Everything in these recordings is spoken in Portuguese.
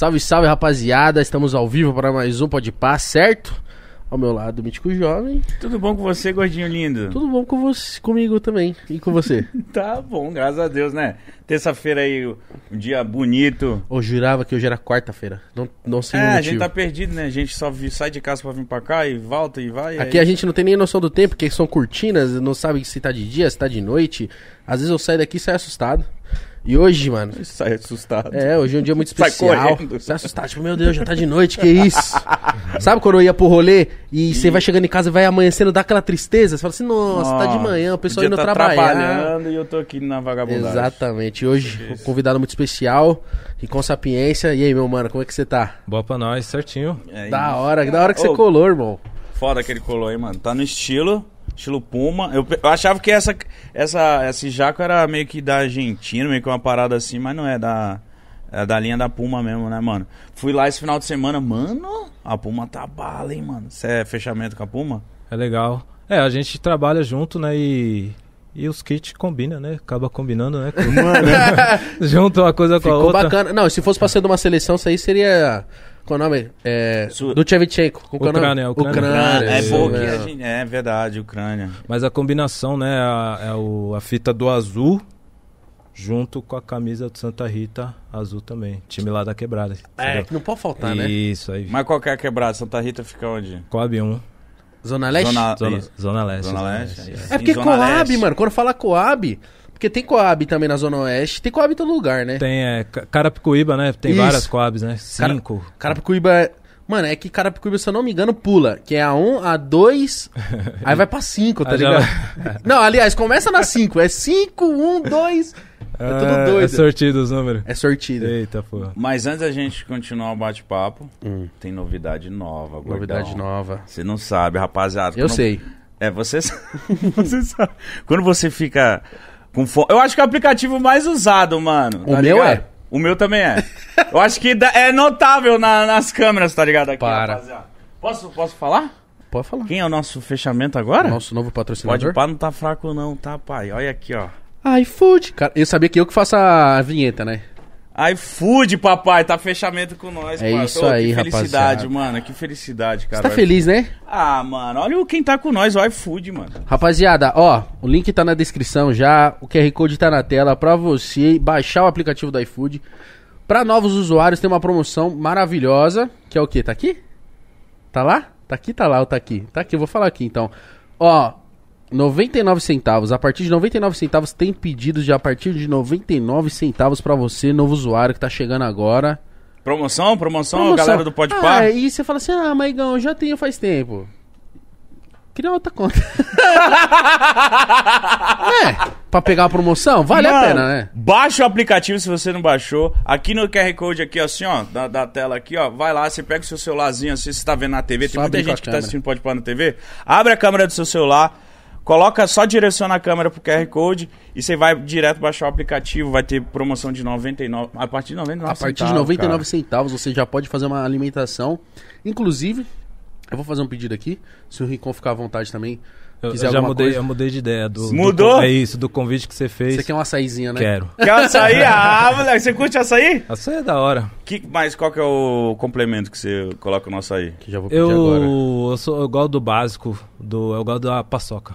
Salve, salve, rapaziada. Estamos ao vivo para mais um Pode Pá, certo? Ao meu lado, Mítico Jovem. Tudo bom com você, gordinho lindo? Tudo bom com você, comigo também. E com você? Tá bom, graças a Deus, né? Terça-feira aí, um dia bonito. Eu jurava que hoje era quarta-feira. Não, não sei É, o a motivo. gente tá perdido, né? A gente só sai de casa pra vir pra cá e volta e vai. Aqui a gente não tem nem noção do tempo, porque são cortinas, não sabe se tá de dia, se tá de noite. Às vezes eu saio daqui e saio assustado. E hoje, mano, gente sai assustado. É, hoje é um dia muito Sai especial. correndo. Você assustado, tipo, meu Deus, já tá de noite, que isso? Sabe quando eu ia pro rolê e você vai chegando em casa e vai amanhecendo, dá aquela tristeza? Você fala assim, nossa, tá de manhã, o pessoal indo tá trabalhar. trabalhando e eu tô aqui na vagabundagem. Exatamente. Hoje, um convidado muito especial e com sapiência. E aí, meu mano, como é que você tá? Boa pra nós, certinho. É Da hora, da hora que você colou, irmão. Foda aquele colou aí, mano. Tá no estilo, estilo Puma. Eu, eu achava que essa, essa, esse jaco era meio que da Argentina, meio que uma parada assim, mas não é da. É da linha da Puma mesmo, né, mano? Fui lá esse final de semana, mano, a Puma tá bala, hein, mano? Você é fechamento com a Puma? É legal. É, a gente trabalha junto, né? E, e os kits combinam, né? Acaba combinando, né? junto uma coisa com a Ficou outra. bacana. Não, se fosse pra ser de uma seleção, isso aí seria. Qual é o nome? É. Su- Do Tchevchenko. Qual que é o nome? Ucrânia, Ucrânia. Ucrânia. é, isso pouco, mesmo. é verdade, Ucrânia. Mas a combinação, né? a- É o, a fita do azul junto com a camisa do Santa Rita azul também. Time lá da quebrada. É, que não pode faltar, né? Isso aí. Mas qualquer quebrada, Santa Rita fica onde? Coab 1. Zona Leste? Zona- Zona. Zona Leste. Zona Leste, isso. É porque Coab, Leste. mano, quando fala Coab, porque tem Coab também na Zona Oeste, tem Coab em todo lugar, né? Tem é, Ca- Carapicuíba, né? Tem Isso. várias Coabs, né? Cara- Cinco. Carapicuíba. Mano, é que Carapicuíba, se eu não me engano, pula. Que é a 1, a 2, aí vai pra 5, tá ligado? Não, aliás, começa na 5. É 5, 1, 2. É tudo É, doido. É sortido os números. É sortida. Eita, pô. Mas antes da gente continuar o bate-papo, Hum. tem novidade nova, gordão. Novidade nova. Você não sabe, rapaziada. Eu Quando- sei. É, você sabe. você sabe. Quando você fica com. Eu acho que é o aplicativo mais usado, mano. O tá meu ligado? é. O meu também é. Eu acho que é notável na- nas câmeras, tá ligado? Aqui, Para. rapaziada. Posso, posso falar? Pode falar. Quem é o nosso fechamento agora? Nosso novo Pode patrocinador. pá, não tá fraco não, tá, pai? Olha aqui, ó. iFood. Cara, eu sabia que eu que faço a vinheta, né? iFood, papai, tá fechamento com nós, É parça. isso Ô, aí, Que felicidade, rapaziada. mano. Que felicidade, cara. Você tá feliz, né? Ah, mano, olha quem tá com nós, o iFood, mano. Rapaziada, ó, o link tá na descrição já, o QR Code tá na tela pra você baixar o aplicativo do iFood. Pra novos usuários tem uma promoção maravilhosa, que é o quê? Tá aqui? Tá lá? Tá aqui, tá lá ou tá aqui? Tá aqui, eu vou falar aqui então. Ó, 99 centavos. A partir de 99 centavos tem pedidos de a partir de 99 centavos pra você, novo usuário que tá chegando agora. Promoção, promoção, Promoção. galera do Pode ah, Par. E você fala assim: "Ah, Maigão, eu já tenho faz tempo". Cria outra conta. é, pra pegar a promoção, vale a Mano, pena, né? Baixa o aplicativo se você não baixou. Aqui no QR Code, aqui, assim, ó, da, da tela aqui, ó. Vai lá, você pega o seu celularzinho, assim, você tá vendo na TV. Tem Só muita abrir com a gente que tá assistindo Pode Pôr na TV. Abre a câmera do seu celular, coloca, só direciona a câmera pro QR Code e você vai direto baixar o aplicativo. Vai ter promoção de 99, a partir de 99 A partir de centavos, 99 cara. centavos você já pode fazer uma alimentação. Inclusive, eu vou fazer um pedido aqui, se o Ricon ficar à vontade também. Eu, quiser eu já alguma mudei, coisa. eu mudei de ideia. Do, do Mudou? con- é isso, do convite que você fez. Você quer um açaizinho, né? Quero. Quer açaí? Ah, moleque, você curte açaí? Essa é da hora. Que, mas qual que é o complemento que você coloca no açaí? Que já vou pedir Eu, agora. eu, sou, eu gosto do básico, do, eu gosto da paçoca.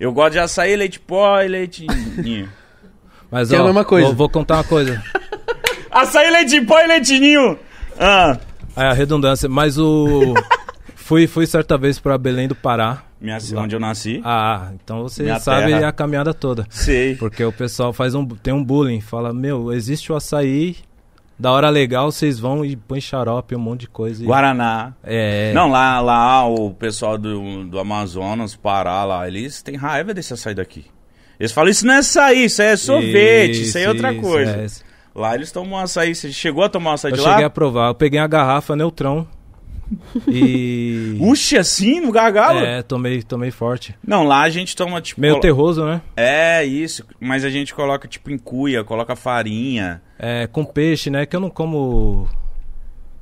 Eu gosto de açaí, leite pó e leite. Mas Que é a ó, mesma coisa. Vou, vou contar uma coisa. açaí, leite pó e leite ninho. Ah, É a redundância, mas o. fui, fui certa vez pra Belém do Pará. minha, onde eu nasci. Ah, então você Minha sabe terra. a caminhada toda. Sei. Porque o pessoal faz um. Tem um bullying, fala, meu, existe o açaí, da hora legal, vocês vão e põe xarope, um monte de coisa. e- Guaraná. É. Não, lá, lá o pessoal do, do Amazonas, Pará, lá, eles têm raiva desse açaí daqui. Eles falam, isso não é açaí, isso aí é sorvete, isso, aí é outra isso, coisa. é. Lá eles tomam açaí. Você chegou a tomar açaí Eu de cheguei lá? a provar, eu peguei a garrafa neutrão e. Uxe, assim, no gargalo? É, tomei, tomei forte. Não, lá a gente toma, tipo... Meio colo- terroso, né? É, isso. Mas a gente coloca, tipo, em cuia, coloca farinha. É, com peixe, né? Que eu não como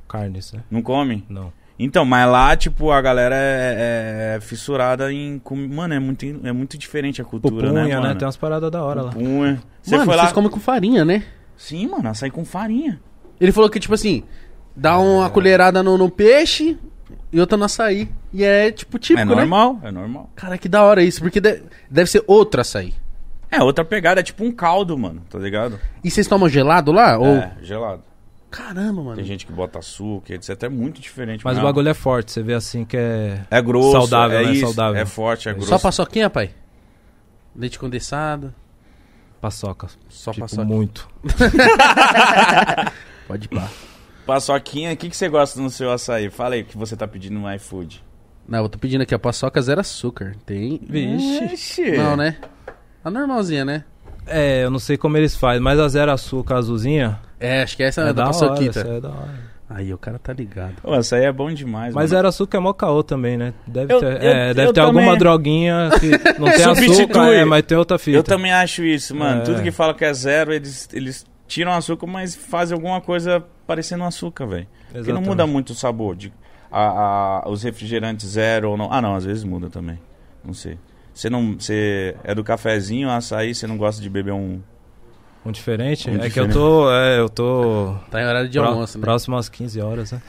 carnes, né? Não come? Não. Então, mas lá, tipo, a galera é, é fissurada em... com- Mano, é muito, é muito diferente a cultura, Pupunha, né, né? mano? Tem umas paradas da hora lá. Pupunha. Você Mano, foi lá... vocês comem com farinha, né? Sim, mano, açaí com farinha. Ele falou que, tipo assim, dá uma colherada no, no peixe e outra no açaí. E é, tipo, típico, é né? normal, é normal. Cara, que da hora isso, porque de- deve ser outro açaí. É, outra pegada, é tipo um caldo, mano, tá ligado? E vocês tomam gelado lá? Ou... É, gelado. Caramba, mano. Tem gente que bota açúcar, etc. É muito diferente. Mas o mesmo. bagulho é forte, você vê assim que é. é grosso, saudável, é né? isso, Saudável. É forte, é grosso. Só paçoquinha, pai? Leite condensado. Paçoca. Só tipo, paçoca. muito. Pode ir pá. Paçoquinha, o que, que você gosta no seu açaí? Fala aí o que você tá pedindo no iFood. Não, eu tô pedindo aqui a paçoca zero açúcar. Tem. Vixe. Ixi. Não, né? A normalzinha, né? É, eu não sei como eles fazem, mas a zero açúcar azulzinha É, acho que essa é, é da da hora. essa é da hora. Aí o cara tá ligado. Pô, açaí é bom demais, Mas mano. zero açúcar é mó caô também, né? Deve Eu- ter, eu- é, deve eu ter também- alguma droguinha que não tem Substitui. açúcar, é, mas tem outra fita. Eu também acho isso, mano. É. Tudo que fala que é zero, eles, eles tiram açúcar, mas fazem alguma coisa parecendo açúcar, velho. Porque não muda muito o sabor. De, a, a- os refrigerantes zero ou não. Ah, não, às vezes muda também. Não sei. Você não. Você é do cafezinho, açaí, você não gosta de beber um. Um diferente? Um é que diferente. eu tô. É, eu tô. Tá em horário de almoço, né? Próximo às 15 horas, né?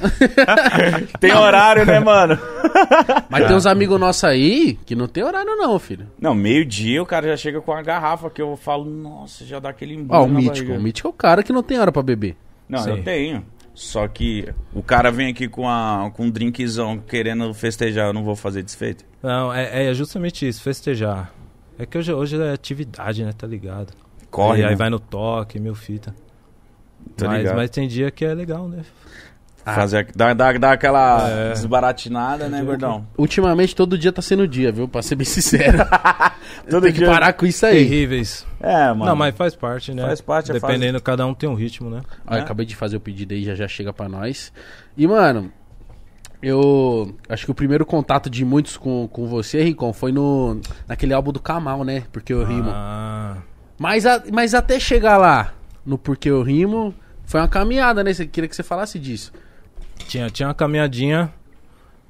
Tem horário, né, mano? Mas tem uns amigos nossos aí que não tem horário, não, filho. Não, meio-dia o cara já chega com a garrafa que eu falo, nossa, já dá aquele Ó, embrulho o mítico. barriga. O mítico é o cara que não tem hora pra beber. Não, Sim. eu tenho. Só que o cara vem aqui com, a, com um drinkzão querendo festejar, eu não vou fazer desfeito. Não, é, é justamente isso, festejar. É que hoje, hoje é atividade, né? Tá ligado? Corre, E aí né? vai no toque, mil fita. Mas, ligado. mas tem dia que é legal, né? Fazer, dá, dá, dá aquela É. desbaratinada, né, gordão? Ultimamente, todo dia tá sendo dia, viu? Pra ser bem sincero. Todo tem que dia- parar com isso aí. Terríveis. É, mano. Não, mas faz parte, né? Faz parte, é Dependendo, cada um tem um ritmo, né? Eu né? acabei de fazer o pedido aí, já já chega pra nós. E, mano, eu acho que o primeiro contato de muitos com, com você, Ricon, foi no naquele álbum do Kamal, né? Porque eu rimo. Ah, Mas, a- mas até chegar lá, no Porque eu rimo, foi uma caminhada, né? Você queria que você falasse disso. tinha, tinha uma caminhadinha,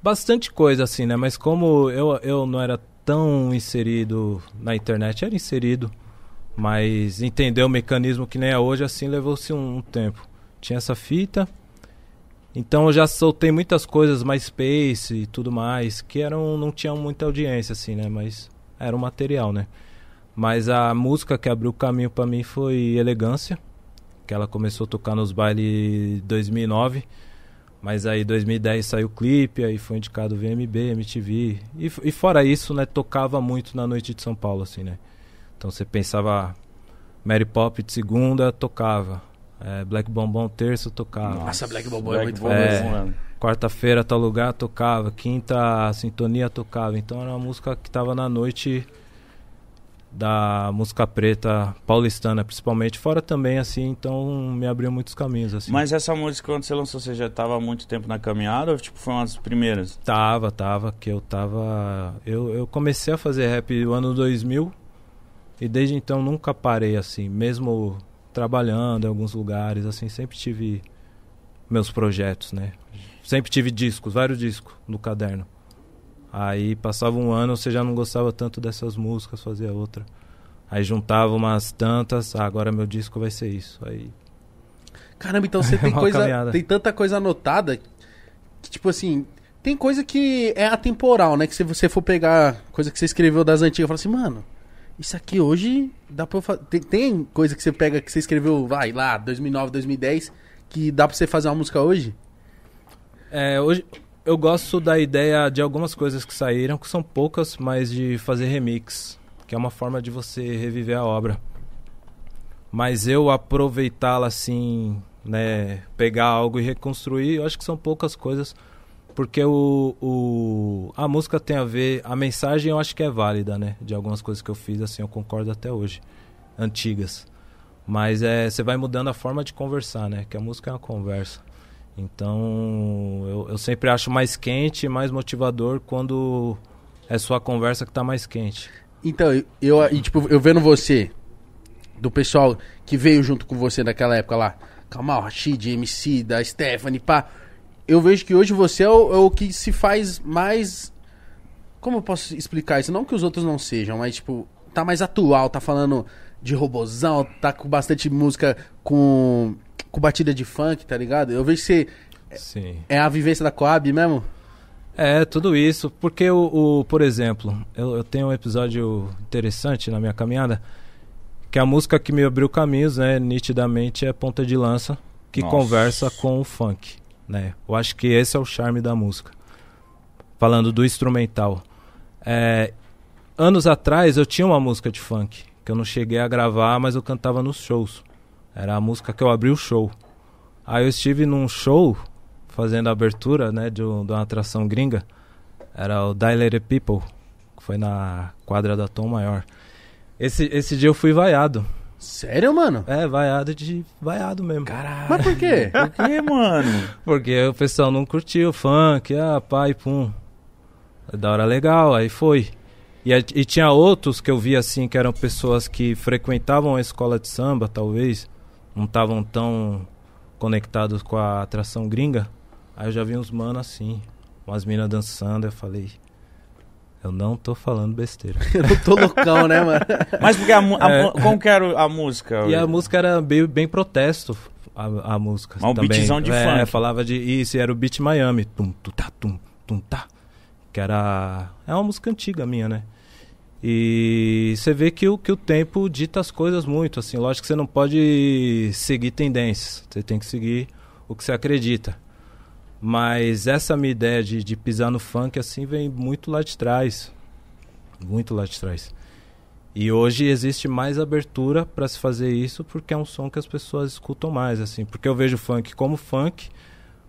bastante coisa assim, né? Mas como eu, eu não era tão inserido na internet, era inserido, mas entender o mecanismo que nem é hoje, assim, levou-se um, um tempo. Tinha essa fita, então eu já soltei muitas coisas, MySpace e tudo mais, que eram, não tinham muita audiência, assim, né? Mas era um material, né? Mas a música que abriu o caminho pra mim foi Elegância, que ela começou a tocar nos bailes em 2009. Mas aí 2010 saiu o clipe, aí foi indicado VMB, MTV. E, e fora isso, né, tocava muito na noite de São Paulo, assim, né? Então você pensava Mary Pop de segunda, tocava. É, Black Bombom terça, tocava. Nossa, Black Bombom é muito Bombom, famoso. mano. Quarta-feira, tal lugar, tocava. Quinta, a Sintonia, tocava. Então era uma música que tava na noite da música preta paulistana, principalmente. Fora também, assim, então me abriu muitos caminhos, assim. Mas essa música, quando você lançou, você já tava há muito tempo na caminhada ou tipo, foi uma das primeiras? Tava, tava, que eu tava. Eu, eu comecei a fazer rap no ano 2000 e desde então nunca parei assim, mesmo trabalhando em alguns lugares, assim, sempre tive meus projetos, né? Sempre tive discos, vários discos no caderno. Aí passava um ano, você já não gostava tanto dessas músicas, fazia outra. Aí juntava umas tantas, ah, agora meu disco vai ser isso. Aí Caramba, então você tem Uma coisa. caminhada. Tem tanta coisa anotada que, tipo assim. Tem coisa que é atemporal, né? Que se você for pegar coisa que você escreveu das antigas, fala assim, mano, isso aqui hoje dá pra eu fazer. Tem, tem coisa que você pega que você escreveu, vai lá, 2009, 2010, que dá pra você fazer uma música hoje? É, hoje eu gosto da ideia de algumas coisas que saíram, que são poucas, mas de fazer remix, que é uma forma de você reviver a obra. Mas eu aproveitá-la assim, né, pegar algo e reconstruir, eu acho que são poucas coisas, porque o, o a música tem a ver, a mensagem eu acho que é válida, né, de algumas coisas que eu fiz assim, eu concordo até hoje, antigas. Mas é, você vai mudando a forma de conversar, né, que a música é uma conversa. Então, eu, eu sempre acho mais quente, mais motivador quando é sua conversa que tá mais quente. Então, eu, eu, e, tipo, eu vendo você, do pessoal que veio junto com você naquela época lá, Kamal, Rashid, MC, da Stephanie, pá. Eu vejo que hoje você é o, é o que se faz mais. Como eu posso explicar isso? Não que os outros não sejam, mas, tipo, tá mais atual, tá falando de robozão, tá com bastante música com, com batida de funk, tá ligado? Eu vejo que você Sim. É a vivência da Coab mesmo? É, tudo isso. Porque, o, o por exemplo, eu, eu tenho um episódio interessante na minha caminhada, que a música que me abriu caminhos, né, nitidamente, é Ponta de Lança, que Nossa. conversa com o funk, né? Eu acho que esse é o charme da música. Falando do instrumental. É, anos atrás eu tinha uma música de funk, que eu não cheguei a gravar, mas eu cantava nos shows. Era a música que eu abri o show. Aí eu estive num show fazendo a abertura, né, de, um- de uma atração gringa. Era o Dilated People, que foi na quadra da Tom Maior. Esse, esse dia eu fui vaiado. Sério, mano? É, vaiado de vaiado mesmo. Caralho. Mas por quê? Por quê, mano? Porque o pessoal não curtiu o funk, ah, pai, pum. Da hora legal, aí foi. E, e tinha outros que eu vi assim, que eram pessoas que frequentavam a escola de samba, talvez, não estavam tão conectados com a atração gringa. Aí eu já vi uns manos assim, umas minas dançando, eu falei, eu não tô falando besteira. Eu não tô loucão, né, mano? Mas porque a, a É. como que era a música? E a música era bem, bem protesto, a, a música. Mas um também. beatzão de é, funk. falava de isso, era o beat Miami. Tum, tum, tá, tum, tum, tá. Que era... É uma música antiga minha, né? E você vê que o, que o tempo dita as coisas muito, assim. Lógico que você não pode seguir tendências. Você tem que seguir o que você acredita. Mas essa minha ideia de, de pisar no funk, assim, vem muito lá de trás. Muito lá de trás. E hoje existe mais abertura para se fazer isso porque é um som que as pessoas escutam mais, assim. Porque eu vejo funk como funk,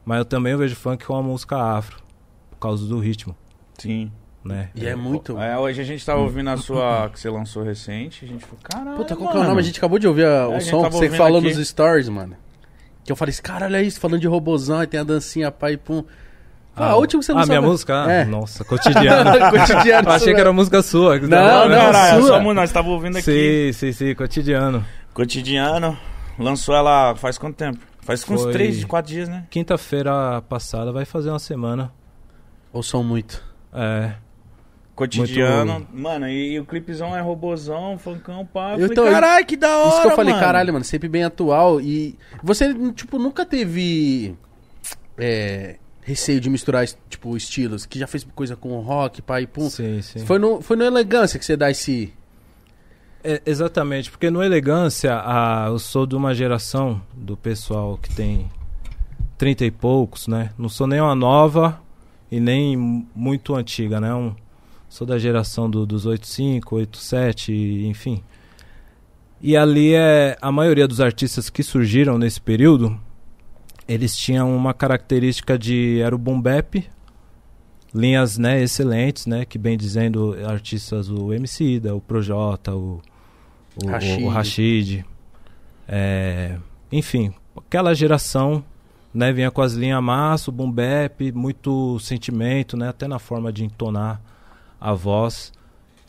mas eu também vejo funk como uma música afro, por causa do ritmo, Sim. Né? E é muito. É, hoje a gente tava ouvindo a sua que você lançou recente. A gente falou, caralho. Puta, qual que é o nome? A gente acabou de ouvir a- a o gente som que você falou aqui. nos stories, mano. Que eu falei assim, caralho, é isso, falando de robozão, e tem a dancinha pai pum. Ah, a última que você não Ah, minha música? É. Nossa, cotidiano. Cotidiano, Eu achei que era música sua. Não, Não, não, caralho, sua. só, nós tava ouvindo aqui. Sim, sim, sim, cotidiano. Cotidiano. Lançou ela faz quanto tempo? Faz uns Foi- 3, 4 dias, né? Quinta-feira passada vai fazer uma semana. Ou são muito? É. Cotidiano. Mano, e, e o clipezão é robozão, funkão, pá. Eu Eu falei, tô- caralho, que da hora, Isso que eu falei, mano. caralho, mano, sempre bem atual. E você, tipo, nunca teve é, receio de misturar, tipo, estilos? Que já fez coisa com rock, pai, pum. Sim, sim. Foi no, foi no Elegância que você dá esse... É, exatamente, porque no Elegância a, eu sou de uma geração do pessoal que tem 30 e poucos, né? Não sou nem uma nova e nem muito antiga, né? Um, sou da geração do, dos 85, 87, e, enfim. E ali é a maioria dos artistas que surgiram nesse período, eles tinham uma característica de era o boom bap, linhas né, excelentes, né, que bem dizendo artistas o MC da, o Projota, o o Rashid. o, o Rashid, é, enfim, aquela geração, né, vinha com as linhas massa, o boom bap, muito sentimento, né, até na forma de entonar a voz.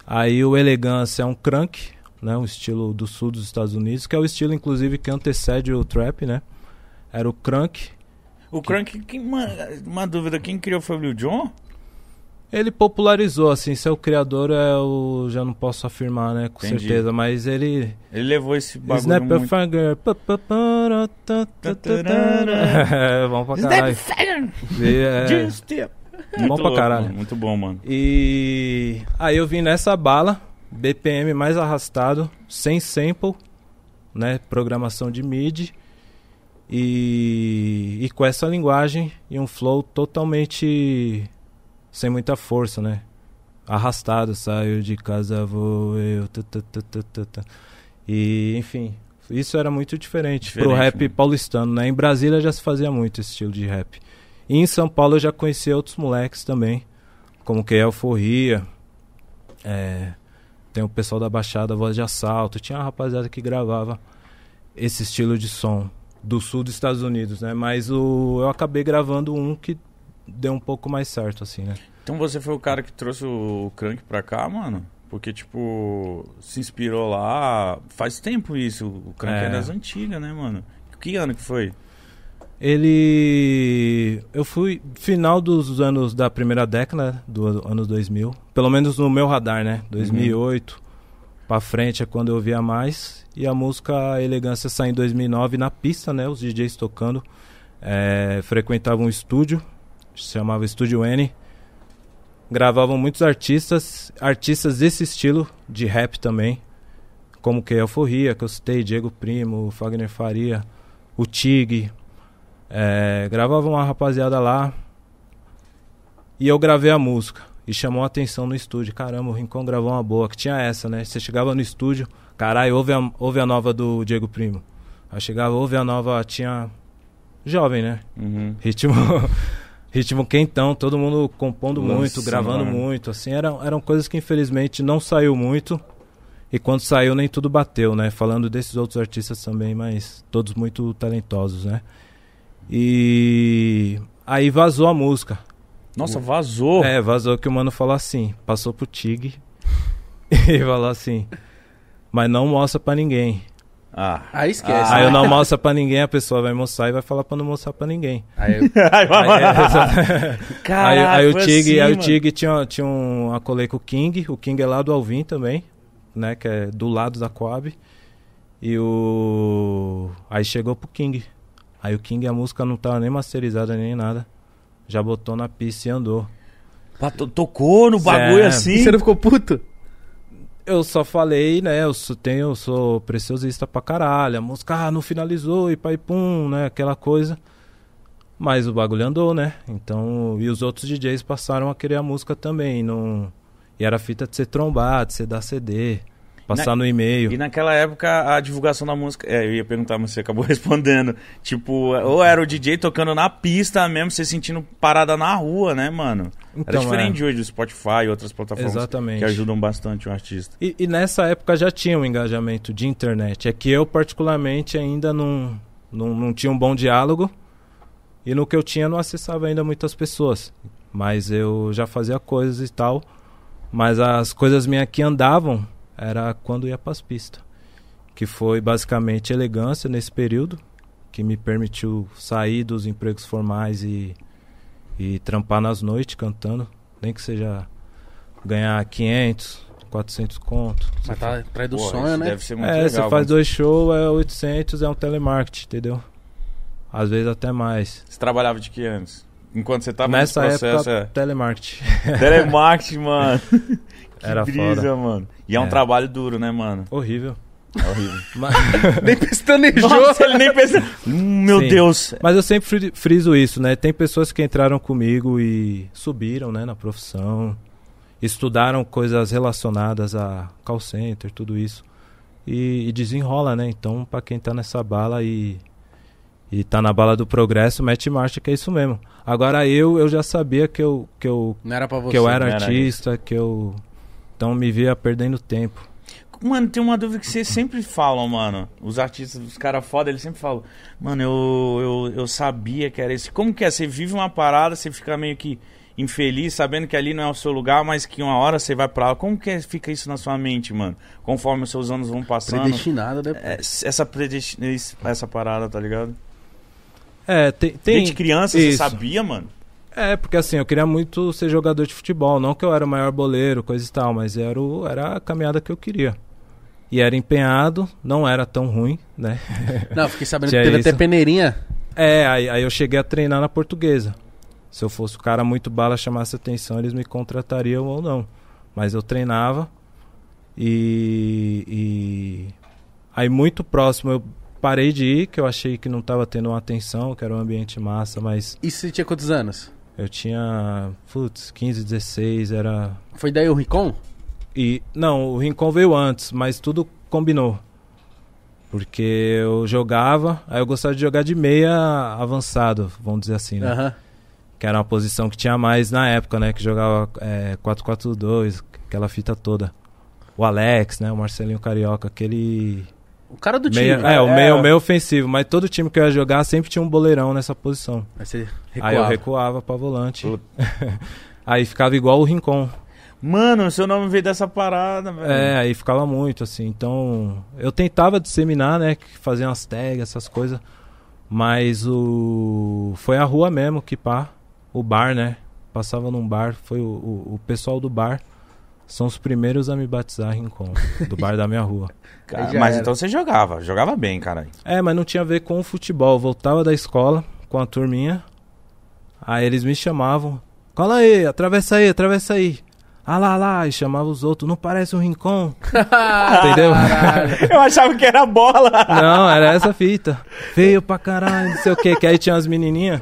Aí o elegância é um crunk, né, um estilo do sul dos Estados Unidos, que é o estilo inclusive que antecede o trap, né? Era o crunk. O Crank, quem, mano, uma dúvida, quem criou foi o Lil Jon? Ele popularizou, assim, seu criador é o. Já não posso afirmar, né? Com Entendi. certeza, mas ele. Ele levou esse bagulho Snap muito... Finger. ta. É, pra caralho. É, Muito Bom pra louco, caralho. mano, Muito bom, mano. E aí eu vim nessa bala, BPM mais arrastado, sem sample, né? Programação de MIDI. E, e com essa linguagem e um flow totalmente sem muita força, né? Arrastado, saio de casa, vou eu. E, enfim, isso era muito diferente, pro Diferente, rap né? paulistano, né? Em Brasília já se fazia muito esse estilo de rap. E em São Paulo eu já conhecia outros moleques também, como que é Euforia, é, tem o pessoal da Baixada, Voz de Assalto, tinha uma rapaziada que gravava esse estilo de som do sul dos Estados Unidos, né? Mas o, eu acabei gravando um que deu um pouco mais certo, assim, né? Então você foi o cara que trouxe o Crank pra cá, mano? Porque, tipo, se inspirou lá. Faz tempo isso. O Crank é, É. das antigas, né, mano? Que ano que foi? Ele. Eu fui final dos anos da primeira década, do anos 2000. Pelo menos no meu radar, né? 2008 pra frente é quando eu via mais. E a música Elegância saiu em 2009 na pista, né? Os DJs tocando. É, frequentava um estúdio, se chamava Estúdio N. Gravavam muitos artistas, artistas desse estilo, de rap também. Como que Euforia, que eu citei, Diego Primo, Fagner Faria, o Tig. É, gravavam uma rapaziada lá. E eu gravei a música. E chamou a atenção no estúdio. Caramba, o Rincon gravou uma boa. Que tinha essa, né? Você chegava no estúdio, caralho, ouve a, ouve a nova do Diego Primo. Aí chegava, ouve a nova, tinha. Jovem, né? Uhum. Ritmo. ritmo quentão, todo mundo compondo Lançando, muito, gravando né? muito. Assim, eram, eram coisas que infelizmente não saiu muito. E quando saiu, nem tudo bateu, né? Falando desses outros artistas também, mas todos muito talentosos, né? E aí vazou a música. Nossa, vazou. É, vazou que o mano falou assim, passou pro Tig e falou assim, mas não mostra pra ninguém. Ah. Aí esquece. Ah, Aí né? eu não mostro pra ninguém, a pessoa vai mostrar e vai falar pra não mostrar pra ninguém. Aí, vai, Aí, aí, Caraca, aí o foi Tig, assim, aí o. Tig tinha, tinha um acolei com o King, o King é lá do Alvin também, né, que é do lado da Coab. E o aí chegou pro King. Aí o King a música não tava nem masterizada nem nada. Já botou na pista e andou. Pá, to- Tocou no bagulho É. assim. E você não ficou puto? Eu só falei, né? Eu sou, tenho, eu sou preciosista pra caralho. A música ah, não finalizou e pai pum, né? Aquela coisa. Mas o bagulho andou, né? Então, e os outros DJs passaram a querer a música também. Não... E era fita de ser trombado, de ser dar CD, passar no e-mail. E naquela época a divulgação da música. É, eu ia perguntar, mas você acabou respondendo. Tipo, ou era o DJ tocando na pista mesmo, você sentindo parada na rua, né, mano? era Então, diferente é. de hoje, do Spotify e outras plataformas Exatamente. que ajudam bastante o artista. E, e nessa época já tinha um engajamento de internet. É que eu, particularmente, ainda não, não, não tinha um bom diálogo. E no que eu tinha, não acessava ainda muitas pessoas. Mas eu já fazia coisas e tal. Mas as coisas minhas que andavam era quando ia pras pistas. Que foi basicamente elegância nesse período. Que me permitiu sair dos empregos formais e, e trampar nas noites cantando. Nem que seja ganhar 500, 400 conto. Mas tá atrás do sonho, né? Deve ser muito É, legal. você faz dois shows, é 800, é um telemarketing, entendeu? Às vezes até mais. Você trabalhava de que antes? Enquanto você tava Nessa nesse processo, época, telemarketing. é. Telemarketing, mano. que Era brisa, foda. mano. E é um É. trabalho duro, né, mano? Horrível. É horrível. Mas, Nem pestanejou. Nossa, ele nem pensa. Hum, meu Sim. Deus. mas eu sempre fri- friso isso, né? Tem pessoas que entraram comigo e subiram, né, na profissão. Estudaram coisas relacionadas a call center, tudo isso. E, e desenrola, né? Então, pra quem tá nessa bala e, e tá na bala do progresso, mete marcha, que é isso mesmo. Agora eu, eu já sabia que eu, que eu Não era pra você. que eu era não era artista, que eu então me via perdendo tempo. Mano, tem uma dúvida que vocês sempre falam, mano. Os artistas, os caras foda, eles sempre falam, mano, eu, eu, eu sabia que era esse. Como que é? Você vive uma parada, você fica meio que infeliz, sabendo que ali não é o seu lugar, mas que uma hora você vai pra lá. Como que é- fica isso na sua mente, mano? Conforme os seus anos vão passando. Predestinado, né? É, essa, predestin... essa parada, tá ligado? É, tem, tem Desde criança você isso. sabia, mano? É, porque assim, eu queria muito ser jogador de futebol, não que eu era o maior boleiro, coisa e tal, mas era, o, era a caminhada que eu queria. E era empenhado, não era tão ruim, né? Não, fiquei sabendo que teve isso. até peneirinha. É, aí, aí eu cheguei a treinar na portuguesa. Se eu fosse o cara muito bala, chamasse atenção, eles me contratariam ou não. Mas eu treinava e, e aí muito próximo eu parei de ir, que eu achei que não estava tendo uma atenção, que era um ambiente massa, mas E você tinha quantos anos? Eu tinha, putz, 15, 16, era Foi daí o Ricon? e não, o Rincon veio antes, mas tudo combinou. Porque eu jogava, aí eu gostava de jogar de meia avançado, vamos dizer assim, né? Que era uma posição que tinha mais na época, né? Que jogava é, 4-4-2, aquela fita toda. O Alex, né? O Marcelinho Carioca, aquele. O cara do time. Meia, é, o meio, meio ofensivo. Mas todo time que eu ia jogar sempre tinha um boleirão nessa posição. Aí você Aí eu recuava. recuava pra volante. Aí ficava igual o Rincon. Mano, seu nome veio dessa parada, velho. É, aí ficava muito, assim. Então, eu tentava disseminar, né? que Fazer umas tags, essas coisas. Mas o. Foi a rua mesmo que pá. O bar, né? Passava num bar. Foi o, o, o pessoal do bar. São os primeiros a me batizar Rincon. Do bar da minha rua. Cara, mas era. então você jogava, jogava bem, caralho. É, mas não tinha a ver com o futebol. Eu voltava da escola, com a turminha. Aí eles me chamavam. Cola aí, atravessa aí, atravessa aí. Ah lá, lá, e chamava os outros. Não parece um rincão? Entendeu? Eu achava que era bola. Não, era essa fita. Feio pra caralho, não sei o que. Que aí tinha as menininhas.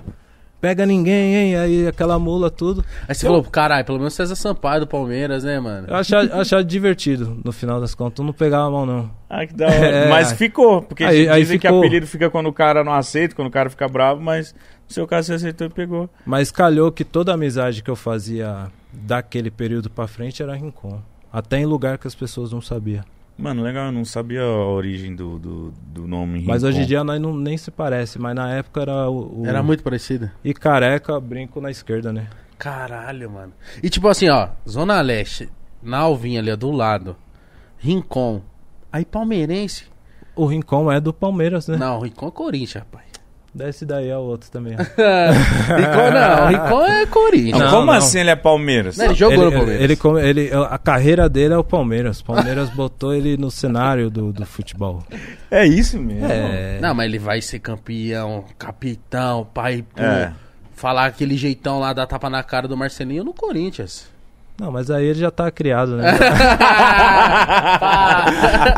Pega ninguém, hein? Aí aquela mula, tudo. Aí você falou, caralho, pelo menos César Sampaio do Palmeiras, né, mano? Eu achava, eu achava divertido, no final das contas. Eu não pegava a mão, não. Ah, que da hora. É, mas ficou, porque aí- dizem aí que ficou. apelido fica quando o cara não aceita, quando o cara fica bravo, mas no seu caso você aceitou e pegou. Mas calhou que toda a amizade que eu fazia daquele período pra frente era Rincon. Até em lugar que as pessoas não sabiam. Mano, legal, eu não sabia a origem do, do, do nome Mas Rincon. hoje em dia nós não, nem se parece. Mas na época era o. o- Era muito parecido. E careca, brinco na esquerda, né? Caralho, mano. E tipo assim, ó, Zona Leste, na Alvinha ali, ó, do lado. Rincon. Aí palmeirense. O Rincon é do Palmeiras, né? Não, Rincon é Corinthians, rapaz. Desce daí é o outro também. Rincon não, Rincon é Corinthians. Não, como não. assim ele é Palmeiras? Não, ele jogou ele, no Palmeiras. ele, come- ele- a carreira dele é o Palmeiras. Palmeiras botou ele no cenário do, do futebol. É isso mesmo? É. Não, mas ele vai ser campeão, capitão, pai, pô. É. Falar aquele jeitão lá, dar tapa na cara do Marcelinho no Corinthians. Não, mas aí ele já tá criado, né?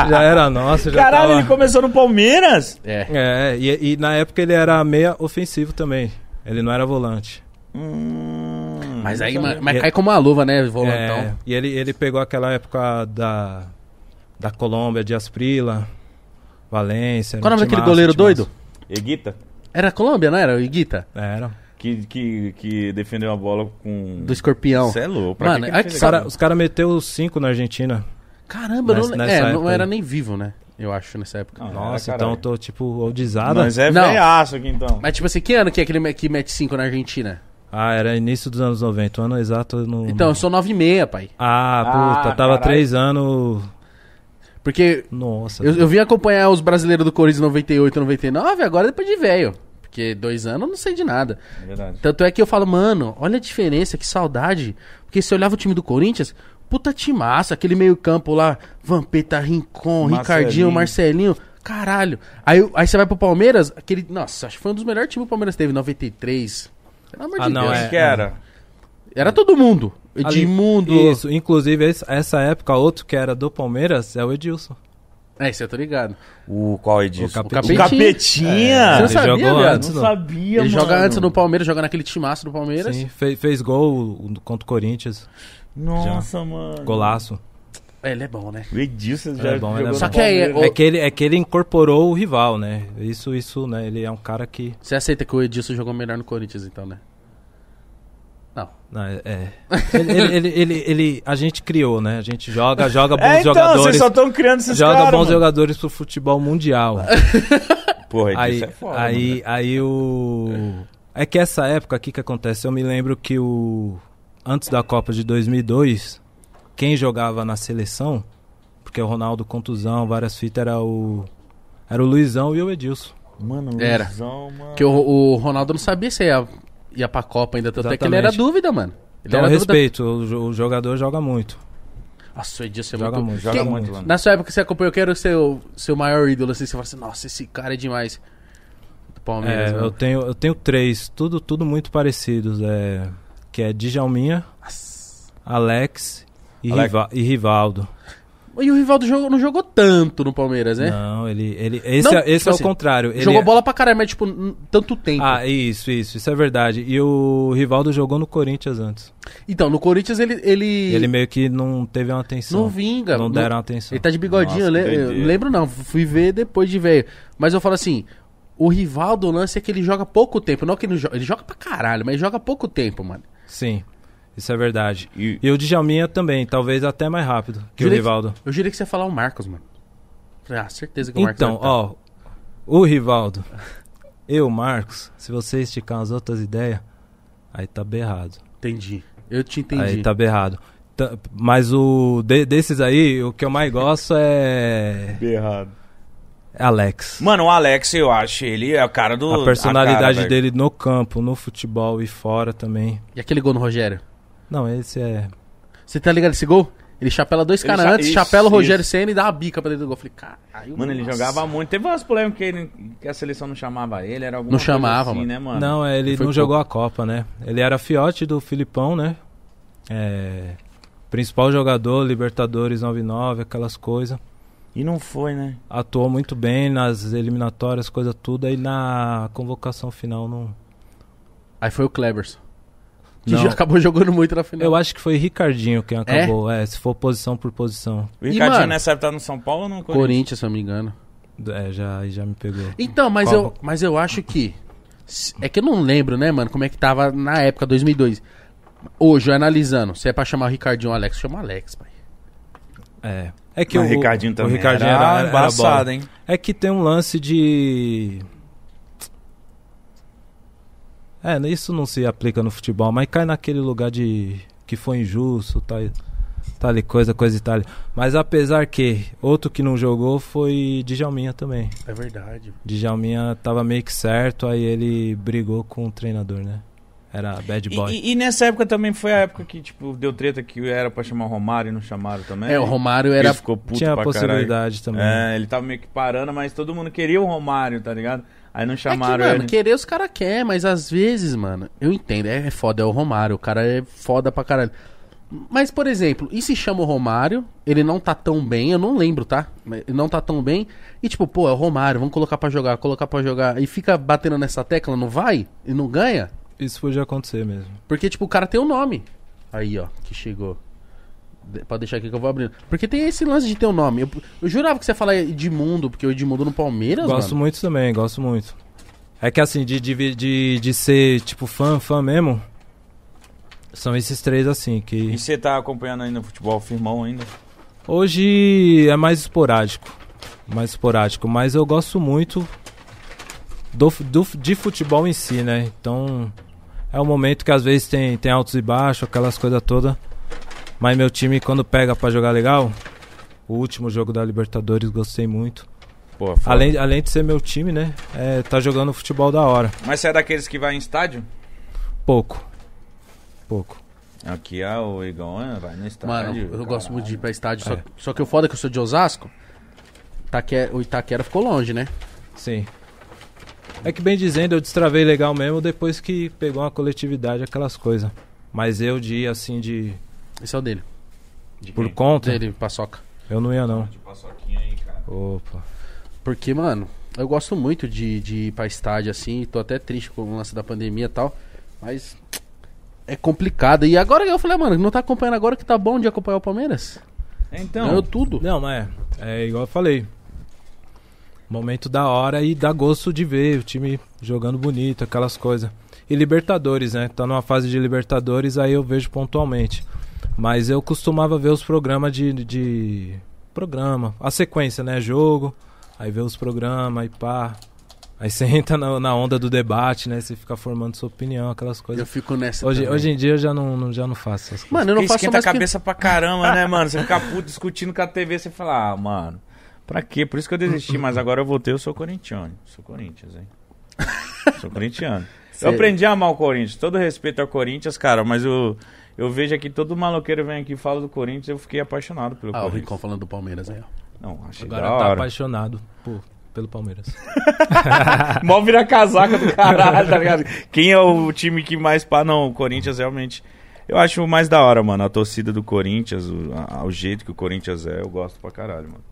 já era nosso, já Caralho, tava... ele começou no Palmeiras? É. É, e, e na época ele era meia ofensivo também. Ele não era volante. Hum, Mas aí mas E- cai como uma luva, né, É, volantão. e ele, ele pegou aquela época da, da Colômbia, de Asprila, Valência. Qual o nome daquele goleiro doido? Eguita, Era Colômbia, não era? O Iguita? Era. Que, que, que defendeu a bola com... Do escorpião. Cê é louco. Pra Mano, que que aqui, fez Os caras cara meteu 5 na Argentina. Caramba, Nessa- não, nessa é, não era nem vivo, né? Eu acho, nessa época. Não, Nossa, era, então eu tô tipo oldizada. Mas é Não. velhaço aqui então. Mas tipo assim, que ano que é que ele me- que mete 5 na Argentina? Ah, era início dos anos 90, o ano exato não. Então, eu sou 9 e meia, pai. Ah, puta, Ah, tava caralho. 3 anos. Porque Nossa. eu, eu vim acompanhar os brasileiros do Corinthians 98 99, agora depois de velho. Porque dois anos eu não sei de nada. É verdade. Tanto é que eu falo, mano, olha a diferença, que saudade. Porque se eu olhava o time do Corinthians, puta timaço, aquele meio campo lá, Vampeta, Rincon, Marcelinho. Ricardinho, Marcelinho, caralho. Aí, aí você vai pro Palmeiras, aquele, nossa, acho que foi um dos melhores times que o Palmeiras teve, 93. Pelo amor Ah, de não, Deus. Acho é- que era. Era todo mundo. Ali- Edmundo. Isso, inclusive essa época, outro que era do Palmeiras é o Edilson. É, isso eu tô ligado. O qual é disso? O O Capetinha. Capetinha. Você não ele sabia, jogou antes, Não não. sabia, Ele mano. joga antes no Palmeiras, joga naquele timaço do Palmeiras. Sim, fe- fez gol contra o Corinthians. Nossa, mano. Golaço. É, ele é bom, né? O Edilson já É bom, ele é jogou bom. no Só que. Ô- É que, ele, é que ele incorporou o rival, né? Isso, isso, né? Ele é um cara que. Você aceita que o Edilson jogou melhor no Corinthians, então, né? Não. É. é. Ele, ele, ele, ele- ele- A gente criou, né? A gente joga, joga bons É, então, jogadores. vocês só estão criando esses Joga caras, bons mano. jogadores pro futebol mundial. Porra, aí, Edilson é foda, aí, mano. aí o. É que essa época aqui que acontece, eu me lembro que o. Antes da Copa de 2002, quem jogava na seleção, porque o Ronaldo contusão, várias fitas, era o. Era o Luizão e o Edilson. Mano, Era. Luizão, mano. Porque o, o Ronaldo não sabia se ia, ia pra Copa ainda, tanto é que ele era dúvida, mano. Ele Então, era dúvida. respeito, o, jo- o jogador joga muito. Nossa, o Edilson é Joga muito... muito. Joga Quem- muito, mano. Na sua época que você acompanhou, quem era o seu, seu maior ídolo, assim, você fala assim, nossa, esse cara é demais. Do Palmeiras, É, né? eu tenho, eu tenho três, tudo, tudo muito parecidos. É, que é Djalminha, Alex e, Alex. Riva- e Rivaldo. E o Rivaldo jogou, não jogou tanto no Palmeiras, né? Não, ele. ele esse Não, é, esse tipo é o assim, contrário. Ele Jogou é- bola pra caralho, mas tipo, tanto tempo. Ah, isso, isso, isso é verdade. E o Rivaldo jogou no Corinthians antes. Então, no Corinthians ele... Ele, Ele meio que não teve uma atenção. não vinga. Não não- deram atenção. Ele tá de bigodinho, Nossa, eu, eu lembro não, fui ver depois de velho. Mas eu falo assim, o Rivaldo, o lance é que ele joga pouco tempo. Não que ele joga, ele joga pra caralho, mas joga pouco tempo, mano. Sim, isso é verdade. E- E o Djalminha também, talvez até mais rápido que o Rivaldo. Eu jurei que você ia falar o Marcos, mano. Ah, certeza que o Marcos Então, ó, o Rivaldo, eu, Marcos, se você esticar umas outras ideias, aí tá berrado. Entendi. Eu te entendi. Aí tá berrado. Mas o de- desses aí, o que eu mais gosto é Errado. Alex. Mano, o Alex, eu acho, ele é o cara do... A personalidade cara, velho. dele no campo, no futebol e fora também. E aquele gol no Rogério? Não, esse é. Você tá ligado esse gol? Ele chapela dois caras cha- antes, isso, chapela o Rogério isso. Senna e dá uma bica pra dentro do gol. Eu falei, caralho. Mano, ele nossa. jogava muito. Teve umas polêmicas que, ele- que a seleção não chamava ele, era alguma Não coisa chamava, assim, mano. né, mano? Não, é, ele Ele não jogou a Copa, né? Ele era fiote do Filipão, né? É, principal jogador, Libertadores 99, aquelas coisas. E não foi, né? Atuou muito bem nas eliminatórias, coisa tudo. Aí na convocação final não. Aí foi o Cleberson. Que Não. já acabou jogando muito na final. Eu acho que foi Ricardinho quem acabou. É, se for posição por posição. O E, Ricardinho mano, nessa época tá no São Paulo ou no Corinthians? Corinthians, se eu não me engano. É, já, já me pegou. Então, mas eu, mas eu acho que. É que eu não lembro, né, mano, como é que tava na época, 2002. Hoje, eu analisando, se é pra chamar o Ricardinho ou Alex, chama Alex, pai. É. É que o, o Ricardinho também o Ricardinho era, era, era embaçado, hein? É que tem um lance de. É, isso não se aplica no futebol, mas cai naquele lugar de que foi injusto, tal, tal e coisa, coisa e tal. Mas apesar que outro que não jogou foi Djalminha também. É verdade. Djalminha tava meio que certo, aí ele brigou com o treinador, né? Era bad boy. e- e nessa época também foi a época que, tipo, deu treta que era pra chamar o Romário e não chamaram também. É, o Romário Ele era. ficou puto Tinha a pra possibilidade também. caralho. É, ele tava meio que parando, mas todo mundo queria o Romário, tá ligado? Aí não É que, chamaram mano, ele. querer os caras quer, mas às vezes, mano, eu entendo, é, é foda, é o Romário, o cara é foda pra caralho. Mas, por exemplo, e se chama o Romário, ele não tá tão bem, eu não lembro, tá? Mas Ele não tá tão bem, e tipo, pô, é o Romário, vamos colocar pra jogar, colocar pra jogar, e fica batendo nessa tecla, não vai? E não ganha? Isso podia acontecer mesmo. Porque, tipo, o cara tem um nome. Aí, ó, que chegou. De- Pode deixar aqui que eu vou abrindo. Porque tem esse lance de ter um nome. Eu, eu jurava que você ia falar Edmundo, porque o Edmundo no Palmeiras, Gosto mano. muito também, gosto muito. É que assim, de, de, de, de ser tipo fã, fã mesmo, são esses três assim, E que você tá acompanhando ainda o futebol firmão ainda? hoje é mais esporádico. Mais esporádico, mas eu gosto muito do, do, de futebol em si, né? Então é um momento que às vezes tem, tem altos e baixos, aquelas coisas todas. Mas meu time, quando pega pra jogar legal, o último jogo da Libertadores gostei muito. Pô. Além, além de ser meu time, né? É, tá jogando futebol da hora. Mas você é daqueles que vai em estádio? Pouco. Pouco. Aqui é o Igão, é, vai no estádio. Mano, eu caralho. gosto muito de ir pra estádio. Só, É. só que o foda é que eu sou de Osasco. Itaque- o Itaquera ficou longe, né? Sim. É que bem dizendo, eu destravei legal mesmo depois que pegou uma coletividade, aquelas coisas. Mas eu de ir assim de. Esse é o dele. De Por quem? conta, Dele, paçoca. eu não ia não. De paçoquinha aí, cara. Opa. Porque, mano, eu gosto muito de, de ir pra estádio assim. Tô até triste com o lance da pandemia e tal. Mas é complicado. E agora eu falei, ah, mano, não tá acompanhando agora que tá bom de acompanhar o Palmeiras? Então, Ganhou tudo. Não, mas é, é igual eu falei. Momento da hora e dá gosto de ver o time jogando bonito, aquelas coisas. E Libertadores, né? Tá numa fase de Libertadores, aí eu vejo pontualmente. Mas eu costumava ver os programas de, de. Programa. A sequência, né? Jogo. Aí vê os programas, aí pá. Aí você entra na, na onda do debate, né? Você fica formando sua opinião, aquelas Eu coisas. fico nessa. Hoje, também. hoje em dia eu já não, não- já não faço essas coisas. Mano, eu não Porque faço esquenta mais a que- cabeça pra caramba, né, mano? Você fica puto discutindo com a TV, você fala, ah, mano, pra quê? Por isso que eu desisti, mas agora eu voltei, eu sou corintiano. Sou Corinthians, hein? Sou corintiano. Eu aprendi a amar o Corinthians. Todo respeito ao Corinthians, cara, mas eu, eu vejo aqui, todo maloqueiro vem aqui e fala do Corinthians, eu fiquei apaixonado pelo Ah, o Corinthians. Ricão falando do Palmeiras aí, ó. Não, achei Agora da tá hora. apaixonado por, pelo Palmeiras. Mó vira casaca do caralho, tá ligado? Quem é o time que mais pá? Não, o Corinthians realmente. Eu acho mais da hora, mano. A torcida do Corinthians, o, a- o jeito que o Corinthians é, eu gosto pra caralho, mano.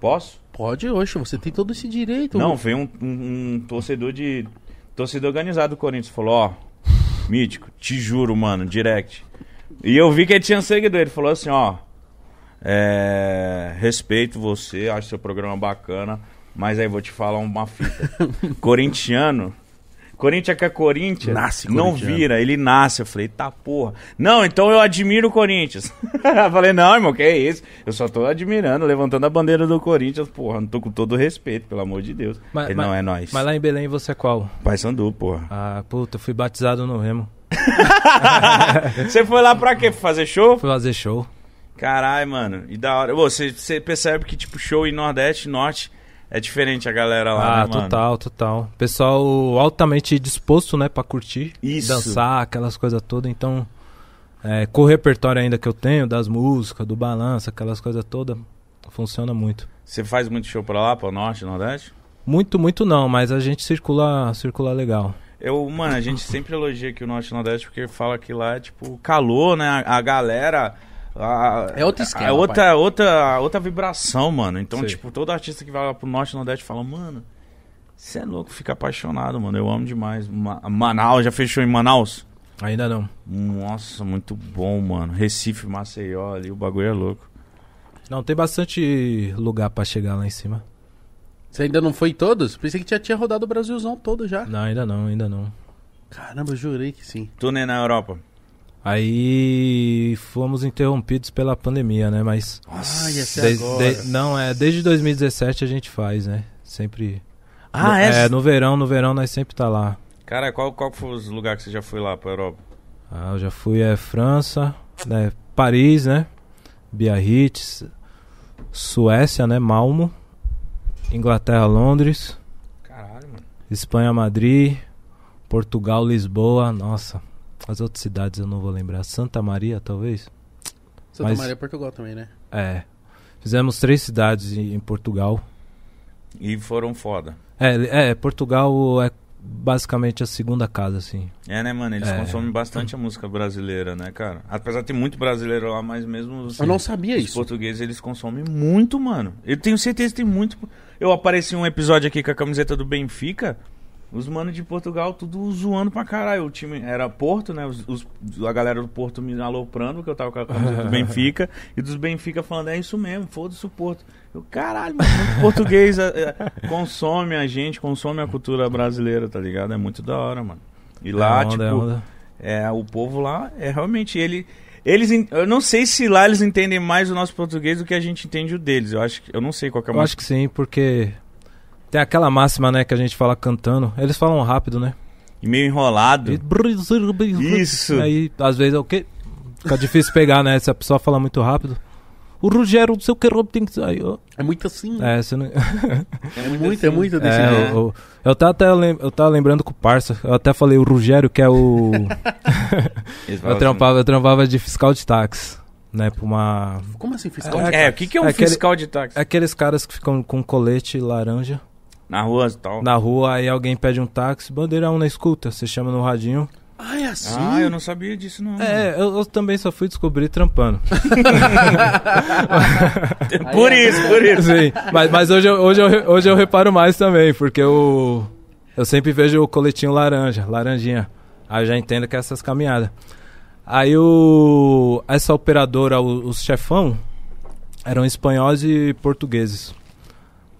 Posso? Pode, oxe, você tem todo esse direito. Não, veio um, um- um torcedor de. Torcedor organizado do Corinthians. Falou, ó, mítico, te juro, mano, direct. E eu vi que ele tinha seguidor. Ele falou assim, ó. É, respeito você, acho seu programa bacana, mas aí vou te falar uma fita. Corintiano. Corinthians que é Corinthians, Nasce não vira, ele nasce. Eu falei, tá porra. Não, então eu admiro o Corinthians. eu falei, não, irmão, que é isso? Eu só tô admirando, levantando a bandeira do Corinthians, porra. Não tô com todo o respeito, pelo amor de Deus. Mas- ele mas- não é nós. Mas lá em Belém você é qual? Paysandu, porra. Ah, puta, eu fui batizado no Remo. Você foi lá pra quê? Pra fazer show? Fui fazer show. Caralho, mano. E da hora. Você, você percebe que, tipo, show em Nordeste e Norte é diferente a galera lá, ah, né, mano? total, total. Pessoal altamente disposto, né, pra curtir. Isso. Dançar, aquelas coisas todas. Então, É, com o repertório ainda que eu tenho, das músicas, do balanço, aquelas coisas todas, funciona muito. Você faz muito show pra lá, pro norte, nordeste? Muito, muito não, mas a gente circula, circula legal. Eu, mano, a gente sempre elogia aqui o norte e nordeste porque fala que lá é tipo calor, né? A, a galera. A- É outro esquema, É outra, outra, outra vibração, mano. Então, Sei. tipo, todo artista que vai lá pro norte e nordeste fala, mano, você é louco, fica apaixonado, mano. Eu amo demais. Ma- Manaus, já fechou em Manaus? Ainda não. Nossa, muito bom, mano. Recife, Maceió ali, o bagulho é louco. Não, tem bastante lugar pra chegar lá em cima. Você ainda não foi em todos? Pensei que já tinha rodado o Brasilzão todo já. Não, ainda não, ainda não. Caramba, eu jurei que sim. Turnê na Europa. Aí fomos interrompidos pela pandemia, né? Mas. Ah, ia ser Des- agora. de- não, é desde 2017 a gente faz, né? Sempre. Ah, no, é? no verão, no verão nós sempre tá lá. Cara, qual, qual que foi os lugares que você já foi lá pra Europa? Ah, eu já fui é França, né? Paris, né? Biarritz, Suécia, né? Malmo, Inglaterra, Londres, Caralho, mano. Espanha, Madrid, Portugal, Lisboa. Nossa, as outras cidades eu não vou lembrar. Santa Maria, talvez. Santa Mas- Maria, Portugal também, né? É. Fizemos três cidades em, em Portugal. E foram foda. É, é, Portugal é basicamente a segunda casa, assim. É, né, mano? Eles É. consomem bastante a música brasileira, né, cara? Apesar de ter muito brasileiro lá, mas mesmo os, Eu não sabia os isso. portugueses, eles consomem muito, mano. Eu tenho certeza que tem muito... Eu apareci em um episódio aqui com a camiseta do Benfica, os manos de Portugal tudo zoando pra caralho. O time era Porto, né? Os, os- a galera do Porto me aloprando, porque eu tava com a camiseta do Benfica, e dos Benfica falando, é isso mesmo, foda-se o Porto. Eu, caralho, mano, português é, é, consome a gente, consome a cultura brasileira, tá ligado? É muito da hora, mano. E lá, É onda, tipo, é onda. é, o povo lá é realmente ele. Eles, eu não sei se lá eles entendem mais o nosso português do que a gente entende o deles. Eu acho que eu não sei qual que é o Eu acho que sim, porque tem aquela máxima, né, que a gente fala cantando. Eles falam rápido, né? e meio enrolado. E- Isso. Aí, às vezes, é o quê? Fica difícil pegar, né? Se a pessoa fala muito rápido. O Rogério, não sei o que, tem que sair. ó. É muito assim. É, você não... É muito, é muito desse É, jeito. eu, eu, eu, tava até lem- eu tava lembrando com o parça. Eu até falei o Rogério, que é o. Eu, trampava, eu trampava de fiscal de táxi, né? Pra uma. Como assim, fiscal? assim, é, o que, que é um É aquele- fiscal de táxi? É aqueles caras que ficam com colete laranja Na rua e tal. na rua, aí alguém pede um táxi, bandeirão na escuta, você chama no radinho. Ah, é assim? Ah, eu não sabia disso, não. É, eu, eu também só fui descobrir trampando. por isso, por isso. Sim, mas, mas hoje, eu, hoje, eu, hoje eu reparo mais também, porque eu, eu sempre vejo o coletinho laranja, laranjinha. Aí eu já entendo que é essas caminhadas. Aí o, essa operadora, o- os chefão, eram espanhóis e portugueses.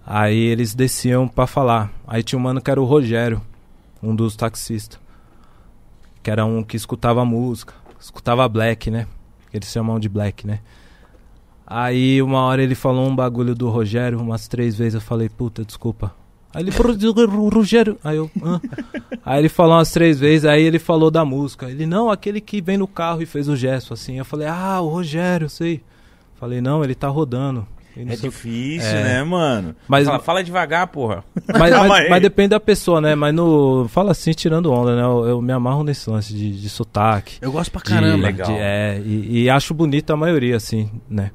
Aí eles desciam pra falar. Aí tinha um mano que era o Rogério, um dos taxistas. Que era um que escutava música, escutava black, né? Eles chamam de black, né? Aí uma hora ele falou um bagulho do Rogério, umas três vezes eu falei, puta, desculpa. Aí ele falou, "Ro- Rogério. Aí eu. "Hã?" Aí ele falou umas três vezes, aí ele falou da música. Ele, não, aquele que vem no carro e fez o gesto assim. Eu falei, ah, o Rogério, sei. Falei, não, ele tá rodando. É difícil, É. né, mano? Mas- fala, fala devagar, porra. mas, mas, mas depende da pessoa, né? Mas no. Fala assim, tirando onda, né? Eu, eu me amarro nesse lance de, de sotaque. Eu gosto pra de- caramba. legal. de- é, e, e acho bonita a maioria, assim, né?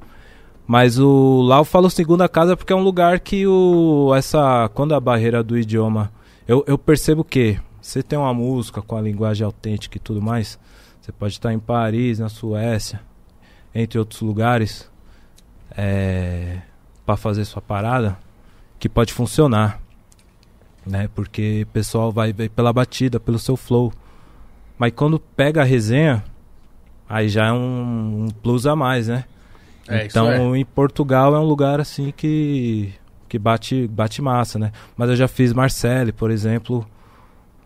Mas o lá eu falo segunda casa porque é um lugar que o. Essa. Quando a barreira do idioma. Eu, eu percebo que você tem uma música com a linguagem autêntica e tudo mais. Você pode estar em Paris, na Suécia, entre outros lugares. É, para fazer sua parada. Que pode funcionar. Né? Porque o pessoal vai ver pela batida, pelo seu flow. Mas quando pega a resenha, aí já é um, um plus a mais, né? É, então, em Portugal é um lugar assim que que bate bate massa, né? Mas eu já fiz Marseille, por exemplo,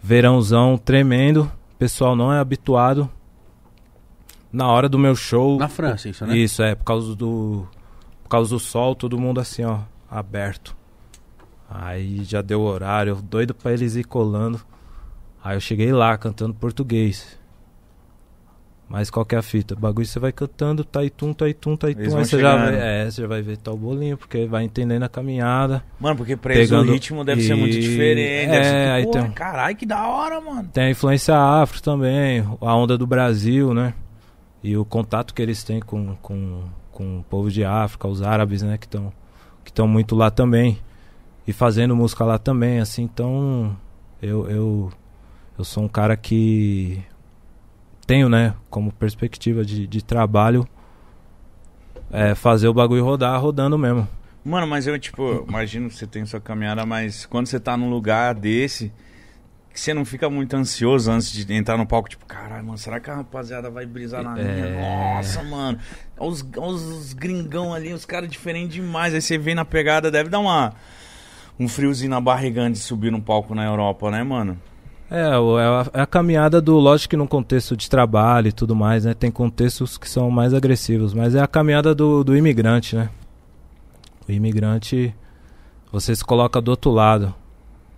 verãozão tremendo, o pessoal não é habituado. Na hora do meu show, Na França, isso, né? isso é por causa do causa do sol, todo mundo assim, ó, aberto. Aí já deu horário, eu doido pra eles ir colando. Aí eu cheguei lá cantando português. Mas qual que é a fita? O bagulho você vai cantando, taitum, taitum, Eles taitum. vão Aí você já, vai, é, você já vai ver tal bolinho, porque vai entendendo a caminhada. Mano, porque pra eles o ritmo deve ser muito e- diferente. É, ser, aí pô, tem- Caralho, que da hora, mano. Tem a influência afro também, a onda do Brasil, né? E o contato que eles têm com, com, com o povo de África, os árabes, né, que estão que estão muito lá também. E fazendo música lá também, assim, então eu, eu, eu sou um cara que tenho, né, como perspectiva de, de trabalho é, fazer o bagulho rodar rodando mesmo. Mano, mas eu, tipo, imagino que você tem sua caminhada, mas quando você tá num lugar desse, que você não fica muito ansioso antes de entrar no palco, tipo, caralho, mano, será que a rapaziada vai brisar na É. minha? Nossa, mano. Os, os gringão ali, os caras diferentes demais. Aí você vem na pegada, deve dar uma. Um friozinho na barriga de subir no palco na Europa, né, mano? É, é a, é a caminhada do, lógico que num contexto de trabalho e tudo mais, né? Tem contextos que são mais agressivos, mas é a caminhada do, do imigrante, né? O imigrante, você se coloca do outro lado.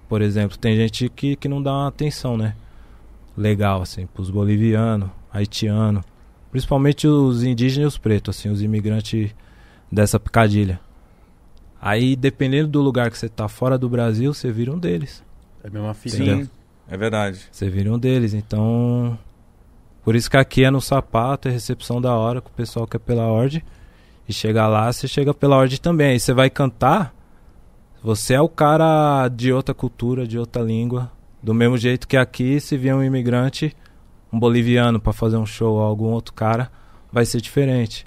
Por exemplo, tem gente que, que não dá uma atenção, né? Legal, assim, pros bolivianos, haitianos, principalmente os indígenas e os pretos, assim, os imigrantes dessa picadilha. Aí, dependendo do lugar que você tá fora do Brasil, você vira um deles. É a mesma fita. Entendeu? Sim, é verdade. Você vira um deles, então. Por isso que aqui é no sapato, é recepção da hora com o pessoal que é pela ordem. E chegar lá, você chega pela ordem também. Aí você vai cantar, você é o cara de outra cultura, de outra língua. Do mesmo jeito que aqui, se vier um imigrante, um boliviano pra fazer um show ou algum outro cara, vai ser diferente.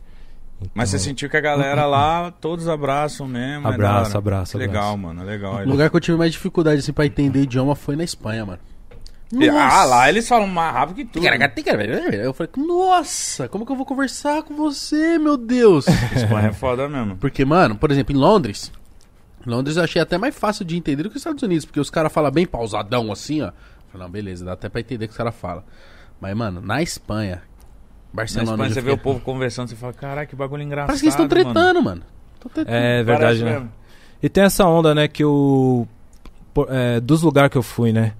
Mas você Então, sentiu que a galera lá, todos abraçam mesmo. é Abraço, hora. abraço, Legal, abraço. mano, legal. O lugar que eu tive mais dificuldade assim, pra entender idioma foi na Espanha, mano. Ah, lá eles falam mais rápido que tudo. Eu falei, nossa, como que eu vou conversar com você, meu Deus? Espanha é foda mesmo. Porque, mano, por exemplo, em Londres, Londres eu achei até mais fácil de entender do que os Estados Unidos, porque os caras falam bem pausadão assim, ó. Falei, não, beleza, dá até pra entender o que os caras falam. Mas, mano, na Espanha, Na Barcelona. Espanha eu você fiquei- vê o povo conversando, você fala, caralho, que bagulho engraçado. Parece que eles estão mano." tretando, mano. Tão tretando. É Parece verdade, né? mesmo. E tem essa onda, né, que o. é, dos lugares que eu fui, né?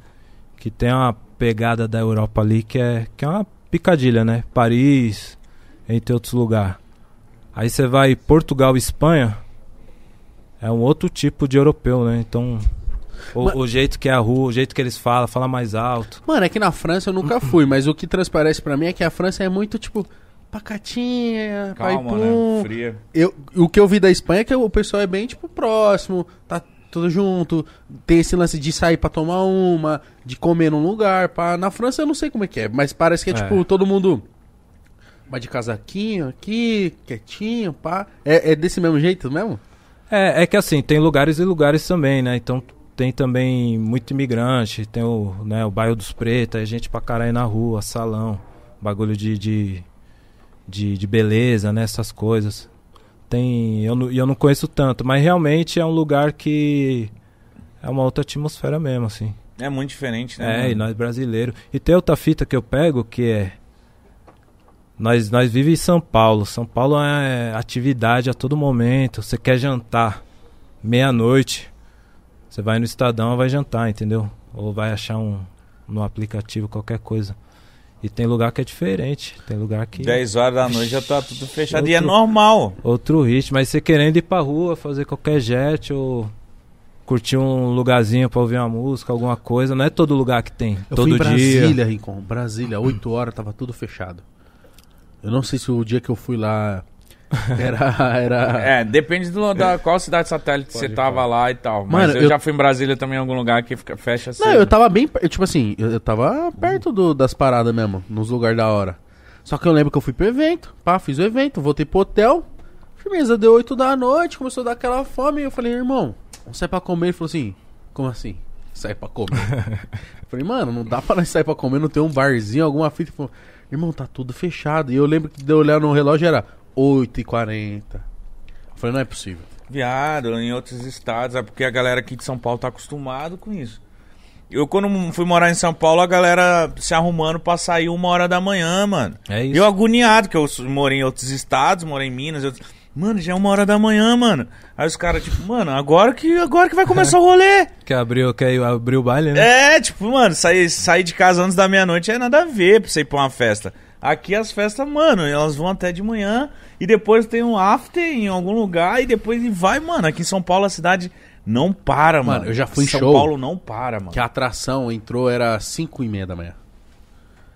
Que tem uma pegada da Europa ali que é, que é uma picadilha, né? Paris, entre outros lugares. Aí você vai Portugal e Espanha, é um outro tipo de europeu, né? Então. O, Mas- o jeito que é a rua, o jeito que eles falam, fala mais alto. Mano, é que na França eu nunca fui, mas o que transparece pra mim é que a França é muito, tipo, pacatinha, pai Calma, pum. né? Fria. Eu, o que eu vi da Espanha é que o pessoal é bem, tipo, próximo, tá tudo junto, tem esse lance de sair pra tomar uma, de comer num lugar, pá. Na França eu não sei como é que é, mas parece que é, É. tipo, todo mundo vai de casaquinho aqui, quietinho, pá. É, é desse mesmo jeito mesmo? É, é que assim, tem lugares e lugares também, né? Então tem também muito imigrante, tem o, né, o bairro dos pretos, é gente pra caralho na rua, salão, bagulho de, de, de, de beleza, né? Essas coisas. Tem. Eu, não- e eu não conheço tanto, mas realmente é um lugar que é uma outra atmosfera mesmo, assim. É muito diferente, né? É, mano? e nós brasileiros. E tem outra fita que eu pego que é. Nós, nós vivemos em São Paulo. São Paulo é atividade a todo momento. Você quer jantar meia-noite. Você vai no Estadão vai jantar, entendeu? Ou vai achar um no aplicativo qualquer coisa. E tem lugar que é diferente. Tem lugar que. 10 horas da noite já tá tudo fechado. E é Outro- normal. Outro ritmo. Mas você querendo ir pra rua, fazer qualquer jet ou curtir um lugarzinho pra ouvir uma música, alguma coisa. Não é todo lugar que tem. Eu todo fui em dia. Brasília, Rincon. Brasília, 8 horas, tava tudo fechado. Eu não sei se o dia que eu fui lá era. era... É, depende do, da qual cidade satélite você Pode tava lá e tal. Mas Mano, eu, eu- já fui em Brasília também em algum lugar que fica, fecha cedo. Não, eu tava bem. Tipo assim, eu, tava perto do- das paradas mesmo, nos lugares da hora. Só que eu lembro que eu fui pro evento, pá, fiz o evento, voltei pro hotel. Firmeza, deu 8 da noite, começou a dar aquela fome. E eu falei, irmão, sair pra comer. Ele falou assim: como assim? Sair pra comer? eu falei, mano, não dá pra nós sair pra comer, não tem um barzinho, alguma fita. Ele falou, irmão, tá tudo fechado. E eu lembro que de eu olhar no relógio era 8h40. Eu falei, não é possível. Viado, em outros estados, é porque a galera aqui de São Paulo tá acostumado com isso. Eu, quando fui morar em São Paulo, a galera se arrumando pra sair uma hora da manhã, mano. É isso. Eu agoniado, que eu morei em outros estados, morei em Minas. eu- Mano, já é uma hora da manhã, mano. Aí os caras, tipo, mano, agora que, agora que vai começar o rolê. Quer abrir, quer abrir o baile, né? É, tipo, mano, sair, sair de casa antes da meia-noite é nada a ver pra você ir pra uma festa. Aqui as festas, mano, elas vão até de manhã e depois tem um after em algum lugar e depois e vai, mano. Aqui em São Paulo a cidade não para, mano. Mano, eu já fui em São show. Paulo não para, mano. Que a atração entrou, era 5 e meia da manhã.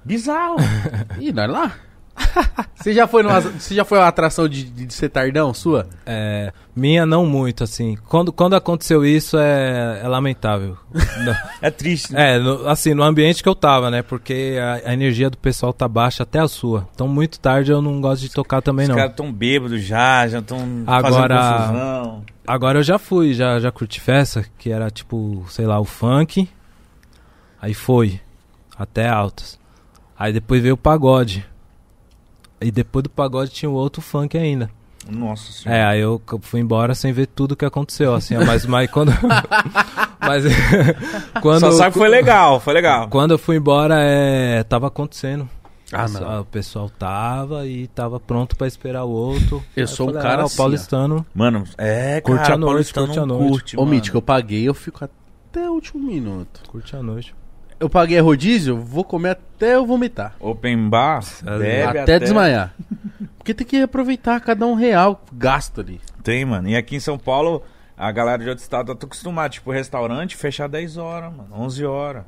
Bizarro. Ih, nós lá. Você já foi numa, você já foi uma atração de, de, de ser tardão sua? É, minha não muito, assim. Quando, quando aconteceu isso é, é lamentável. Não. É triste, né? É, no- assim, no ambiente que eu tava, né? Porque a, a energia do pessoal tá baixa até a sua. Então muito tarde eu não gosto de tocar também Os não. caras tão bêbados já, já tão Agora- fazendo confusão. Agora eu já fui, já, já curti festa, que era tipo, sei lá, o funk. Aí foi, até altas. Aí depois veio o pagode. E depois do pagode tinha o outro funk ainda. Nossa senhora. É, aí eu fui embora sem ver tudo que aconteceu, assim, mas, mas quando... mas quando... Só sabe que foi legal, foi legal. Quando eu fui embora, é, tava acontecendo. Ah, não. O pessoal tava e tava pronto pra esperar o outro. Eu Aí sou um falei, cara ah, assim, o paulistano. Mano, é, Curte cara, a noite, paulistano curte a noite. curte, Ô. Mítico, eu paguei, eu fico até o último minuto. Curte a noite. Eu paguei rodízio, vou comer até eu vomitar. Open bar, bebe até, desmaiar. Porque tem que aproveitar cada um real gasto ali. Tem, mano. E aqui em São Paulo, a galera de outro estado tá acostumada. Tipo, restaurante fechar 10 horas, mano. 11 horas.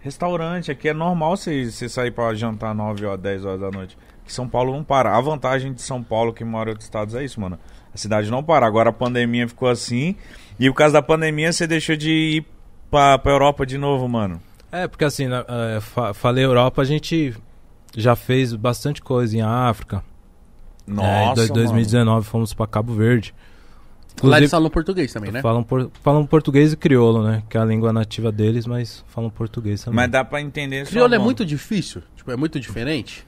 Restaurante, aqui é normal você, sair pra jantar 9 horas, 10 horas da noite. Que São Paulo não para. A vantagem de São Paulo que mora em outros estados é isso, mano. A cidade não para. Agora a pandemia ficou assim. E por causa da pandemia você deixou de ir pra, pra Europa de novo, mano. É, porque assim, na- fa- falei Europa, a gente já fez bastante coisa em África. É, em Nossa, dois- mano. 2019 fomos pra Cabo Verde. Lá eles Inclusive, falam português também, né? falam, por- falam português e crioulo, né? Que é a língua nativa deles, mas falam português também. Mas dá pra entender Crioulo é muito difícil? Tipo, é muito diferente?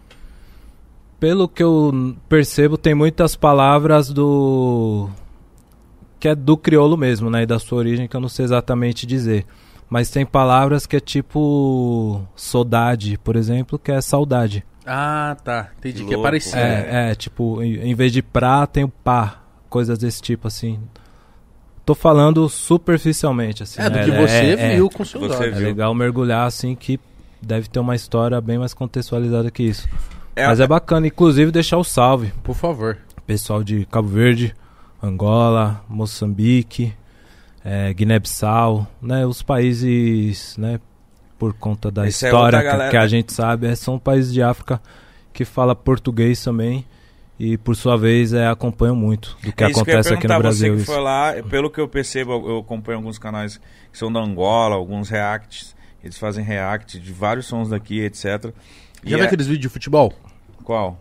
Pelo que eu percebo, tem muitas palavras do. que é do crioulo mesmo, né? E da sua origem, que eu não sei exatamente dizer. Mas tem palavras que é tipo. saudade, por exemplo, que é saudade. Ah, tá. Entendi. Que Que, é parecido. É, é, tipo, em, em vez de pra, tem o pá. Coisas desse tipo, assim. Tô falando superficialmente, assim. É, do né? que você é, viu com seus Você olhos. É legal mergulhar, assim, que deve ter uma história bem mais contextualizada que isso. É, Mas é bacana, inclusive, deixar o salve. Por favor. Pessoal de Cabo Verde, Angola, Moçambique, eh, Guiné-Bissau, né? Os países, né? Por conta da Essa é história outra que- que a gente sabe, eh, são países de África que fala português também e, por sua vez, eh, acompanham muito do que É acontece aqui no Brasil. Você que foi lá, pelo que eu percebo, eu acompanho alguns canais que são da Angola, alguns reacts. Eles fazem react de vários sons daqui, etc. E Já viu é- aqueles vídeos de futebol? Qual?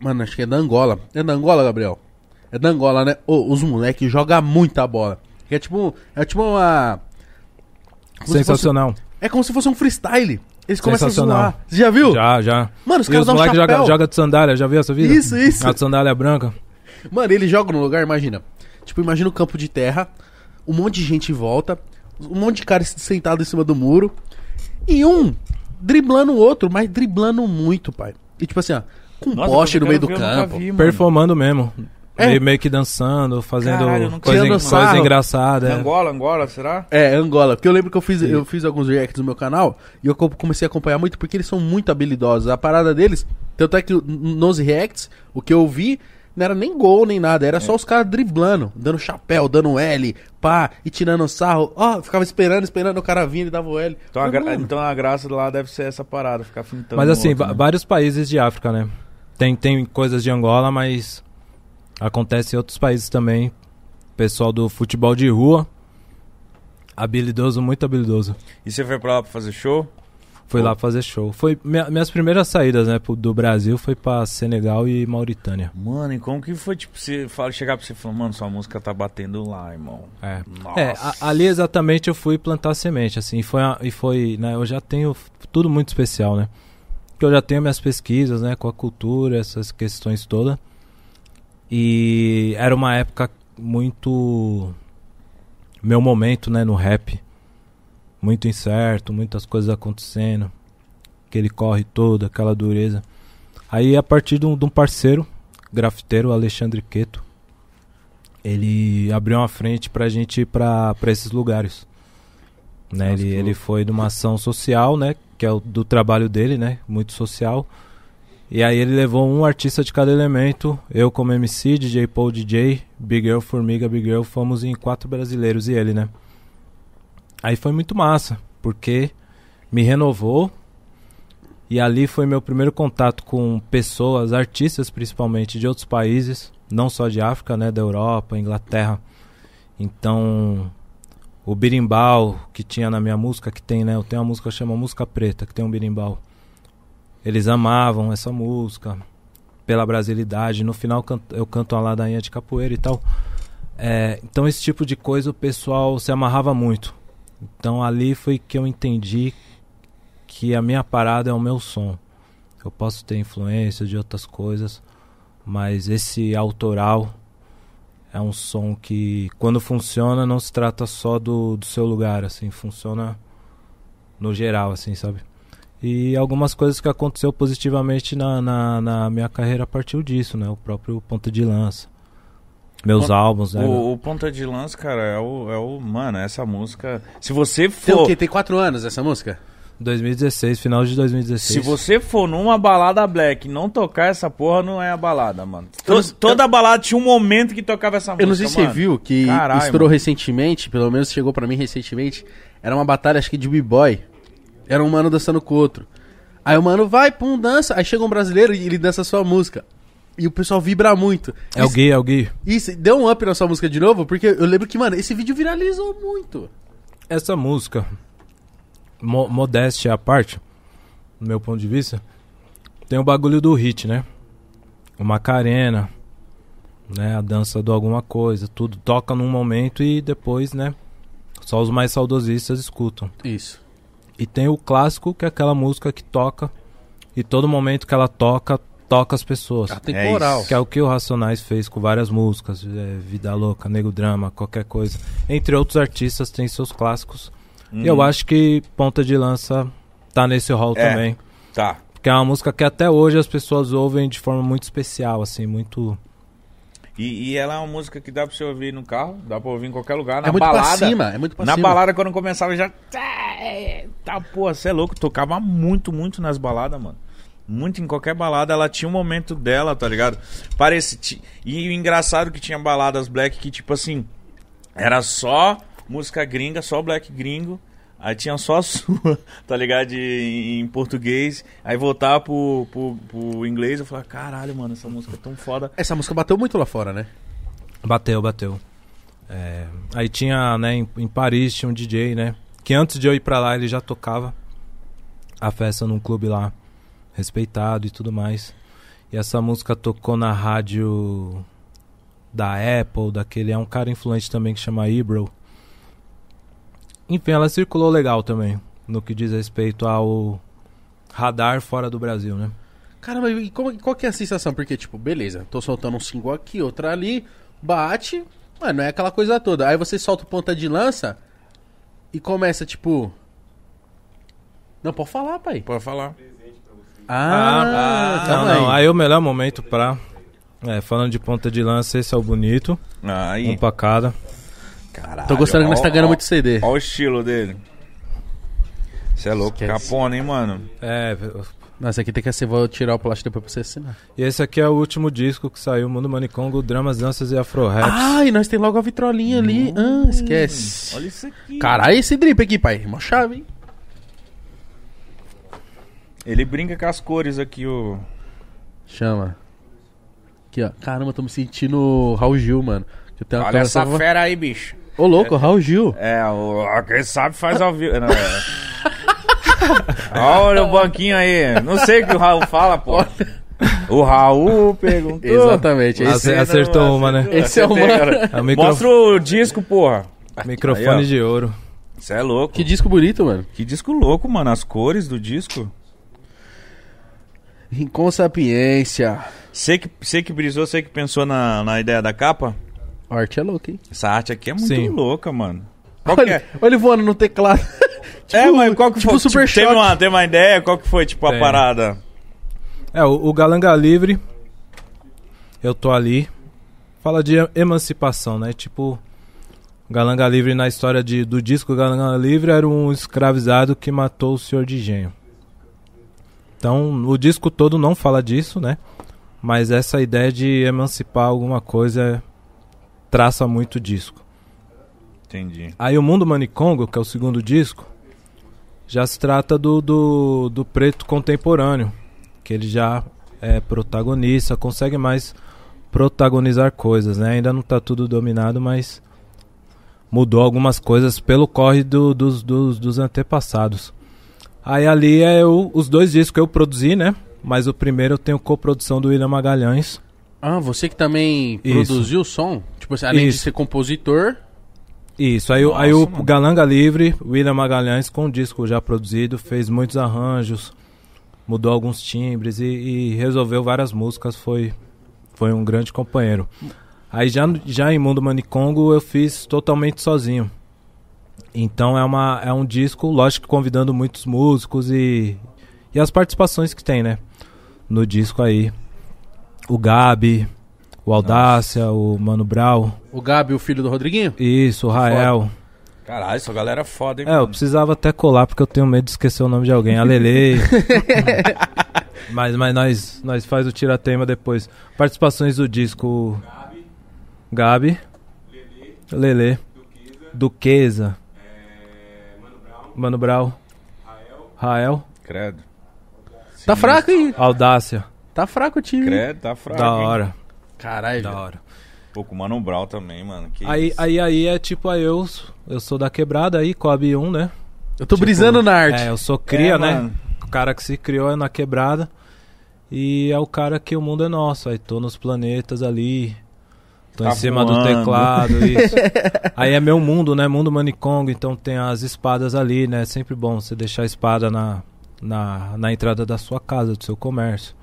Mano, acho que é da Angola. É da Angola, Gabriel? É da Angola, né? Ô, os moleques jogam muita bola. Que É tipo, é tipo uma... como se Sensacional. fosse- é como se fosse um freestyle. Eles começam a zoar. Você já viu? Já, já. Mano, os caras os dão um chapéu. jogam joga de sandália, já viu essa vida? Isso, isso. A de sandália branca. Mano, eles jogam no lugar, imagina. Tipo, imagina o campo de terra, um monte de gente em volta, um monte de cara sentado em cima do muro, e um driblando o outro, mas driblando muito, pai. E tipo assim, ó, com um Nossa, poste no meio do campo. vi. Performando mesmo. É. Meio, meio que dançando, fazendo Caralho, nunca coisa, en- engraçada. é. Angola, Angola, será? É, Angola. Porque eu lembro que eu fiz, eu fiz alguns reacts no meu canal e eu co- comecei a acompanhar muito porque eles são muito habilidosos. A parada deles, tanto é que nos reacts, o que eu vi não era nem gol nem nada, era só os caras driblando, dando chapéu, dando L, pá, e tirando sarro. Ó, ficava esperando, esperando o cara vir e dava o L. Então a, gra- mano, então a graça lá deve ser essa parada, ficar fintando. Mas assim, outro, né? vários países de África, né? Tem, tem coisas de Angola, mas acontece em outros países também. Pessoal do futebol de rua. Habilidoso, muito habilidoso. E você foi pra lá pra fazer show? Pô. lá fazer show. Foi minha- minhas primeiras saídas, né, do Brasil foi pra Senegal e Mauritânia. Mano, e como que foi, tipo, você fala, chegar pra você e falar, mano, sua música tá batendo lá, irmão. É. É, a- ali exatamente eu fui plantar semente, assim, foi, a- e foi, né, eu já tenho tudo muito especial, né? Porque eu já tenho minhas pesquisas, né, com a cultura, essas questões todas. E era uma época muito meu momento, né, no rap. Muito incerto, muitas coisas acontecendo. Aquele corre todo, aquela dureza. Aí a partir de um, parceiro, grafiteiro, Alexandre Queto, ele abriu uma frente pra gente ir pra, pra esses lugares. Né? Nossa, Ele, que ele foi de uma ação social, né? Que é o do trabalho dele, né? Muito social. E aí ele levou um artista de cada elemento, eu como MC, DJ Paul DJ, Big Girl, Formiga, Big Girl, fomos em quatro brasileiros e ele, né? Aí foi muito massa, porque me renovou, E ali foi meu primeiro contato com pessoas, artistas principalmente de outros países, não só de África, né, da Europa, Inglaterra. Então, o birimbau que tinha na minha música, que tem, né, eu tenho uma música que chama Música Preta, que tem um birimbau. Eles amavam essa música pela brasilidade. No final eu canto uma ladainha de capoeira e tal. É, então esse tipo de coisa o pessoal se amarrava muito. Então ali foi que eu entendi que a minha parada é o meu som. Eu posso ter influência de outras coisas, mas esse autoral é um som que quando funciona não se trata só do, do seu lugar, assim, funciona no geral, assim, sabe? E algumas coisas que aconteceu positivamente na, na, na minha carreira partiu disso, né? O próprio Ponta de Lança. Meus álbuns, né? O, o, Ponta de Lança, cara, é o, é o. Mano, essa música. Se você for. Tem o quê? Tem quatro anos essa música? 2016, final de 2016. Se você for numa balada black e não tocar essa porra, não é a balada, mano. Toda, eu, toda eu, balada tinha um momento que tocava essa música. Eu não sei se você viu que Caralho, estourou mano. recentemente, pelo menos chegou para mim recentemente. Era uma batalha, acho que de b-boy. Era um mano dançando com o outro. Aí o mano vai, pum, dança. Aí chega um brasileiro e ele dança a sua música. E o pessoal vibra muito. É isso, o Gui, é o Gui. Isso, deu um up na sua música de novo, porque eu lembro que, mano, esse vídeo viralizou muito. Essa música, mo modéstia à parte, do meu ponto de vista, tem o bagulho do hit, né? O Macarena, né? A dança do alguma coisa, tudo toca num momento e depois, né? Só os mais saudosistas escutam. Isso. E tem o clássico, que é aquela música que toca e todo momento que ela toca, toca as pessoas. Atemporal. É que é o que o Racionais fez com várias músicas, é, Vida Louca, Nego Drama, qualquer coisa. Entre outros artistas tem seus clássicos. Uhum. E eu acho que Ponta de Lança tá nesse rol é, também. Tá. Porque é uma música que até hoje as pessoas ouvem de forma muito especial, assim, muito e, e, ela é uma música que dá pra você ouvir no carro, dá pra ouvir em qualquer lugar. Na é muito balada, pra cima, é muito pra Na cima. balada, quando começava, já. Tá, porra, você é louco. Tocava muito, muito nas baladas, mano. Muito em qualquer balada, ela tinha um momento dela, tá ligado? Parece. E o engraçado que tinha baladas black que, tipo assim, era só música gringa, só black gringo. Aí tinha só a sua, tá ligado? De, em português. Aí voltava pro, pro, pro inglês. Eu falava, caralho, mano, essa música é tão foda. Essa música bateu muito lá fora, né? Bateu, bateu. É, aí tinha, né, em, em, Paris tinha um DJ, né? Que antes de eu ir pra lá ele já tocava a festa num clube lá, respeitado e tudo mais. E essa música tocou na rádio da Apple, daquele. É um cara influente também que chama Ibro. Enfim, ela circulou legal também, no que diz respeito ao radar fora do Brasil, né? Caramba, e como, qual que é a sensação? Porque, tipo, beleza, tô soltando um single aqui, outra ali, bate, mas não é aquela coisa toda. Aí você solta o ponta de lança e começa, tipo. Não, pode falar, pai. Pode falar. Ah, ah, tá não, não. Aí o melhor momento pra. É, falando de ponta de lança, esse é o bonito. Aí. Um pra cada. Caralho. Tô gostando que nós tá ganhando muito CD. Olha o estilo dele. Você é louco, Esquece. capona, hein, mano? É, nossa, aqui tem que ser, vou tirar o plástico depois pra você assinar. E esse aqui é o último disco que saiu, Mundo Manicongo, Dramas, Danças e Afro-Raps. Ah, e nós tem logo a vitrolinha ali. Hum, ah, esquece. Olha isso aqui. Caralho, esse drip aqui, pai. Uma chave, hein? Ele brinca com as cores aqui, o... Chama. Aqui, ó. Caramba, tô me sentindo Raul Gil, mano. Olha essa fera aí, bicho. Ô, louco, é. Raul Gil. É, o, quem sabe faz ao vivo. Não, é. Olha o banquinho aí. Não sei o que o Raul fala, pô. O Raul perguntou. Exatamente. Esse acertou não, uma, né? Esse é o É o Mostra o disco, porra. Microfone aí, de ouro. Você é louco. Que disco bonito, mano. Que disco louco, mano. As cores do disco. Com sapiência. Você que, você que brisou, você que pensou na, na ideia da capa? A arte é louca, hein? Essa arte aqui é muito Sim. louca, mano. Qual olha, é? olha ele voando no teclado. tipo, é, mas qual que tipo, foi? Super tipo, tem, uma, tem uma ideia? Qual que foi, tipo, a parada? É, o, o Galanga Livre, eu tô ali, fala de emancipação, né? Tipo, Galanga Livre na história de, do disco Galanga Livre era um escravizado que matou o senhor de engenho. Então, o disco todo não fala disso, né? Mas essa ideia de emancipar alguma coisa traça muito o disco. Entendi. Aí o Mundo Manicongo, que é o segundo disco, já se trata do, do, do preto contemporâneo, que ele já é protagonista, consegue mais protagonizar coisas, né? Ainda não tá tudo dominado, mas mudou algumas coisas pelo corre do, dos, dos, dos antepassados. Aí ali é eu, os dois discos que eu produzi, né? Mas o primeiro eu tenho coprodução do William Magalhães. Ah, você que também Isso. produziu o som? Tipo assim, além de Isso. ser compositor. Isso, aí, o- aí Nossa, o mano. Galanga Livre, William Magalhães, com o disco já produzido, fez muitos arranjos, mudou alguns timbres e, e resolveu várias músicas, foi, foi um grande companheiro. Aí já, já em Mundo Manicongo eu fiz totalmente sozinho. Então é, uma, é um disco, lógico, que convidando muitos músicos e, e as participações que tem, né? No disco aí. O Gabi, o Audácia, o Mano Brown, O Gabi, o filho do Rodriguinho? isso, o Rael. Caralho, essa galera é foda, hein, É, eu mano? precisava até colar porque eu tenho medo de esquecer o nome de alguém. A Lele. mas mas nós, nós faz o tiratema depois. Participações do disco. Gabi. Lele. Duquesa. Mano Brown. Rael. Credo. Tá fraco aí. Audácia. Tá fraco o time. Credo, tá fraco. Da hein? Caralho. Da hora. Pô, com o Mano Brown também, mano. Que Aí, isso. aí, aí é tipo aí eu. Eu sou da quebrada aí, Coab 1, né? Eu tô Tipo, brisando na arte. É, eu sou cria, É, né? mano. O cara que se criou é na quebrada. E é o cara que o mundo é nosso. Aí tô nos planetas ali. Tô Tá em cima do voando. teclado, isso. Aí é meu mundo, né? Mundo Manicongo, então tem as espadas ali, né? É sempre bom você deixar a espada na, na, na entrada da sua casa, do seu comércio.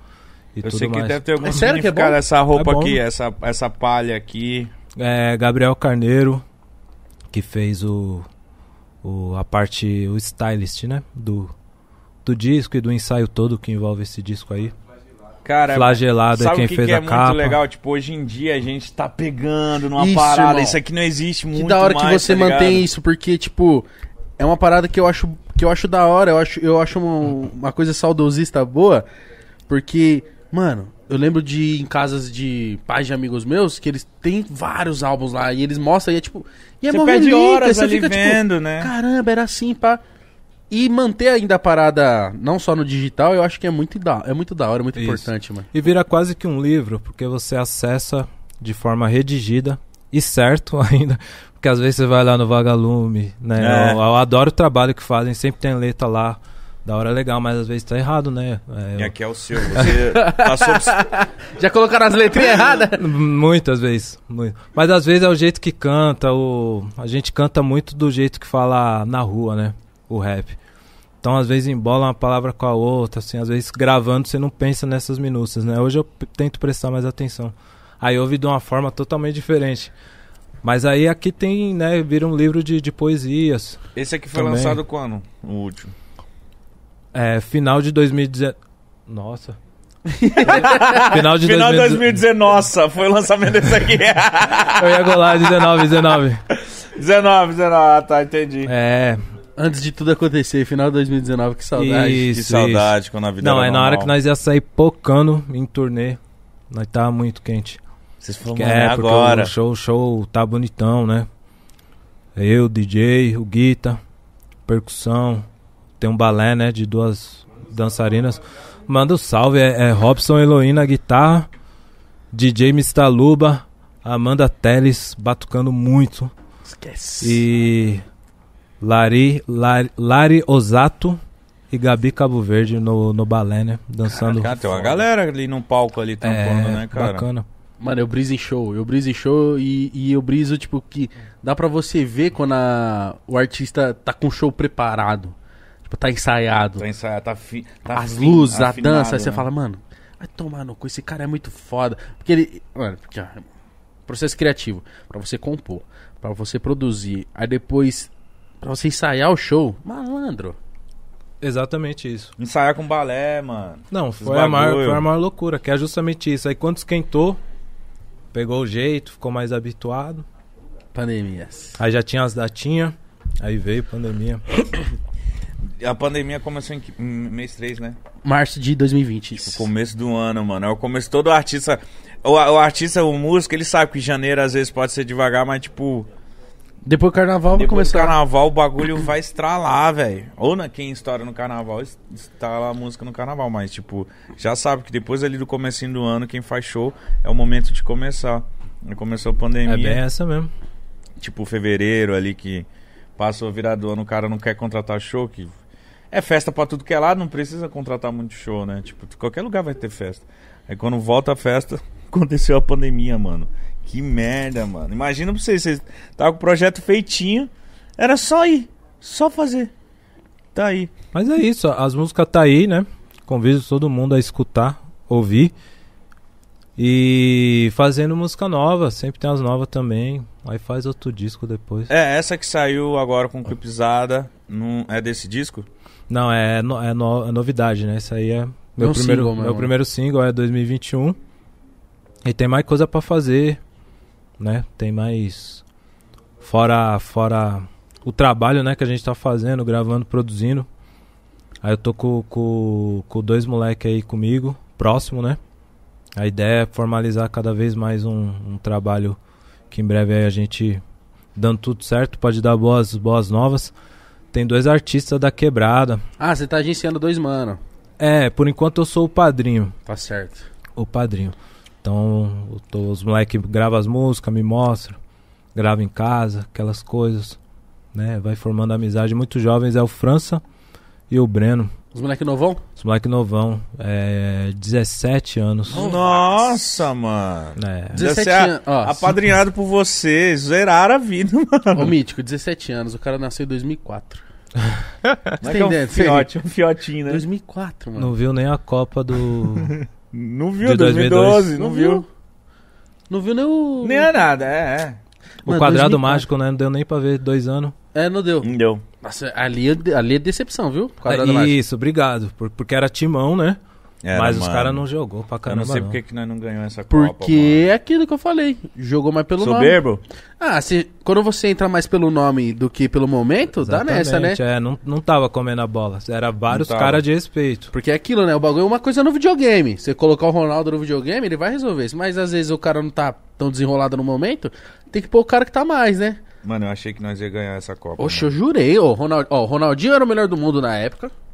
E Eu tudo sei que mais. deve ter algum É sério que é bom? essa roupa É bom. aqui, essa, essa palha aqui. É, Gabriel Carneiro, que fez o, o a parte, o stylist, né? Do, do disco e do ensaio todo que envolve esse disco aí. Cara, Flagelado é sabe quem o que, fez que é a capa. muito legal? Tipo, hoje em dia a gente tá pegando numa Isso, parada. irmão. Isso aqui não existe muito Que da hora que mais, você tá mantém isso, porque, tipo, é uma parada que eu acho, que eu acho da hora, eu acho, eu acho um- uma coisa saudosista boa, porque, mano, eu lembro de ir em casas de pais de amigos meus, que eles têm vários álbuns lá, e eles mostram, e é tipo, e é Você perde relíquia, horas você ali fica, tipo, vendo, né? caramba, era assim, pá. E manter ainda a parada, não só no digital, eu acho que é muito da, é muito da hora, muito Isso. importante, mano. E vira quase que um livro, porque você acessa de forma redigida e certo ainda. Porque às vezes você vai lá no Vagalume, né? É. Eu, eu adoro o trabalho que fazem, sempre tem letra lá. Da hora é legal, mas às vezes tá errado, né? É, E eu- aqui é o seu. Você passou Já colocaram as letrinhas erradas? Muitas vezes. muito. Mas às vezes é o jeito que canta, o... a gente canta muito do jeito que fala na rua, né? O rap. Então às vezes embola uma palavra com a outra, assim, às vezes gravando você não pensa nessas minúcias, né? Hoje eu tento prestar mais atenção. Aí ouve de uma forma totalmente diferente. Mas aí aqui tem, né, vira um livro de, de poesias. Esse aqui foi Também. lançado quando? O último. É, final de 2019. Nossa. final de Final de 2019. 2019. Nossa, foi o lançamento desse aqui. Eu ia golar 19, 19. 19, 19. Ah, tá, entendi. É, Antes de tudo acontecer, final de 2019, que saudade. Isso, que saudade quando a vida Não, era é na hora que nós ia sair pocando em turnê. Nós tava muito quente. Vocês mano, é, é porque agora. o show, o show tá bonitão, né? Eu, DJ, o Guita, percussão. Tem um balé, né? De duas dançarinas. Manda o salve, é, é Robson Eloína guitarra, DJ Mistaluba, Amanda Teles batucando muito. Esquece. E Lari, Lari, Lari Osato e Gabi Cabo Verde no, no balé, né? Dançando. Cara, tem uma galera ali no palco ali tampando, né, cara? É, Bacana. Mano, eu briso em show, eu briso em show e, e eu briso, tipo, que dá pra você ver quando a- o artista tá com o show preparado. Tipo, tá ensaiado. Tá ensaiado, tá, fi, tá As luzes, a afinado, dança, aí você né? fala, mano, vai tomar no cu, esse cara é muito foda. Porque ele. Mano, porque, ó, processo criativo. Pra você compor, pra você produzir, aí depois, pra você ensaiar o show, malandro. Exatamente isso. Ensaiar com balé, mano. Não, foi a, maior, foi a maior loucura, que é justamente isso. Aí quando esquentou, pegou o jeito, ficou mais habituado. Pandemias. Aí já tinha as datinhas, aí veio pandemia. A pandemia começou em que- em mês 3, né? Março de 2020. O começo do ano, mano. É o começo todo artista. O, o artista, o músico, ele sabe que janeiro às vezes pode ser devagar, mas tipo. Depois do carnaval vai Depois do começar. carnaval o bagulho vai estralar, velho. Ou na quem estoura no carnaval, es- a música no carnaval. Mas, tipo, já sabe que depois ali do comecinho do ano, quem faz show é o momento de começar. Aí Começou a É pandemia, bem essa mesmo. tipo fevereiro ali que passou virado do ano, o cara não quer contratar show, que é festa pra tudo que é lado, não precisa contratar muito show, né? Tipo, qualquer lugar vai ter festa. Aí quando volta a festa, aconteceu a pandemia, mano. Que merda, mano. Imagina pra vocês, vocês tava com o projeto feitinho, era só ir, só fazer. Tá aí. Mas é isso, as músicas tá aí, né? Convido todo mundo a escutar, ouvir. E fazendo música nova, sempre tem as novas também. Aí faz outro disco depois. É, essa que saiu agora com clipizada, não é desse disco? Não, é, no- é, no- é novidade, né? Isso aí é meu, um primeiro, single meu primeiro single, é 2021. E tem mais coisa pra fazer, né? Tem mais. Fora, fora o trabalho, né, que a gente tá fazendo, gravando, produzindo. Aí eu tô com, com, com dois moleques aí comigo, próximo, né? A ideia é formalizar cada vez mais um, um trabalho que em breve aí a gente, dando tudo certo, pode dar boas, boas novas. Tem dois artistas da quebrada. Ah, você tá agenciando dois mano. É, por enquanto eu sou o padrinho. Tá certo. O padrinho. Então, eu tô- os moleques gravam as músicas, me mostram, gravam em casa, aquelas coisas, né? Vai formando amizade. Muito jovens é o França e o Breno. Os moleque novão? Os moleques novão, é 17 anos. Nossa, mano. É, 17 Deve ser a- anos. Apadrinhado por vocês, zeraram a vida, mano. Ô, Mítico, 17 anos. O cara nasceu em 2004. Não é que é um fiote, um fiotinho, né? 2004, mano. não viu nem a Copa do. Não viu, De 2012, 2012, não, viu. Não viu nem o... Nem é nada, é, o Mano, quadrado 2004. mágico, né? Não deu nem pra ver dois anos. É, não deu. é. Não deu. Nossa, ali, é- ali é decepção, viu? Quadrado É, mágico. Isso, obrigado. por- porque era timão, né? Era, Mas os mano. caras não jogou pra Eu caramba. não sei não. porque que nós não ganhamos essa Copa, Porque é aquilo que eu falei. Jogou mais pelo mano. nome. Soberbo? Ah, se, quando você entra mais pelo nome do que pelo momento, dá nessa, né? Exatamente, É, não, não tava comendo a bola. Era vários caras de respeito. Porque é aquilo, né? O bagulho é uma coisa no videogame. Você colocar o Ronaldo no videogame, ele vai resolver isso. Mas às vezes o cara não tá tão desenrolado no momento, tem que pôr o cara que tá mais, né? Mano, eu achei que nós ia ganhar essa Copa. Oxe, eu jurei. Ó, o Ronald, ó, o Ronaldinho era o melhor do mundo na época. mano.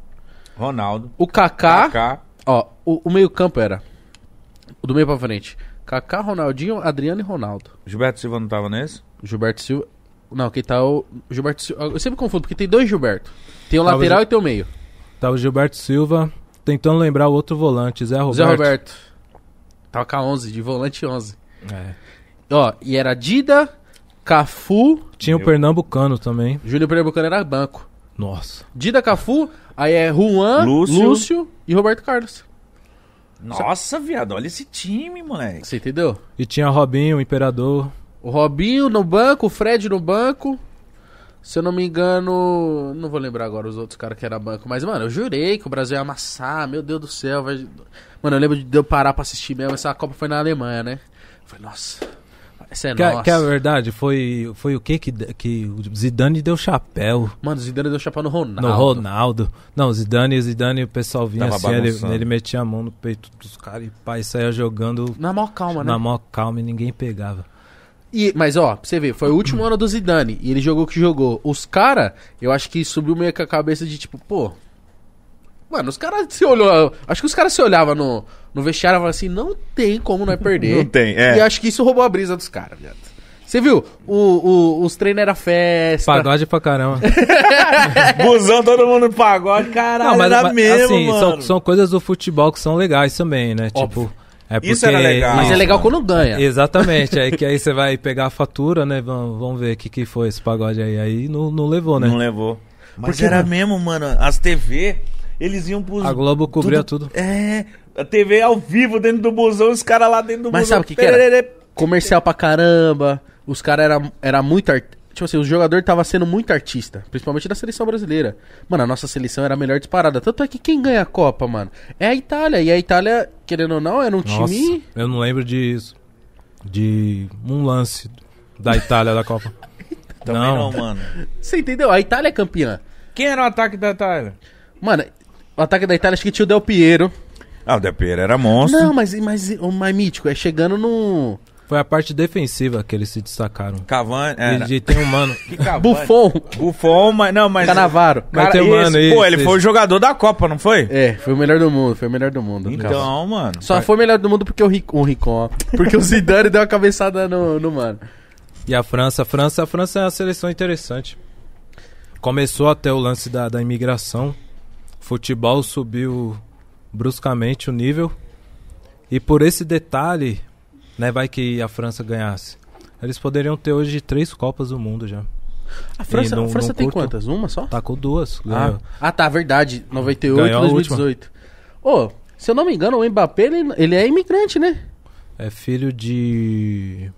Ronaldo. O Kaká, Kaká. Ó, o, o meio-campo era. O do meio pra frente. Kaká, Ronaldinho, Adriano e Ronaldo. Gilberto Silva não tava nesse? Gilberto Silva. Não, quem tá o Gilberto Silva. Eu sempre confundo, porque tem dois Gilberto. Tem o Tava lateral Gil- e tem o meio. Tava o Gilberto Silva tentando lembrar o outro volante, Zé Roberto. Zé Roberto. Tava com a 11, de volante 11. É. Ó, e era Dida, Cafu, Tinha o. Pernambucano também. Júnior Pernambucano era banco. Nossa. Dida, Cafu, aí é Juan, Lúcio. Lúcio, e Roberto Carlos. Nossa, viado, olha esse time, moleque. Você entendeu? E tinha Robinho, o Imperador. O Robinho no banco, o Fred no banco. Se eu não me engano, não vou lembrar agora os outros caras que era banco, mas mano, eu jurei que o Brasil ia amassar, meu Deus do céu, vai... Mano, eu lembro de eu parar pra assistir mesmo, essa Copa foi na Alemanha, né? Eu Falei, nossa, essa é Que, a- nossa. que a verdade foi, foi o que que, que o Zidane deu chapéu Mano, o Zidane deu chapéu no Ronaldo. no Ronaldo. Não, o Zidane, o Zidane, o pessoal vinha Tava assim, ele, ele metia a mão no peito dos caras e pai saia jogando Na maior calma, né? na maior calma e ninguém pegava. E, mas ó, pra você ver, foi o último ano do Zidane e ele jogou o que jogou. Os caras, eu acho que subiu meio com a cabeça de tipo, pô. Mano, os caras se olhou. Acho que os caras se olhavam no, no vestiário e falavam assim: não tem como nós perder. Não tem, é. E acho que isso roubou a brisa dos caras, viado. Você viu? O, o- os treinos era festa. Pagode pra caramba. Busão, todo mundo no pagode, caralho, era mesmo, assim, mano. são, são coisas do futebol que são legais também, né? Óbvio. Tipo, é porque... Isso era legal. Mas é legal mano. quando ganha. Exatamente, aí que aí você vai pegar a fatura, né? Vamos, vamos ver o que, que foi esse pagode aí. Aí não, não levou, né? Não levou. Mas Porque era não? mesmo, mano. As TV, eles iam pros. A Globo cobria tudo. É. A TV ao vivo dentro do busão, os caras lá dentro do Mas busão. sabe o que que era? Comercial pra caramba. Os caras era, era muito. Art... Tipo assim, o jogador tava sendo muito artista. Principalmente da seleção brasileira. Mano, a nossa seleção era a melhor disparada. Tanto é que quem ganha a Copa, mano? É a Itália. E a Itália, querendo ou não, era um Nossa, time. eu não lembro disso. De um lance da Itália da Copa. Também não. mano. Você entendeu? A Itália é campeã. Quem era o ataque da Itália? Mano, o ataque da Itália acho que tinha o Del Piero. Ah, o Del Piero era monstro. Não, mas, mas o mais mítico é chegando no. Foi a parte defensiva que eles se destacaram. Cavani. E, É, e tem um mano. Buffon, Buffon, mas não, mas. Canavaro. Mas Cara, tem um mano esse- Pô, ele foi o jogador da Copa, não foi? É, foi o melhor do mundo, foi o melhor do mundo. Cavani. Então, mano. Só foi o melhor do mundo porque o Ric- o Ricon, ó. Porque o Zidane deu uma cabeçada no, no mano. E a França, a França, a França é uma seleção interessante. Começou até o lance da, da imigração. Futebol subiu bruscamente o nível. E por esse detalhe, né, vai que a França ganhasse. Eles poderiam ter hoje três Copas do Mundo já. A França, E não- a França tem curto. quantas? Uma só? Tá com duas. Ah, ah, tá, verdade. 98 Ganhou a 2018. Ô, se eu não me engano, o Mbappé, ele, ele é imigrante, né? É filho de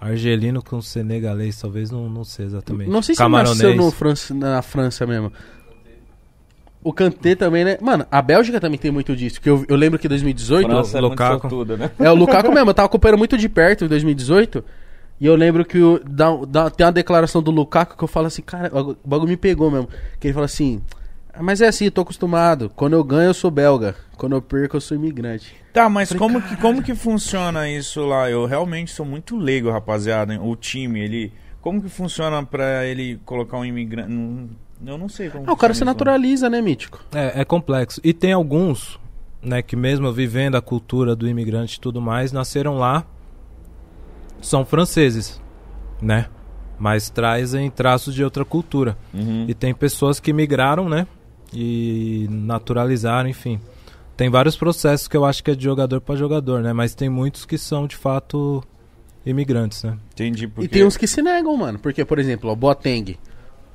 argelino com senegalês, talvez não, não sei exatamente. Não sei se ele Camaronês. nasceu no França, na França mesmo. O Kanté também, né? Mano, a Bélgica também tem muito disso. Que eu, eu lembro que em 2018. França é muito Lukaku. né? É, o Lukaku mesmo, eu tava acompanhando muito de perto em 2018. E eu lembro que o, dá, dá- tem uma declaração do Lukaku que eu falo assim, cara, o bagulho me pegou mesmo. Que ele fala assim. "Ah, Mas é assim, eu tô acostumado. Quando eu ganho, eu sou belga. Quando eu perco, eu sou imigrante. Tá, mas como que, como que funciona isso lá? Eu realmente sou muito leigo, rapaziada. O time, ele. Como que funciona pra ele colocar um imigrante? Eu não sei como Ah, o cara se naturaliza, né, Mítico? É, é complexo. E tem alguns, né, que mesmo vivendo a cultura do imigrante e tudo mais, nasceram lá, são franceses, né? Mas trazem traços de outra cultura. Uhum. E tem pessoas que migraram, né? E naturalizaram, enfim. Tem vários processos que eu acho que é de jogador para jogador, né? Mas tem muitos que são de fato imigrantes, né? Entendi. Porque... E tem uns que se negam, mano. Porque, por exemplo, o Boateng.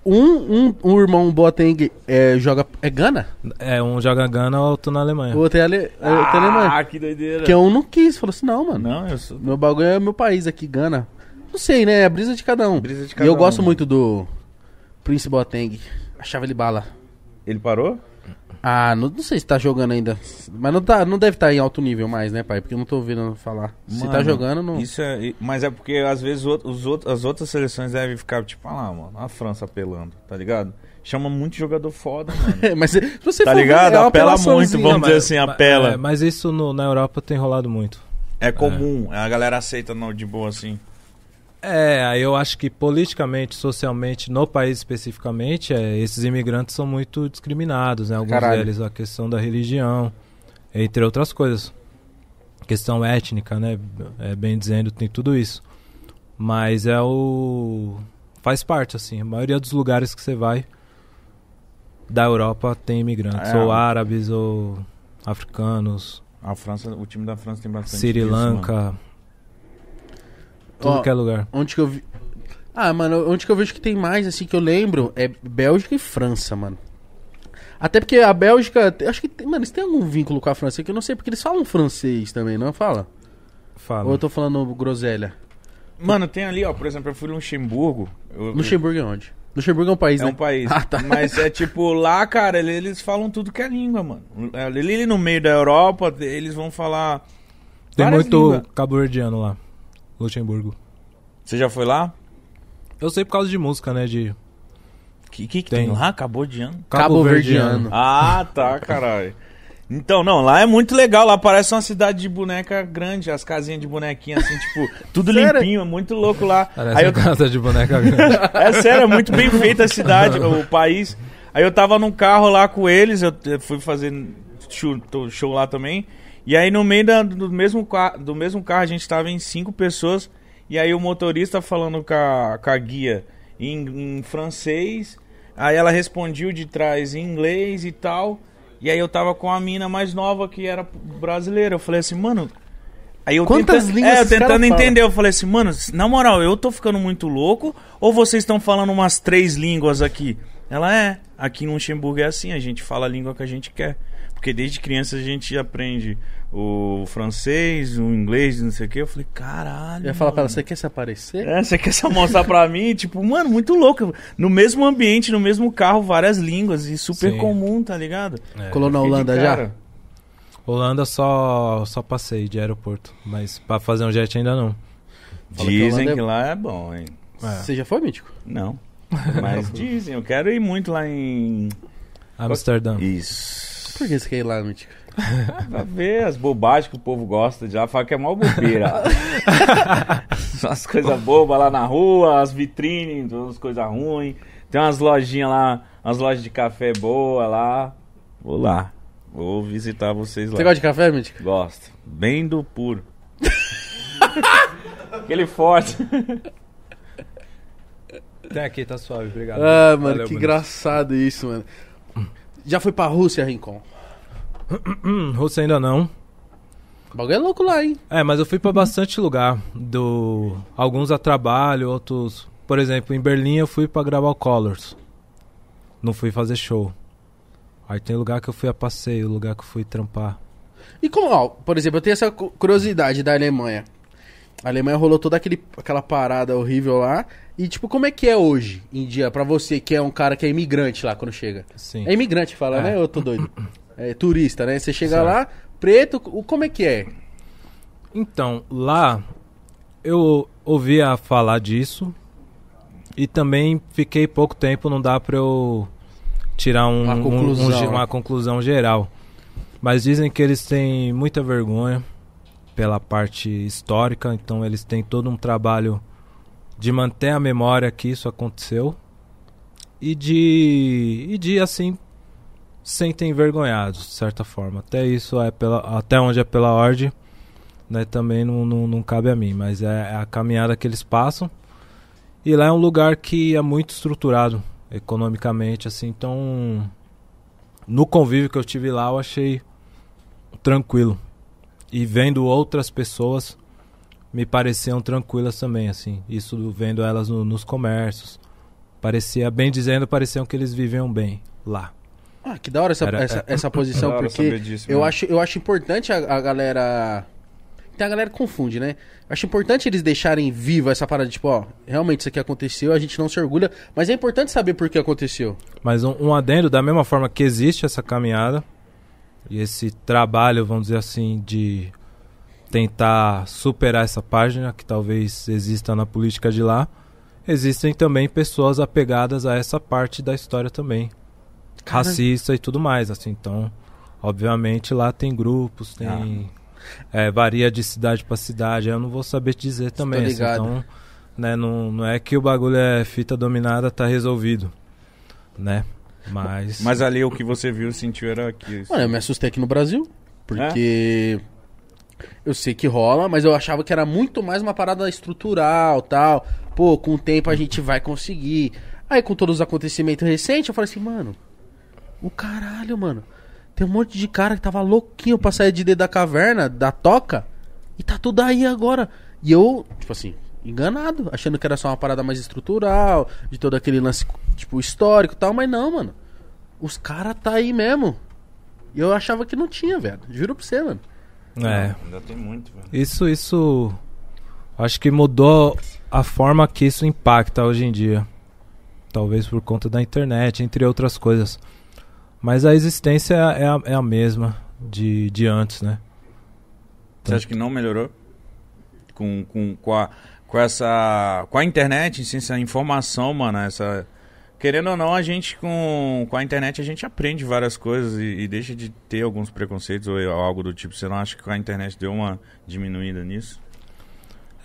Um, um, um irmão Boateng é, joga. É Gana? É, um joga Gana, outro na Alemanha. O outro é, Ale, é, outro é Alemanha. Ah, que doideira. Que um não quis. Falou assim: não, mano. Não, eu sou. Meu bagulho é meu país aqui, Gana. Não sei, né? É a brisa de cada um. Brisa de e cada eu um. gosto muito do Prince Boateng. Achava ele bala. Ele parou? Ah, não, não sei se tá jogando ainda. Mas não, tá, não deve estar em alto nível mais, né, pai? Porque eu não tô ouvindo falar. se tá Mano, jogando, não. Isso é, mas é porque às vezes os outros, as outras seleções devem ficar tipo, ah lá, mano, a França apelando, tá ligado? Chama muito jogador foda, mano. mas se você Tá for ver, ligado? é Apela muito, vamos mano. dizer assim, apela. É, mas isso no- na Europa tem rolado muito. É comum, a galera aceita no, de boa assim. É, eu acho que politicamente, socialmente, no país especificamente, é, esses imigrantes são muito discriminados, né? Alguns Caralho. deles a questão da religião, entre outras coisas. Questão étnica, né? É, bem dizendo, tem tudo isso. Mas é o. Faz parte, assim. A maioria dos lugares que você vai da Europa tem imigrantes. É. Ou árabes, ou africanos, A França, o time da França tem bastante Sri Lanka. Tudo Ó, que é lugar. Onde que eu vi. Ah, mano, onde que eu vejo que tem mais, assim, que eu lembro é Bélgica e França, mano. Até porque a Bélgica, acho que, tem- mano, eles têm algum vínculo com a França que eu não sei, porque eles falam francês também, não fala? Fala. Ou eu tô falando groselha? Mano, tem ali, ó, por exemplo, eu fui no Luxemburgo. eu- Luxemburgo é onde? Luxemburgo é um país, É né? um país. Ah, tá. Mas é tipo, lá, cara, ele- eles falam tudo que é língua, mano. Ali no meio da Europa, eles vão falar. Tem muito cabo-verdiano lá. Luxemburgo. Você já foi lá? Eu sei por causa de música, né? De O que, que, que tem. Tem. lá? Acabou de ano? Cabo-verdiano. Ah, tá, caralho. Então, não, lá é muito legal. Lá parece uma cidade de boneca grande, as casinhas de bonequinha, assim, tipo, tudo Sério? limpinho, é muito louco lá. Parece Aí eu, uma casa de boneca grande. É sério, é muito bem feita a cidade, o país. Aí eu tava num carro lá com eles, eu fui fazer show, show lá também. E aí no meio da- do, mesmo, do mesmo carro a gente tava em cinco pessoas. E aí o motorista falando com a, com a guia em, em francês. Aí ela respondia de trás em inglês e tal. E aí eu tava com a mina mais nova que era brasileira. Eu falei assim, mano. Aí eu Quantas tenta- línguas É, eu tentando entender. Eu falei assim, mano, na moral, eu tô ficando muito louco ou vocês estão falando umas três línguas aqui? Ela é. Aqui no Luxemburgo é assim, a gente fala a língua que a gente quer. Porque desde criança a gente aprende o francês, o inglês, não sei o que. Eu falei, caralho. Eu ia falar pra ela, mano. você quer se aparecer? É, você quer só mostrar pra mim? Tipo, mano, muito louco. No mesmo ambiente, no mesmo carro, várias línguas e super Sim. comum, tá ligado? É. Colou na Holanda já? Holanda só, só passei de aeroporto. Mas pra fazer um jet ainda não. Fala que Dizem Holanda é- que lá é bom, hein? É. Você já foi, Mítico? Não. Mas dizem, eu quero ir muito lá em. Amsterdã. Isso. Por que você quer ir lá, Mítico? pra ver as bobagens que o povo gosta de lá. Fala que é mó bobeira. as coisas bobas lá na rua, as vitrines, as coisas ruins. Tem umas lojinhas lá, umas lojas de café boa lá. Vou lá. Vou visitar vocês lá. Você gosta de café, Mítico? Gosto. Bem do puro. Aquele forte. Tem aqui, tá suave, obrigado. Ah, mano, Valeu, que Bruno. engraçado isso, mano. Já foi pra Rússia, Rincon? Rússia ainda não. O bagulho é louco lá, hein? É, mas eu fui pra bastante lugar. Do... Alguns a trabalho, outros. Por exemplo, em Berlim eu fui pra gravar o Colors. Não fui fazer show. Aí tem lugar que eu fui a passeio, lugar que eu fui trampar. E como, ó, por exemplo, eu tenho essa cu- curiosidade da Alemanha. A Alemanha rolou toda aquele, aquela parada horrível lá. E, tipo, como é que é hoje em dia pra você que é um cara que é imigrante lá quando chega? Sim. É imigrante que fala, É. né? Eu tô doido. É turista, né? Você chega Certo. lá, preto, o- como é que é? Então, lá eu ouvia falar disso e também fiquei pouco tempo, não dá pra eu tirar um- Uma um- um conclusão, ge- né? uma conclusão geral. Mas dizem que eles têm muita vergonha pela parte histórica, então eles têm todo um trabalho de manter a memória que isso aconteceu e de e de assim sentem envergonhados de certa forma. Até isso é pela até onde é pela ordem né, também não, não, não cabe a mim, mas é a caminhada que eles passam. E lá é um lugar que é muito estruturado economicamente, assim, então no convívio que eu tive lá eu achei tranquilo. E vendo outras pessoas me pareciam tranquilas também, assim. Isso do- vendo elas no- nos comércios. Parecia, bem dizendo, pareciam que eles viviam bem lá. Ah, que da hora essa, Era- essa, essa posição, porque disso eu mesmo. acho, eu acho importante a, a galera. Tem a galera que confunde, né? Eu acho importante eles deixarem viva essa parada, tipo, ó, realmente isso aqui aconteceu, a gente não se orgulha, mas é importante saber por que aconteceu. Mas um, um adendo, da mesma forma que existe essa caminhada e esse trabalho, vamos dizer assim, de tentar superar essa página que talvez exista na política de lá, existem também pessoas apegadas a essa parte da história também. Racista e tudo mais, assim. Então, obviamente lá tem grupos, tem é, varia de cidade para cidade. Eu não vou saber te dizer também. assim, ligado. então, né, não, não é que o bagulho é fita dominada, tá resolvido, né? Mas, Mas ali o que você viu, sentiu era aqui. Mano, eu me assustei aqui no Brasil, porque eu sei que rola, mas eu achava que era muito mais uma parada estrutural, tal. Pô, com o tempo a gente vai conseguir. Aí com todos os acontecimentos recentes, eu falei assim, mano, o caralho, mano. Tem um monte de cara que tava louquinho pra sair de dentro da caverna, da toca, e tá tudo aí agora. E eu, tipo assim, enganado, achando que era só uma parada mais estrutural, de todo aquele lance, tipo, histórico e tal, mas não, mano. Os caras tá aí mesmo. E eu achava que não tinha, velho. Juro pra você, mano. é, Ainda tem muito, velho. isso, isso, acho que mudou a forma que isso impacta hoje em dia. Talvez por conta da internet, entre outras coisas. Mas a existência é a, é a mesma de, de antes, né? Você acha que não melhorou? Com, com, com, a, com essa. Com a internet, assim, essa informação, mano, essa. Querendo ou não, a gente com, com a internet a gente aprende várias coisas e, e deixa de ter alguns preconceitos ou algo do tipo. Você não acha que com a internet deu uma diminuída nisso?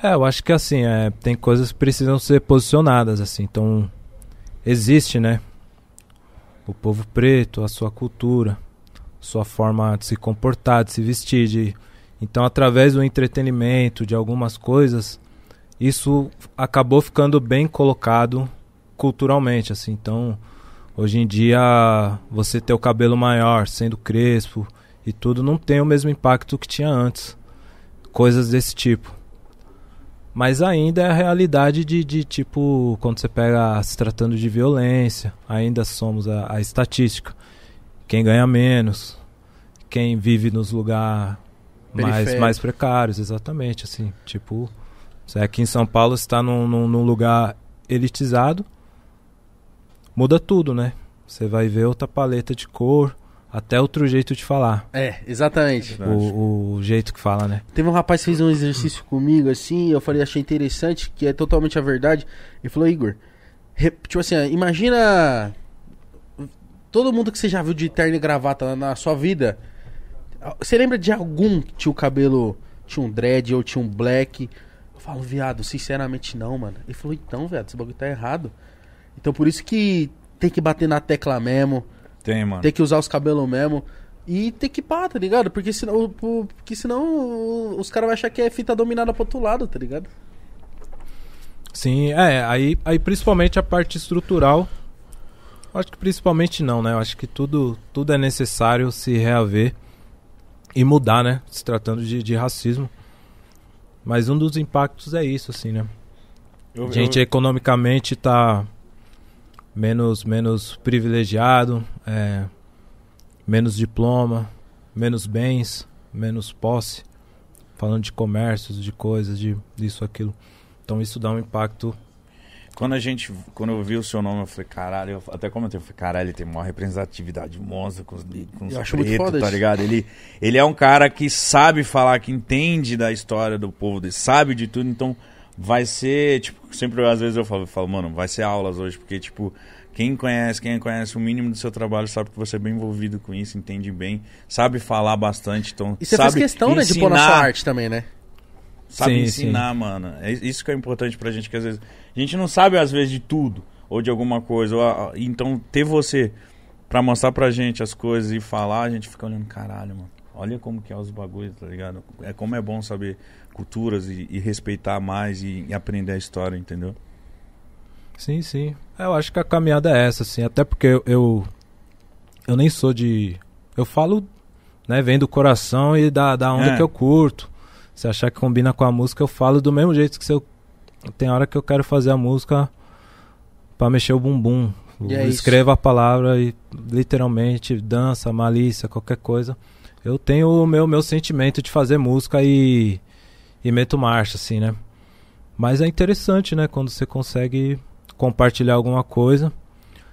É, eu acho que assim, é, tem coisas que precisam ser posicionadas, assim. Então, existe, né? O povo preto, a sua cultura, sua forma de se comportar, de se vestir. De... Então, através do entretenimento, de algumas coisas, isso acabou ficando bem colocado culturalmente, assim. Então, hoje em dia, você ter o cabelo maior, sendo crespo e tudo, não tem o mesmo impacto que tinha antes. Coisas desse tipo. Mas ainda é a realidade de, de tipo, quando você pega se tratando de violência, ainda somos a, a estatística. Quem ganha menos, quem vive nos lugares mais, mais precários, exatamente, assim. Tipo, você aqui em São Paulo está num, num, num lugar elitizado, muda tudo, né? Você vai ver outra paleta de cor, até outro jeito de falar. É, exatamente. Verdade. O, o jeito que fala, né? Teve um rapaz que fez um exercício comigo, assim, eu falei, achei interessante, que é totalmente a verdade. Ele falou, Igor, tipo assim, imagina todo mundo que você já viu de terno e gravata na, na sua vida. Você lembra de algum que tinha o cabelo. Tinha um dread ou tinha um black? Eu falo, viado, sinceramente não, mano. Ele falou, então, viado, esse bagulho tá errado. Então por isso que tem que bater na tecla mesmo. Tem, mano. Tem que usar os cabelos mesmo. E tem que pá, tá ligado? Porque senão, o- porque senão os caras vão achar que é fita dominada pro outro lado, tá ligado? Sim, é, aí, aí principalmente a parte estrutural. Acho que principalmente não, né? Eu acho que tudo, tudo é necessário se reaver e mudar, né? Se tratando de, de racismo. Mas um dos impactos é isso, assim, né? Eu- A gente eu- economicamente tá menos, menos privilegiado, é, menos diploma, menos bens, menos posse. Falando de comércios, de coisas, de isso, aquilo. Então isso dá um impacto Quando a gente. Quando eu vi o seu nome, eu falei, caralho, eu até comentei, eu falei, caralho, ele tem uma representatividade monstra com os, com os pretos, tá isso. ligado? Ele, ele é um cara que sabe falar, que entende da história do povo, dele, sabe de tudo, então vai ser, tipo, sempre às vezes eu falo, eu falo, mano, vai ser aulas hoje, porque, tipo, quem conhece, quem conhece o mínimo do seu trabalho sabe que você é bem envolvido com isso, entende bem, sabe falar bastante, então E você sabe faz questão, né, de pôr na sua ensinar arte também, né? sabe Sim, ensinar, mano. É isso que é importante pra gente, que às vezes a gente não sabe às vezes de tudo ou de alguma coisa. ou então ter você pra mostrar pra gente as coisas e falar, a gente fica olhando, caralho, mano. Olha como que é os bagulhos, tá ligado? É como é bom saber culturas e, e respeitar mais e, e aprender a história, entendeu? Sim, sim. É, Eu acho que a caminhada é essa, assim. Até porque eu, eu, eu nem sou de. Eu falo, né, vem do coração e da, da onda É. que eu curto. Se achar que combina com a música, eu falo do mesmo jeito que se eu. Tem hora que eu quero fazer a música pra mexer o bumbum. E é escrevo a palavra e literalmente dança, malícia, qualquer coisa. Eu tenho o meu, meu sentimento de fazer música e, e meto marcha, assim, né? Mas é interessante, né? Quando você consegue compartilhar alguma coisa,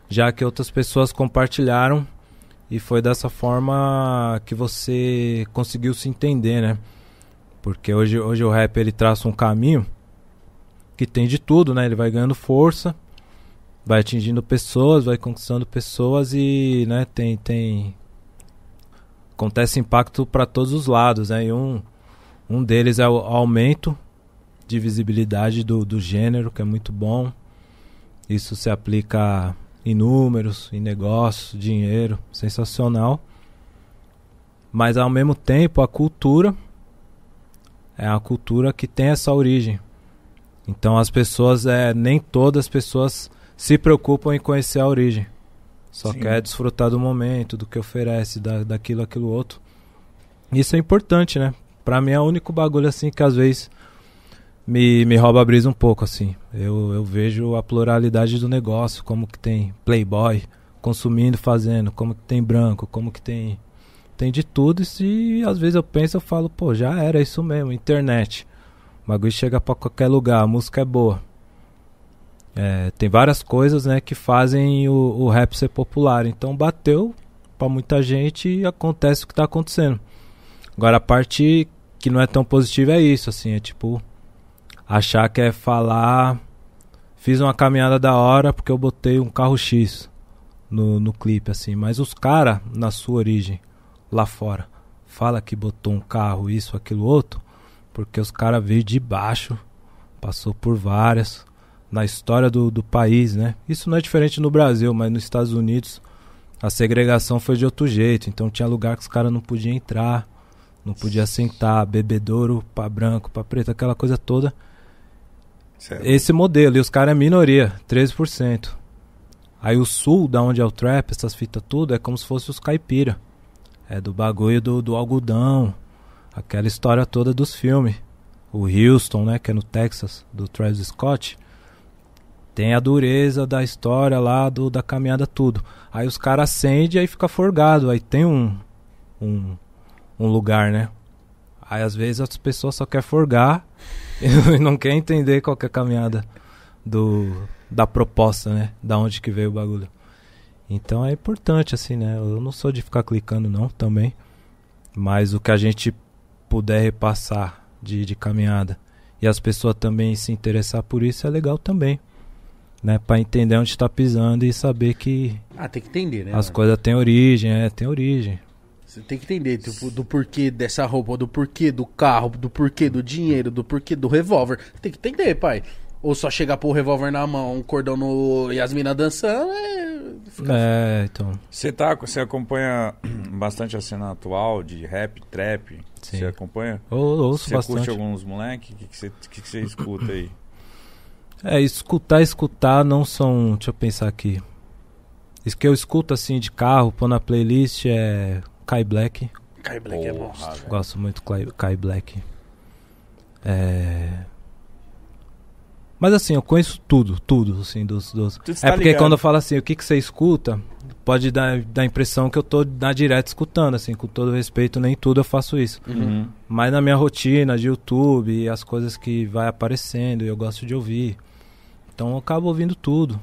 já que outras pessoas compartilharam e foi dessa forma que você conseguiu se entender, né? Porque hoje, hoje o rap ele traça um caminho que tem de tudo, né? Ele vai ganhando força, vai atingindo pessoas, vai conquistando pessoas e, né, tem tem acontece impacto para todos os lados, né? E um um deles é o aumento de visibilidade do, do gênero, que é muito bom. Isso se aplica em números, em negócios, dinheiro, sensacional. Mas ao mesmo tempo, a cultura é a cultura que tem essa origem. Então as pessoas, é, nem todas as pessoas se preocupam em conhecer a origem. Só Sim. quer desfrutar do momento, do que oferece, da, daquilo, aquilo outro. Isso é importante, né? Pra mim é o único bagulho assim que às vezes me, me rouba a brisa um pouco, assim. Eu, eu vejo a pluralidade do negócio, como que tem playboy consumindo, fazendo, como que tem branco, como que tem... Tem de tudo e às vezes eu penso, eu falo, pô, já era isso mesmo, internet. O bagulho chega pra qualquer lugar, a música é boa. É, tem várias coisas, né, que fazem o, o rap ser popular. Então bateu pra muita gente e acontece o que tá acontecendo. Agora a parte que não é tão positiva é isso, assim, é tipo achar que é falar fiz uma caminhada da hora porque eu botei um carro X no, no clipe, assim, mas os caras, na sua origem, lá fora, fala que botou um carro, isso, aquilo, outro, porque os caras veio de baixo, passou por várias, na história do, do país, né? Isso não é diferente no Brasil, mas nos Estados Unidos a segregação foi de outro jeito, então tinha lugar que os caras não podiam entrar, não podia sentar, bebedouro pra branco, pra preto, aquela coisa toda. Esse modelo, e os caras é minoria, 13%. Aí o sul, da onde é o trap, essas fitas tudo, é como se fosse os caipira. É do bagulho do, do algodão, aquela história toda dos filmes. O Houston, né, que é no Texas, do Travis Scott, tem a dureza da história lá, do, da caminhada, tudo. Aí os caras acendem e aí fica forgado, aí tem um, um, um lugar, né? Aí às vezes as pessoas só querem forgar e não quer entender qual que é a caminhada do, da proposta, né? Da onde que veio o bagulho. Então é importante, assim, né? Eu não sou de ficar clicando, não, também. Mas o que a gente puder repassar de, de caminhada e as pessoas também se interessar por isso é legal também. Né? Pra entender onde tá pisando e saber que Ah, tem que entender, né? as mano? coisas têm origem, é, tem origem. Você tem que entender, tipo, do porquê dessa roupa, do porquê do carro, do porquê do dinheiro, do porquê do revólver. Tem que entender, pai. Ou só chegar pôr o revólver na mão, um cordão no... e as minas dançando, é... fica- É, então. Você tá, você acompanha bastante a cena atual de rap, trap? Sim. Você acompanha? Eu ouço Você bastante. curte alguns moleque? O que, que, você, que, que você escuta aí? É, escutar, escutar não são. Deixa eu pensar aqui. Isso que eu escuto assim de carro, pôr na playlist é Kai Black. Kai Black é Porra, monstro. velho. Gosto muito Kai, Kai Black. É. Mas assim, eu conheço tudo, tudo, assim, dos. dos... Tu É tá porque ligado. quando eu falo assim, o que, que você escuta, pode dar, dar a impressão que eu tô na direta escutando, assim, com todo respeito, nem tudo eu faço isso. Uhum. Mas na minha rotina de YouTube as coisas que vai aparecendo, eu gosto de ouvir. Então eu acabo ouvindo tudo.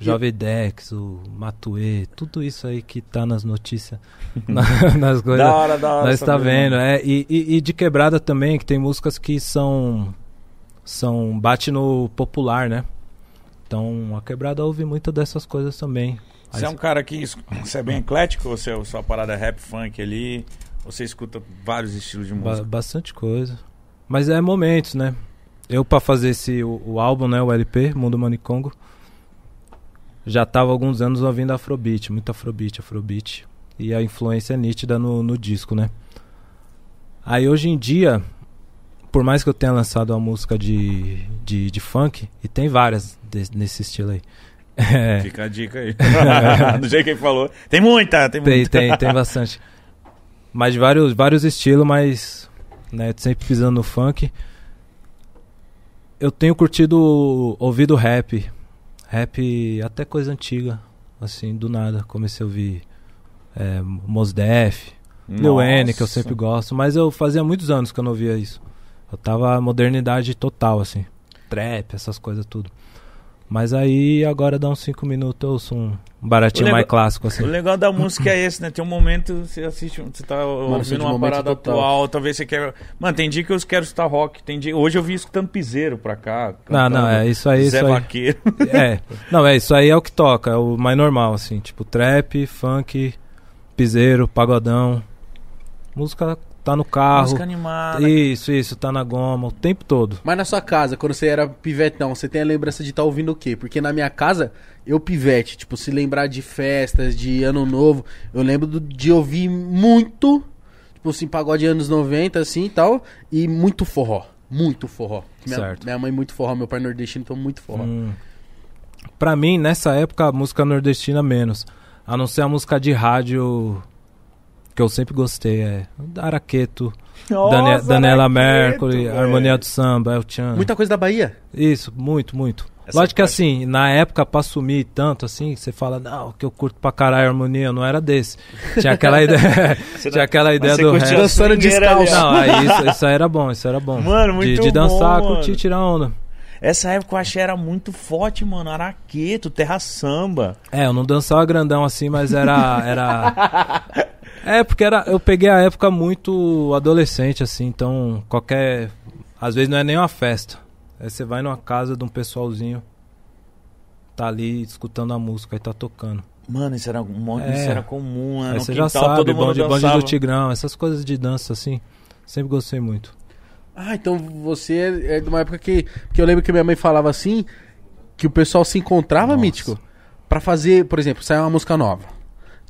E- Jovem Dex, o Matue, tudo isso aí que tá nas notícias, na- nas coisas. Da hora, da hora. Nós tá vendo, é. E, e- e de quebrada também, que tem músicas que são. São. bate no popular, né? Então a quebrada ouve muito dessas coisas também. Você é um cara que você é bem eclético? Ou você, sua parada é rap, funk ali? Ou você escuta vários estilos de Ba- música? bastante coisa. Mas é momentos, né? Eu pra fazer esse o, o álbum, né, o LP, Mundo Manicongo, já tava há alguns anos ouvindo Afrobeat, muito Afrobeat, Afrobeat. E a influência é nítida no, no disco, né? Aí hoje em dia, por mais que eu tenha lançado uma música de, de, de funk, e tem várias de- nesse estilo aí. É, Fica a dica aí. Do jeito que ele falou. Tem muita, tem tem, muita. tem, tem bastante. Mas vários, vários estilos, mas né, sempre pisando no funk. Eu tenho curtido ouvido rap. Rap até coisa antiga. Assim, do nada. Comecei a ouvir é, Mos Def, Lil N, que eu sempre gosto. Mas eu fazia muitos anos que eu não ouvia isso. Eu tava modernidade total, assim. Trap, essas coisas tudo. Mas aí agora dá uns 5 minutos eu ouço um baratinho nego- mais clássico, assim. O legal da música é esse, né? Tem um momento, você assiste, você tá sou ouvindo uma parada total. atual, talvez você quer... Mano, tem dia que eu quero escutar rock, tem dia... Hoje eu vi escutando piseiro pra cá. Não, não, é isso aí, Zé isso aí. Vaqueiro. É. Não, é isso aí é o que toca, é o mais normal, assim. Tipo, trap, funk, piseiro, pagodão. Música tá no carro. Música animada. Isso, isso, tá na goma o tempo todo. Mas na sua casa, quando você era pivetão, você tem a lembrança de estar ouvindo o quê? Porque na minha casa, eu pivete, tipo, se lembrar de festas, de ano novo, eu lembro do- de ouvir muito, tipo assim, pagode anos 90, assim e tal, e muito forró. Muito forró. Minha, Certo. minha mãe muito forró, meu pai nordestino, então muito forró. Hum. Pra mim, nessa época, a música nordestina menos. A não ser a música de rádio que eu sempre gostei. É Araqueto, Nossa, Daniela Mercury, velho. Harmonia do Samba, El Chan. Muita coisa da Bahia. Isso, muito, muito. Essa Lógico que parte- assim, na época pra sumir tanto assim, você fala, não, que eu curto pra caralho a harmonia, não era desse. Tinha aquela ideia, Você tinha aquela ideia do rap. Dançando descalço. Não, aí isso, isso aí era bom, isso era bom. Mano, de, muito de dançar, bom, curtir, mano. tirar onda. Essa época eu achei era muito forte, mano. Araqueto, terra samba. É, eu não dançava grandão assim, mas era. era... É, porque era, eu peguei a época muito adolescente, assim, então qualquer. Às vezes não é nem uma festa. Aí você vai numa casa de um pessoalzinho, tá ali escutando a música e tá tocando. Mano, isso era, um monte, É. isso era comum, né? Aí No você quintal, já sabe, bonde, bonde do Tigrão, essas coisas de dança assim. Sempre gostei muito. Ah, então você é é de uma época que, que eu lembro que minha mãe falava assim, que o pessoal se encontrava, Nossa. Mítico, pra fazer, por exemplo, sair uma música nova.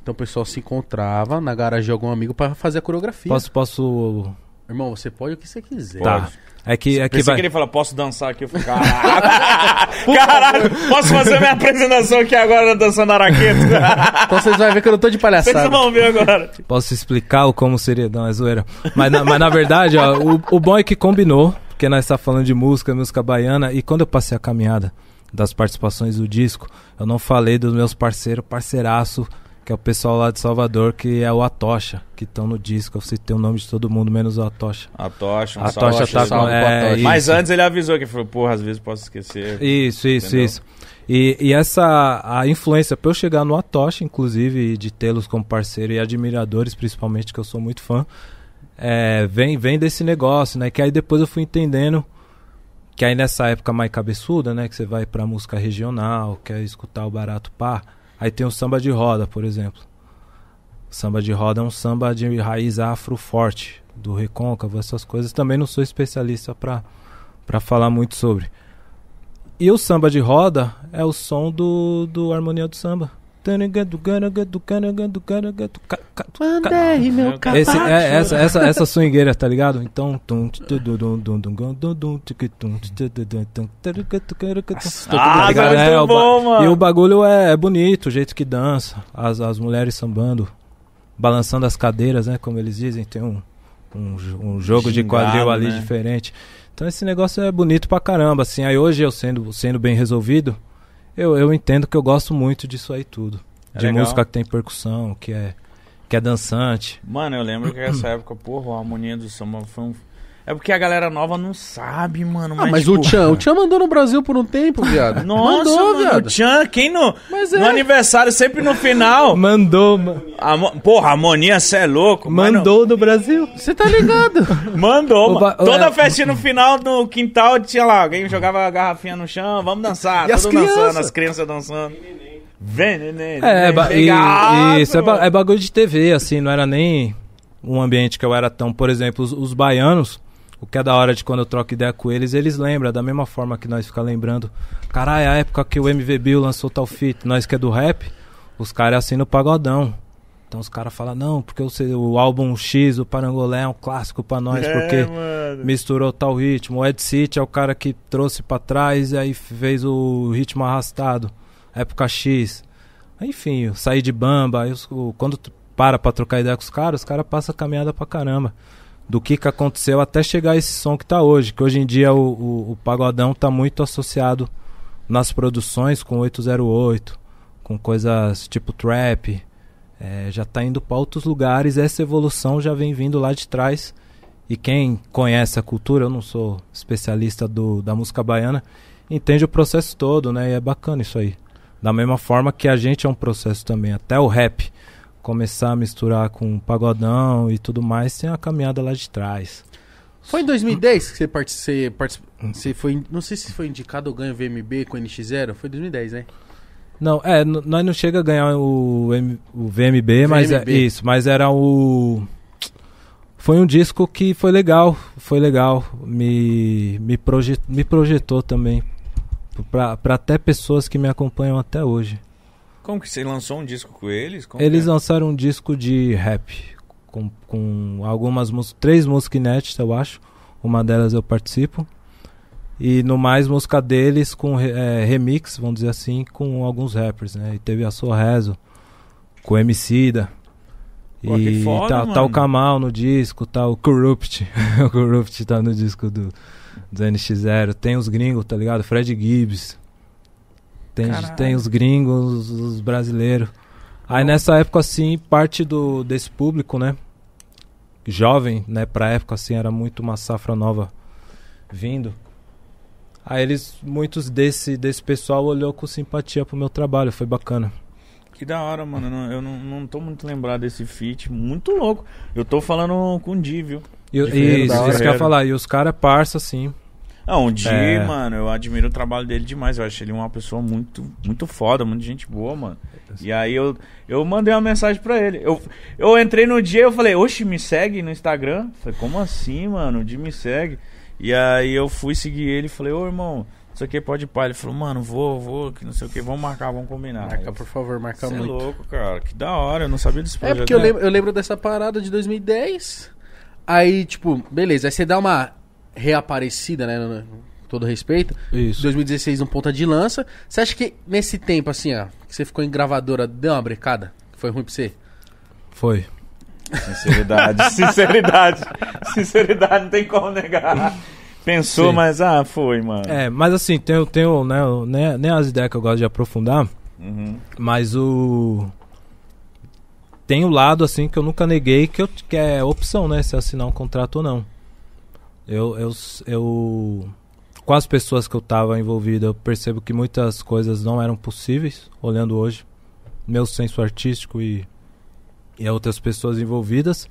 Então o pessoal se encontrava na garagem de algum amigo pra fazer a coreografia. Posso, posso. Irmão, você pode o que você quiser. Tá. É que, é que vai. que ele falou, posso dançar aqui? Eu falei, caralho, caralho, posso fazer minha apresentação aqui agora dançando araqueto? Então vocês vão ver que eu não tô de Vocês palhaçada. vão ver agora. Posso explicar o como seria? Não, é zoeira. Mas na, mas na verdade, ó, o, o bom é que combinou, porque nós tá falando de música, música baiana, e quando eu passei a caminhada das participações do disco, eu não falei dos meus parceiros, parceiraço, que é o pessoal lá de Salvador, que é o Atocha, que estão no disco. Eu citei o nome de todo mundo, menos o Atocha. A tocha, um A salve, tá com. É, Atocha. Mas isso. antes ele avisou que falou, porra, às vezes posso esquecer. Isso, isso, Entendeu? isso. E, e essa a influência para eu chegar no Atocha, inclusive, de tê-los como parceiro e admiradores, principalmente, que eu sou muito fã, é, vem, vem desse negócio, né? Que aí depois eu fui entendendo que aí nessa época mais cabeçuda, né? Que você vai pra música regional, quer escutar o barato pá, aí tem o samba de roda, por exemplo. Samba de roda é um samba de raiz afro forte, do recôncavo, essas coisas. Também não sou especialista para falar muito sobre. E o samba de roda é o som do, do harmonia do samba. Mandei meu Esse, é, essa, essa, essa swingueira, tá ligado? Então. Ah, ligado? muito É, bom, mano. E o bagulho é, é bonito, o jeito que dança. As, as mulheres sambando, balançando as cadeiras, né? Como eles dizem, tem um, um, um jogo de Gingado, quadril ali né? diferente. Então esse negócio é bonito pra caramba, assim. Aí hoje eu sendo, sendo bem resolvido, eu, eu entendo que eu gosto muito disso aí tudo. É de legal. música que tem percussão, que é, que é dançante. Mano, eu lembro que essa época, porra, a harmonia do samba foi um. É porque a galera nova não sabe, mano. Ah, mas o tipo, Tchan, o Tchan mandou no Brasil por um tempo, viado. Nossa, mandou, mano, viado. o Tchan, quem no, Mas no é. aniversário, sempre no final. Mandou, ma- A, mo- porra, a harmonia, cê é louco. mandou no Brasil. Você tá ligado? mandou, O mano. Toda é- festinha no final, no quintal, tinha lá, alguém jogava a garrafinha no chão, vamos dançar. E as todo dançando, crianças? as crianças dançando. Vem, neném. É, neném, ba- e- e isso é, ba- é bagulho de TV, assim, não era nem um ambiente que eu era tão. Por exemplo, os, os baianos, o que é da hora de quando eu troco ideia com eles, eles lembram, da mesma forma que nós ficamos lembrando. Caralho, a época que o MV Bill lançou tal fit, nós que é do rap, os caras assinam o pagodão. Então os caras falam, não, porque o, o álbum X, o Parangolé, é um clássico pra nós, É, porque mano. misturou tal ritmo. O Ed City é o cara que trouxe pra trás e aí fez o ritmo arrastado. Época X. Enfim, eu saí de bamba. o- quando tu para pra trocar ideia com os caras, os caras passam caminhada pra caramba. Do que que aconteceu até chegar esse som que tá hoje. Que hoje em dia o, o, o pagodão tá muito associado nas produções com 808, com coisas tipo trap. É, já tá indo pra outros lugares. Essa evolução já vem vindo lá de trás. E quem conhece a cultura, eu não sou especialista do, da música baiana, entende o processo todo, né? E é bacana isso aí. Da mesma forma que a gente é um processo também. Até o rap começar a misturar com pagodão e tudo mais, tem a caminhada lá de trás. Foi em 2010 que você participou. Particip... Você foi. Não sei se foi indicado ou ganho VMB com NX0. Foi 2010, né? Não, é, nós não chega a ganhar o, M- o VMB, mas é VMB. isso, mas era o foi um disco que foi legal, foi legal, me me, proje, me projetou também pra até pessoas que me acompanham até hoje. Como que você lançou um disco com eles? Como Eles é? lançaram um disco de rap com, com algumas músicas, três músicas inéditas, eu acho. Uma delas eu participo. E no mais música deles com é, remix, vamos dizer assim, com alguns rappers, né? E teve a Sorrezo com Emicida. Pô, que e foda, tá, tá o. Kamal no disco, tá o Corrupt. o Corrupt tá no disco do, do NX0. Tem os gringos, tá ligado? Fred Gibbs. Tem, Caralho. tem os gringos, os brasileiros. Aí nessa época, assim, parte do, desse público, né? Jovem, né? Pra época, assim, era muito uma safra nova vindo. Aí eles, muitos desse, desse pessoal olhou com simpatia pro meu trabalho, foi bacana. Que da hora, mano. Eu não, eu não, não tô muito lembrado desse feat. Muito louco. Eu tô falando com o Di, viu? E, Ferreiro, isso, isso que eu ia falar. E os caras parça, assim. Não, o Di, É. mano, eu admiro o trabalho dele demais. Eu acho ele uma pessoa muito, muito foda, muito gente boa, mano. E aí eu, eu mandei uma mensagem pra ele. Eu, eu entrei no dia eu falei, oxe, me segue no Instagram? Falei, como assim, mano? O Di me segue. E aí eu fui seguir ele e falei, ô irmão, isso aqui pode ir pá. Ele falou, mano, vou, vou, que não sei o que, vamos marcar, vamos combinar. Marca, Eu por favor, marca Você é muito. louco, cara. Que da hora, eu não sabia desse É projeto. porque eu lembro, eu lembro dessa parada de 2010. Aí, tipo, beleza, aí você dá uma reaparecida, né? no- Todo respeito. Isso. 2016 um ponta de lança. Você acha que nesse tempo, assim, ó, que você ficou em gravadora, deu uma brecada? Foi ruim pra você? Foi. Sinceridade, sinceridade. Sinceridade, não tem como negar. Pensou, Sim. mas ah, foi, mano. É, mas assim, tem, tem o, né, o- né, nem as ideias que eu gosto de aprofundar, Uhum. mas o. Tem o lado, assim, que eu nunca neguei, que, eu, que é opção, né? Se assinar um contrato ou não. Eu, eu, eu. Com as pessoas que eu tava envolvido, eu percebo que muitas coisas não eram possíveis, olhando hoje. Meu senso artístico e, e outras pessoas envolvidas.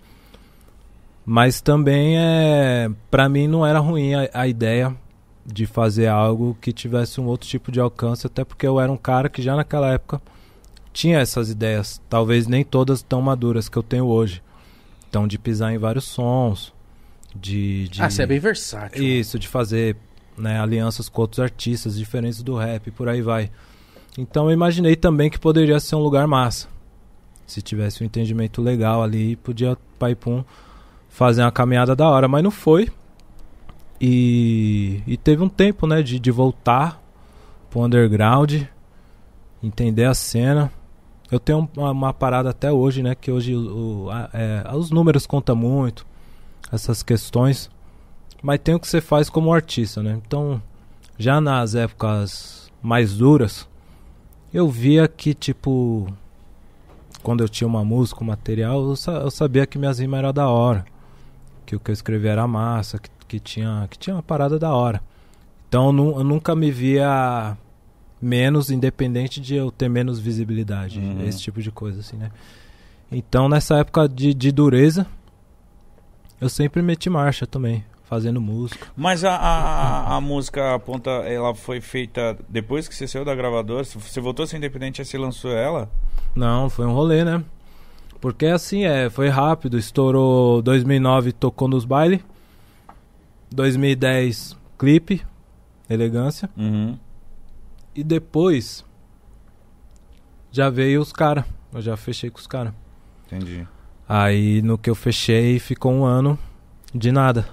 Mas também é. Pra mim não era ruim a, a ideia de fazer algo que tivesse um outro tipo de alcance, até porque eu era um cara que já naquela época tinha essas ideias, talvez nem todas tão maduras que eu tenho hoje. Então, de pisar em vários sons, de. de Ah, você é bem versátil. Isso, de fazer né, alianças com outros artistas diferentes do rap, por aí vai. Então, eu imaginei também que poderia ser um lugar massa. Se tivesse um entendimento legal ali, podia Pai Pum fazer uma caminhada da hora, mas não foi. E, e teve um tempo, né, de, de voltar pro underground, entender a cena. Eu tenho uma, uma parada até hoje, né, que hoje o, a- é, os números contam muito, essas questões, mas tem o que você faz como artista, né? Então, já nas épocas mais duras, eu via que, tipo, quando eu tinha uma música, um material, eu, sa- eu sabia que minhas rimas eram da hora. Que o que eu escrevi era massa, que, que, tinha, que tinha uma parada da hora. Então eu nunca me via menos, independente de eu ter menos visibilidade. Uhum. Esse tipo de coisa, assim, né? Então nessa época de, de dureza, eu sempre meti marcha também, fazendo música. Mas a, a, a- música a ponta, ela foi feita depois que você saiu da gravadora? Você voltou a ser independente e você lançou ela? Não, foi um rolê, né? Porque assim, é, foi rápido, estourou 2009, tocou nos bailes. 2010, clipe, elegância. Uhum. E depois já veio os caras. Eu já fechei com os caras. Entendi. Aí no que eu fechei ficou um ano de nada.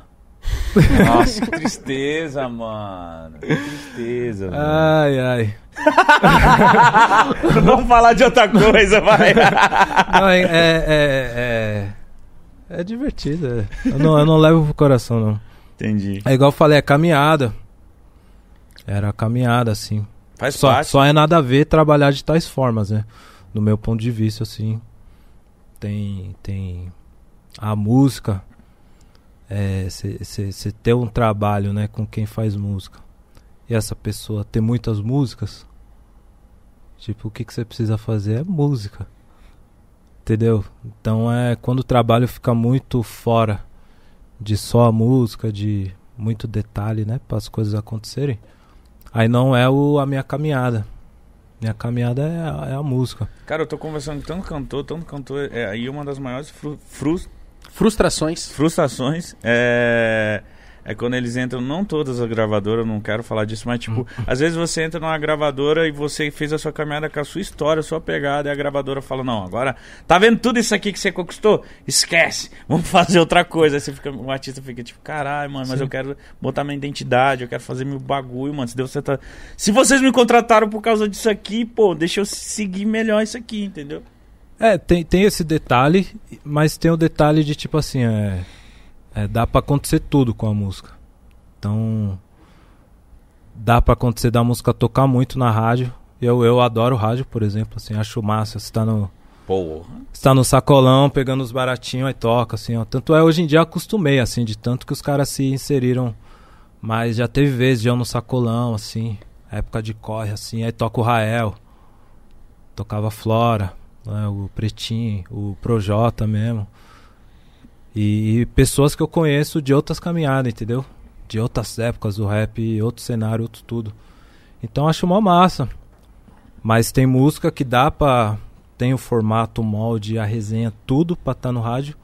Nossa, que tristeza, mano. Que tristeza, velho. Ai, ai. Vamos falar de outra coisa, vai. Não, é, é, é, é, é divertido. é. Eu, não, eu não levo pro coração, não. Entendi. É igual eu falei, é caminhada. Era caminhada, assim. Faz Só, parte. só é nada a ver trabalhar de tais formas, né? No meu ponto de vista, assim. Tem. Tem. A música. Você ter um trabalho, né? Com quem faz música. E essa pessoa ter muitas músicas. Tipo, o que você precisa fazer é música. Entendeu? Então é quando o trabalho fica muito fora de só a música, de muito detalhe, né? Para as coisas acontecerem. Aí não é o, a minha caminhada. Minha caminhada é a, é a música. Cara, eu tô conversando com tanto cantor, tanto cantor. É, aí uma das maiores fru- frus- Frustrações. frustrações é, é quando eles entram, não todas as gravadoras, eu não quero falar disso, mas tipo, às vezes você entra numa gravadora e você fez a sua caminhada com a sua história, a sua pegada, e a gravadora fala, não, agora, tá vendo tudo isso aqui que você conquistou? Esquece, vamos fazer outra coisa. Aí você fica, o artista fica tipo, caralho, mano, mas Sim. eu quero botar minha identidade, eu quero fazer meu bagulho, mano. Se, Deus você tá... Se vocês me contrataram por causa disso aqui, pô, deixa eu seguir melhor isso aqui, entendeu? É, tem, tem esse detalhe, mas tem o detalhe de tipo assim, é, é, dá pra acontecer tudo com a música. Então, dá pra acontecer da música tocar muito na rádio. Eu, eu adoro rádio, por exemplo, assim, acho massa. Você tá no, Porra. você tá no sacolão, pegando os baratinhos, aí toca, assim, ó. Tanto é, hoje em dia acostumei, assim, de tanto que os caras se inseriram. Mas já teve vezes de eu no sacolão, assim, época de corre, assim, aí toca o Rael. Tocava Flora, né, o Pretinho, o Projota mesmo. E, pessoas que eu conheço de outras caminhadas, entendeu? De outras épocas do rap, outro cenário, outro tudo. Então acho uma massa. Mas tem música que dá pra. Tem o formato, o molde, a resenha, tudo pra estar no rádio.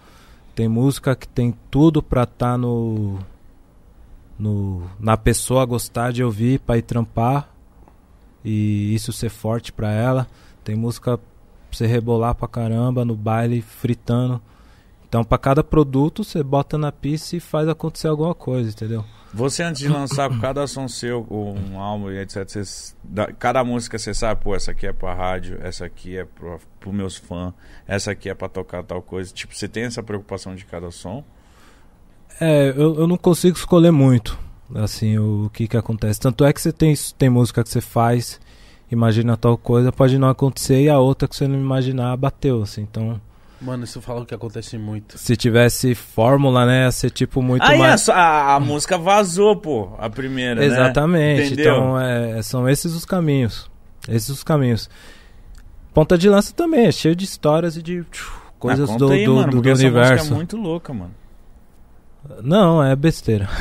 Tem música que tem tudo pra estar no. no na pessoa gostar de ouvir pra ir trampar. E isso ser forte pra ela. Tem música pra você rebolar pra caramba no baile, fritando. Então, pra cada produto, você bota na pista e faz acontecer alguma coisa, entendeu? Você, antes de lançar cada som seu, um álbum e etc., você, da- cada música você sabe, pô, essa aqui é pra rádio, essa aqui é pro, pro meus fãs, essa aqui é pra tocar tal coisa. Tipo, você tem essa preocupação de cada som? É, eu, eu não consigo escolher muito, assim, o, que que acontece. Tanto é que você tem, tem música que você faz, imagina tal coisa, pode não acontecer, e a outra que você não imaginar bateu, assim. Então, Mano, isso fala que acontece muito. se tivesse fórmula, né, ia ser tipo muito Aí mais... a, a, a música vazou, pô, a primeira, né? Exatamente. Entendeu? Então, é, são esses os caminhos. Esses os caminhos. Ponta de lança também, é cheio de histórias e de tchiu, coisas Ah, do, aí, do, mano, do- do universo. é muito louca, mano. Não, é besteira.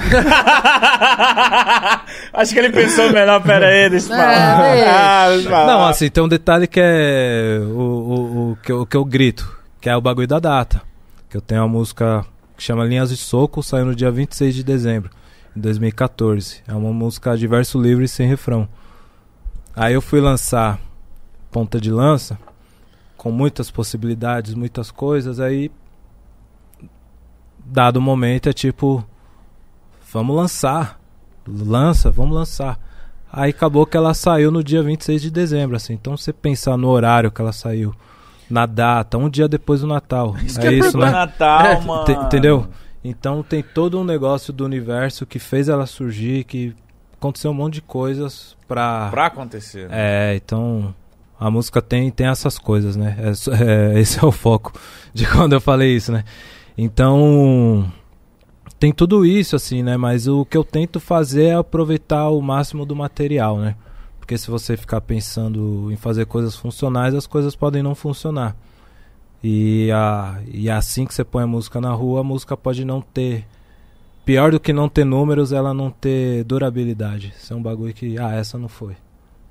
Acho que ele pensou melhor, pera aí, deixa eu falar. É, Ah, deixa eu falar. Não, assim, tem um detalhe que é o, o, o, que, eu, que eu grito, que é o bagulho da data. Que eu tenho uma música que chama Linhas de Soco, saiu no dia 26 de dezembro de 2014. É uma música de verso livre sem refrão. Aí eu fui lançar Ponta de Lança, com muitas possibilidades, muitas coisas, aí dado o momento é tipo vamos lançar. Lança, vamos lançar. Aí acabou que ela saiu no dia 26 de dezembro, assim. Então você pensar no horário que ela saiu, na data, um dia depois do Natal. Isso é ia isso, né? Natal, É, mano. Te- entendeu? Então tem todo um negócio do universo que fez ela surgir, que aconteceu um monte de coisas pra. Pra acontecer. né? É, então a música tem, tem essas coisas, né? É é, esse é o foco de quando eu falei isso, né? Então tem tudo isso, assim, né? Mas o que eu tento fazer é aproveitar o máximo do material, né? Porque se você ficar pensando em fazer coisas funcionais, as coisas podem não funcionar. E, a, e assim que você põe a música na rua, a música pode não ter. Pior do que não ter números, ela não ter durabilidade. Isso é um bagulho que, ah, essa não foi.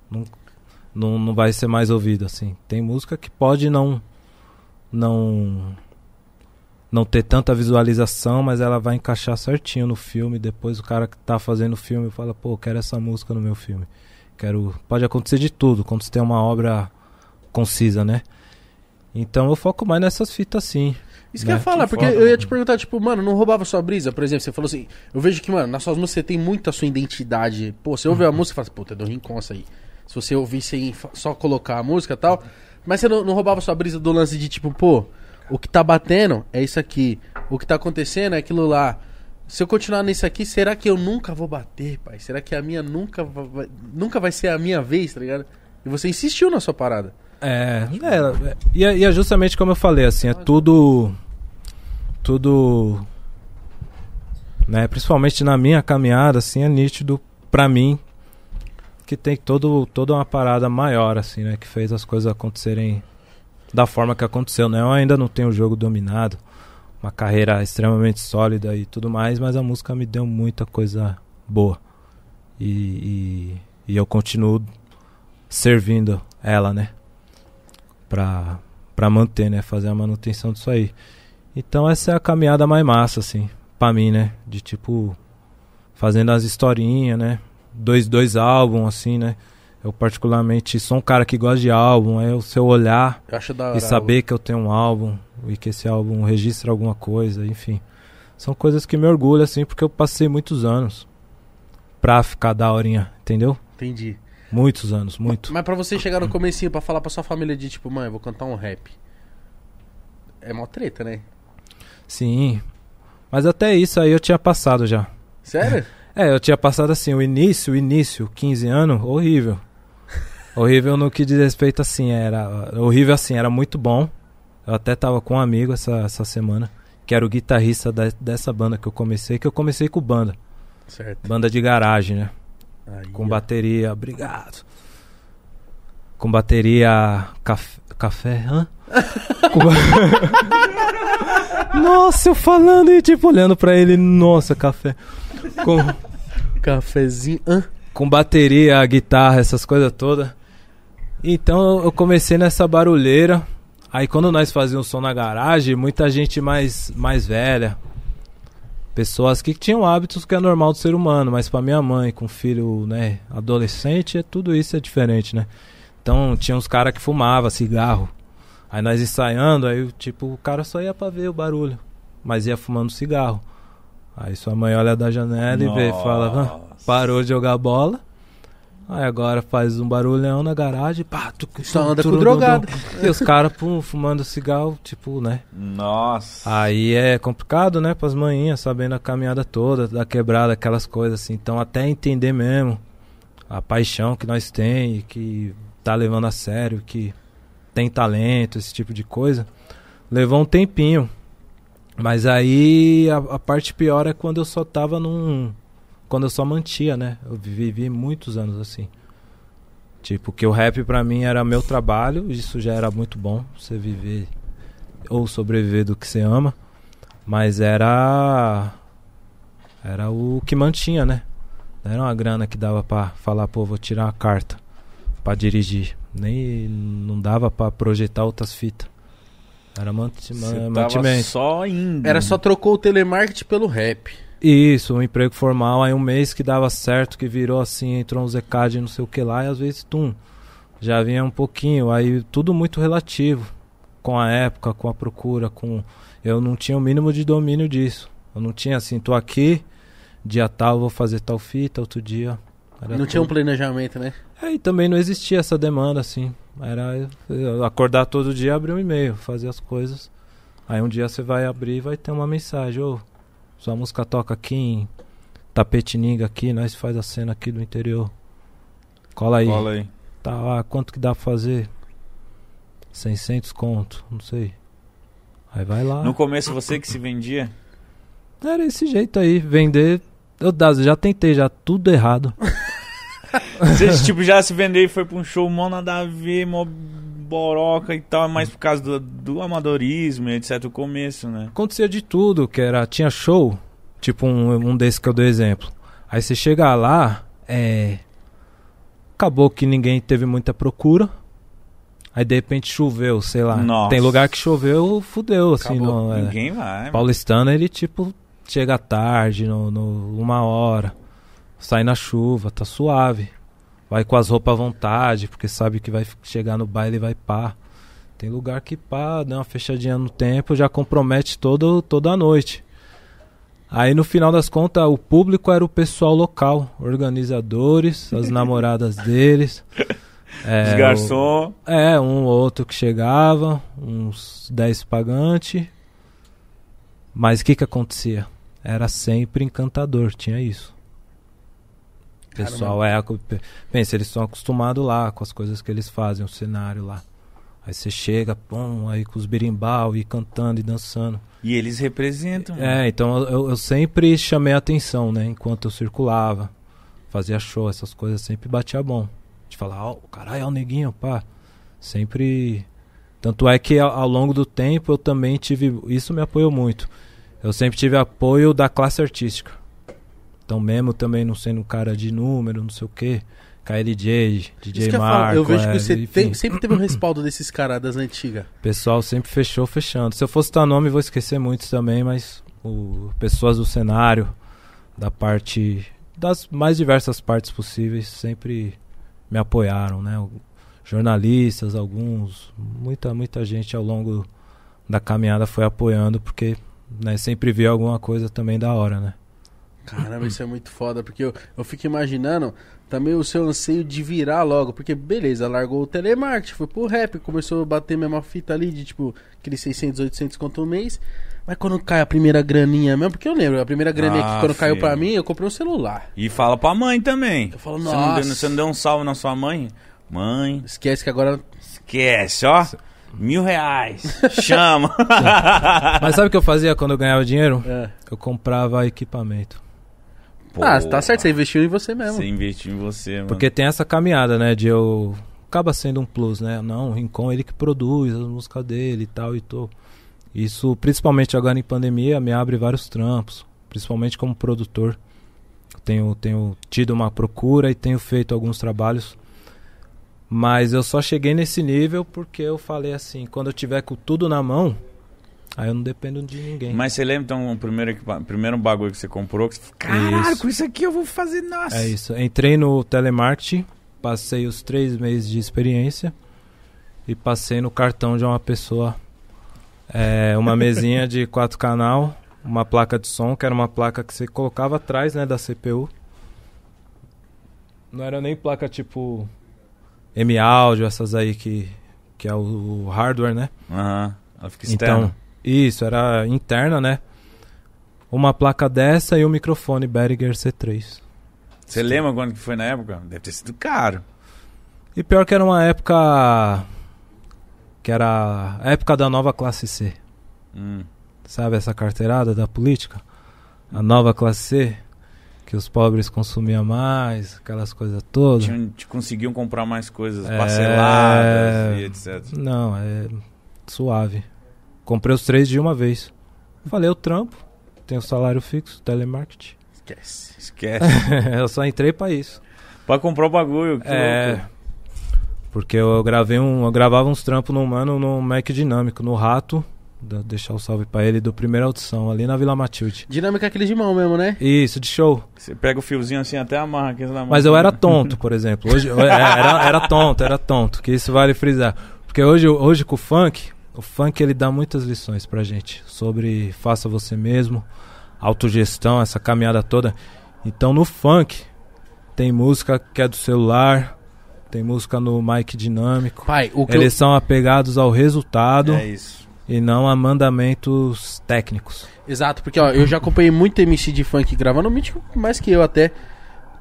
Não, não, não vai ser mais ouvido assim. Tem música que pode não não não ter tanta visualização, mas ela vai encaixar certinho no filme. Depois o cara que tá fazendo o filme fala, pô, quero essa música no meu filme. Quero, pode acontecer de tudo quando você tem uma obra concisa, né? Então eu foco mais nessas fitas assim. Isso que eu ia Né? falar, Que porque foda, eu ia te perguntar, tipo, mano, não roubava sua brisa? Por exemplo, você falou assim, eu vejo que, mano, nas suas músicas você tem muito a sua identidade. Pô, você Uhum. ouve a música e fala assim, puta, é do Rinconça aí. Se você ouvir sem só colocar a música e tal. Mas você não, não roubava sua brisa do lance de, tipo, pô, o que tá batendo é isso aqui. O que tá acontecendo é aquilo lá. Se eu continuar nisso aqui, será que eu nunca vou bater, pai? Será que a minha nunca vai, nunca vai ser a minha vez, tá ligado? E você insistiu na sua parada. É, é, e, é, é justamente como eu falei, assim, é tudo. Tudo. Né, principalmente na minha caminhada, assim, é nítido pra mim que tem todo, toda uma parada maior, assim, né? Que fez as coisas acontecerem da forma que aconteceu, né? Eu ainda não tenho o jogo dominado, uma carreira extremamente sólida e tudo mais, mas a música me deu muita coisa boa. E, e, e eu continuo servindo ela, né? Pra, pra manter, né? Fazer a manutenção disso aí. Então essa é a caminhada mais massa, assim, pra mim, né? De tipo, fazendo as historinhas, né? Dois, dois álbuns, assim, né? Eu particularmente sou um cara que gosta de álbum, é o seu olhar e saber que eu tenho um álbum e que esse álbum registra alguma coisa, enfim. São coisas que me orgulham, assim, porque eu passei muitos anos pra ficar daorinha, entendeu? Entendi. Muitos anos, muito. Mas pra você chegar no comecinho pra falar pra sua família de tipo, mãe, eu vou cantar um rap. É mó treta, né? Sim. Mas até isso aí eu tinha passado já. Sério? É, eu tinha passado assim, o início, o início, 15 anos, horrível. Horrível no que diz respeito assim, era horrível assim, era muito bom. Eu até tava com um amigo essa, essa semana, que era o guitarrista da- dessa banda que eu comecei, que eu comecei com banda, certo. banda de garagem, né? Aí, Com ó. bateria, obrigado. Com bateria café, café, hã? Com nossa, eu falando e tipo olhando pra ele, nossa, café. Com Cafezinho. Hã? com bateria, guitarra, essas coisas todas. Então eu- eu comecei nessa barulheira. Aí quando nós fazíamos som na garagem, muita gente mais, mais velha. Pessoas que tinham hábitos que é normal do ser humano, mas pra minha mãe, com filho, né, adolescente, é, tudo isso é diferente, né? Então tinha uns caras que fumavam cigarro. Aí nós ensaiando, aí tipo, o cara só ia pra ver o barulho, mas ia fumando cigarro. Aí sua mãe olha da janela e vê fala, "Hã, Nossa. parou de jogar bola. Aí agora faz um barulhão na garagem, pá, tuc, Só tuc, anda com drogado. E os caras pum, fumando cigarro, tipo, né? Nossa. Aí é complicado, né, pras manhinhas, sabendo a caminhada toda, da quebrada, aquelas coisas assim. Então até entender mesmo a paixão que nós tem e que tá levando a sério, que tem talento, esse tipo de coisa, levou um tempinho. Mas aí a, a parte pior é quando eu só tava num. Quando eu só mantia, né? Eu vivi muitos anos assim. Tipo, que o rap pra mim era meu trabalho, isso já era muito bom, você viver ou sobreviver do que você ama. Mas era Era o que mantinha, né? Não era uma grana que dava pra falar, pô, vou tirar uma carta pra dirigir. Nem não dava pra projetar outras fitas. Era manti Você ma- tava mantimento. só indo. Era só trocou o telemarketing pelo rap. Isso, um emprego formal, aí um mês que dava certo, que virou assim, entrou um ZCAD não sei o que lá, e às vezes, tum, já vinha um pouquinho, aí tudo muito relativo, com a época, com a procura, com... Eu não tinha o mínimo de domínio disso, eu não tinha assim, tô aqui, dia tal vou fazer tal fita, outro dia... Não tinha um tudo. planejamento, né? É, e também não existia essa demanda, assim, era acordar todo dia, abrir um e-mail, fazer as coisas, aí um dia você vai abrir e vai ter uma mensagem, ô... Sua música toca aqui em Tapetininga aqui, nós faz a cena aqui do interior. Cola aí. Cola aí. Tá lá, quanto que dá pra fazer? 600 conto, não sei. Aí vai lá. No começo você que se vendia? Era esse jeito aí, vender. Eu já tentei, já tudo errado. Você tipo já se vendeu e foi pra um show mó nada a ver, mó boroca e tal, mas por causa do, do amadorismo e etc. O começo, né? Acontecia de tudo, que era. Tinha show, tipo um, um desse que eu dei exemplo. Aí você chega lá, é. Acabou que ninguém teve muita procura. Aí de repente choveu, sei lá. Nossa. Tem lugar que choveu, fudeu, assim. Acabou. Não, é. Ninguém vai. Paulistano, ele tipo chega tarde, no, no- uma hora, sai na chuva, tá suave. Vai com as roupas à vontade, porque sabe que vai chegar no baile e vai pá. Tem lugar que pá, dá uma fechadinha no tempo, já compromete todo, toda a noite. Aí no final das contas, o público era o pessoal local, organizadores, as namoradas deles. é, Os o- garçom. é, um ou outro que chegava, uns 10 pagantes. Mas o que que acontecia? Era sempre encantador, tinha isso. Pessoal é. acu- pe- Pensa, eles estão acostumados lá com as coisas que eles fazem, o cenário lá. Aí você chega, pum, aí com os berimbau e cantando e dançando. E eles representam. É, então eu- eu, sempre chamei a atenção, né? Enquanto eu circulava, fazia show, essas coisas sempre batia bom. De falar, ó, caralho, é o neguinho, pá. Sempre. Tanto é que ao, ao longo do tempo eu também tive. Isso me apoiou muito. Eu sempre tive apoio da classe artística. Então, mesmo também não sendo um cara de número, não sei o quê. KLJ, Isso DJ que eu, falo, Marco. eu vejo é, que você tem- sempre teve um respaldo desses caras das antigas. O pessoal sempre fechou fechando. Se eu fosse dar nome, vou esquecer muitos também, mas o, pessoas do cenário, da parte. das mais diversas partes possíveis, sempre me apoiaram, né? Jornalistas, alguns, muita, muita gente ao longo da caminhada foi apoiando, porque né, sempre viu alguma coisa também da hora, né? Caramba, isso é muito foda, porque eu, eu fico imaginando também o seu anseio de virar logo, porque beleza, largou o telemarketing, foi pro rap, começou a bater a mesma fita ali de tipo aqueles 600, 800 conto um mês. Mas quando cai a primeira graninha mesmo, porque eu lembro, a primeira graninha Ah, que quando caiu filho. pra mim, eu comprei um celular. E fala pra mãe também. Eu falo, Você não, deu, nossa. você não deu um salve na sua mãe? Mãe, Esquece que agora esquece, ó. Mil reais. Chama. Mas sabe o que eu fazia quando eu ganhava dinheiro? É. Eu comprava equipamento. Ah, tá certo, você investiu em você mesmo. Você investiu em você, mano. Porque tem essa caminhada, né? De eu. Acaba sendo um plus, né? Não, o Rincon ele que produz as músicas dele e tal e tô. Isso, principalmente agora em pandemia, me abre vários trampos. Principalmente como produtor. Tenho, tenho tido uma procura e tenho feito alguns trabalhos. Mas eu só cheguei nesse nível porque eu falei assim: quando eu tiver com tudo na mão, aí eu não dependo de ninguém. Mas você lembra então o primeiro, primeiro bagulho que você comprou? Que você falou, caralho, Isso. com isso aqui eu vou fazer, nossa. É isso. Entrei no telemarketing, passei os três meses de experiência e passei no cartão de uma pessoa. É, uma mesinha de quatro canal, uma placa de som, que era uma placa que você colocava atrás né, da CPU. Não era nem placa tipo M-Audio, essas aí que, que é o, hardware, né? Aham. Ela fica externa. Então, isso, era interna, né? Uma placa dessa e o microfone Behringer C3. Você lembra quando que foi na época? Deve ter sido caro. E pior que era uma época. Que era a época da nova classe C. Hum. Sabe essa carteirada da política? A nova classe C. Que os pobres consumiam mais, aquelas coisas todas. Tinham, te conseguiam comprar mais coisas É. parceladas e etc. Não, é suave. Comprei os três de uma vez. Falei, eu trampo, tenho salário fixo, telemarketing. Esquece. Esquece. eu só entrei pra isso. pra comprar o bagulho. que É. louco. Porque eu gravei um. Eu gravava uns trampos no mano no Mac Dinâmico, no Rato. Da- deixar o salve pra ele do primeira audição, ali na Vila Matilde. Dinâmica é aquele de mão mesmo, né? Isso, de show. Você pega o fiozinho assim até amarra aqui na mão. Mas eu era tonto, por exemplo. Hoje, é, era, era tonto, era tonto, que isso vale frisar. Porque hoje, hoje com o funk, o funk ele dá muitas lições pra gente sobre faça você mesmo, autogestão, essa caminhada toda. Então no funk tem música que é do celular, tem música no mic dinâmico. Pai, o que Eles são apegados ao resultado É isso. e não a mandamentos técnicos. eu... Exato, porque ó, eu já acompanhei muito MC de funk gravando, mítico mais que eu até.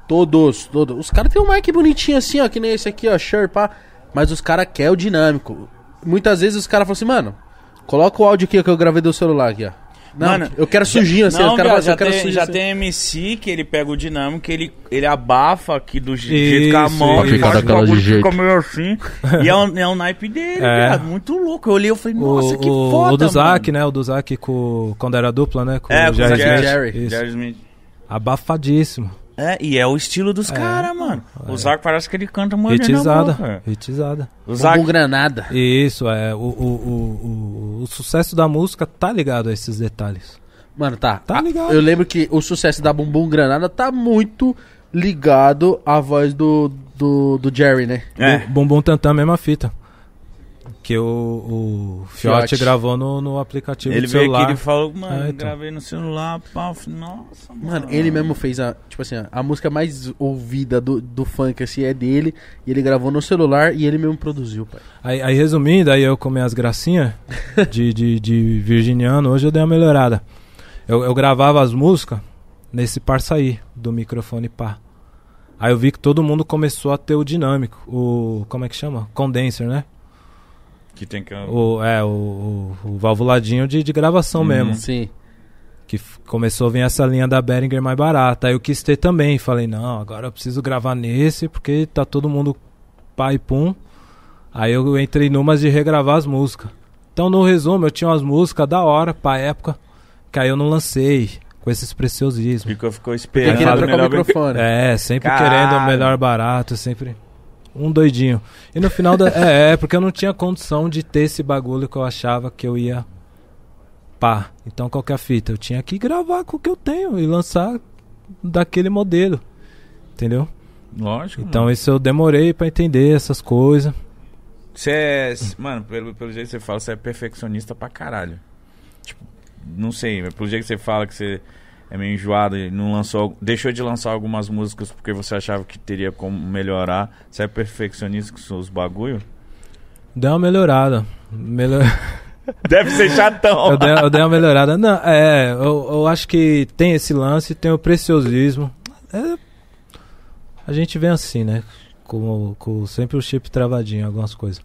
Todos, todos. Os caras têm um mic bonitinho assim, ó, que nem esse aqui, ó, Shure, pá. Mas os caras querem o dinâmico. Muitas vezes os caras falam assim, mano, coloca o áudio aqui que eu gravei do celular aqui, ó. Não, Mano, eu quero sujinho assim, Não, os caras assim, já, eu quero tem, sujinho já assim. tem MC que ele pega o dinâmico, ele, ele abafa aqui do jeito com a mão isso. e Pra ficar faz o daquela de jeito. fica meio assim. e é o, é o naipe dele, É. viado, muito louco. Eu olhei e falei, nossa, o, que o, foda, o do Zac, né? O do Zac com, quando era dupla, né? Com É, o com o Jerry. Jerry Smith. Abafadíssimo. É, e é o estilo dos É. caras, mano. O É. Zac parece que ele canta muito na Hitizada. boca. Hitizada. O Zac, Bumbum granada. Isso, é. O, o, o, o, o sucesso da música tá ligado a esses detalhes. Mano, tá. Tá Ah, ligado. Eu lembro que o sucesso da Bumbum Granada tá muito ligado à voz do, do, do Jerry, né? É. Bum Bum Tantan, mesma fita. Que o, o Fiote, Fiote. gravou no, no aplicativo ele do veio celular. aqui e falou, mano, É, então. gravei no celular, pá, nossa, mano. Mano, ele mesmo fez a, tipo assim, a música mais ouvida do, do funk, assim, é dele. E ele gravou no celular e ele mesmo produziu, pai. Aí, aí, resumindo, aí eu com minhas gracinhas de, de, de virginiano, hoje eu dei uma melhorada. Eu, eu gravava as músicas nesse parçaí do microfone pá. Aí eu vi que todo mundo começou a ter o dinâmico, o. como é que chama? Condenser, né? Que tem que... O, é, o, o, o valvuladinho de, de gravação Uhum. mesmo. Sim. Que começou a vir essa linha da Behringer mais barata. Aí eu quis ter também. Falei, não, agora eu preciso gravar nesse, porque tá todo mundo pai pum. Aí eu entrei numas de regravar as músicas. Então, no resumo, eu tinha umas músicas da hora pra época, que aí eu não lancei com esses preciosismos. Ficou, ficou esperando. queria falo trocar o microfone. É, sempre Caralho. querendo o melhor barato, sempre um doidinho. E no final da. é, é, porque eu não tinha condição de ter esse bagulho que eu achava que eu ia. Pá. Então qual que é a fita? Eu tinha que gravar com o que eu tenho e lançar daquele modelo. Entendeu? Lógico. Então isso eu demorei pra entender essas coisas. Você é. Mano, pelo, pelo jeito que você fala, você é perfeccionista pra caralho. Tipo, não sei, mas pelo jeito que você fala que você é meio enjoado e não lançou. Deixou de lançar algumas músicas porque você achava que teria como melhorar. Você é perfeccionista com seus bagulho? Deu uma melhorada. Melhor... Deve ser chatão. eu, dei, eu dei uma melhorada. Não, é, eu, eu acho que tem esse lance, tem o preciosismo. É, a gente vem assim, né? Com, com sempre o chip travadinho, algumas coisas.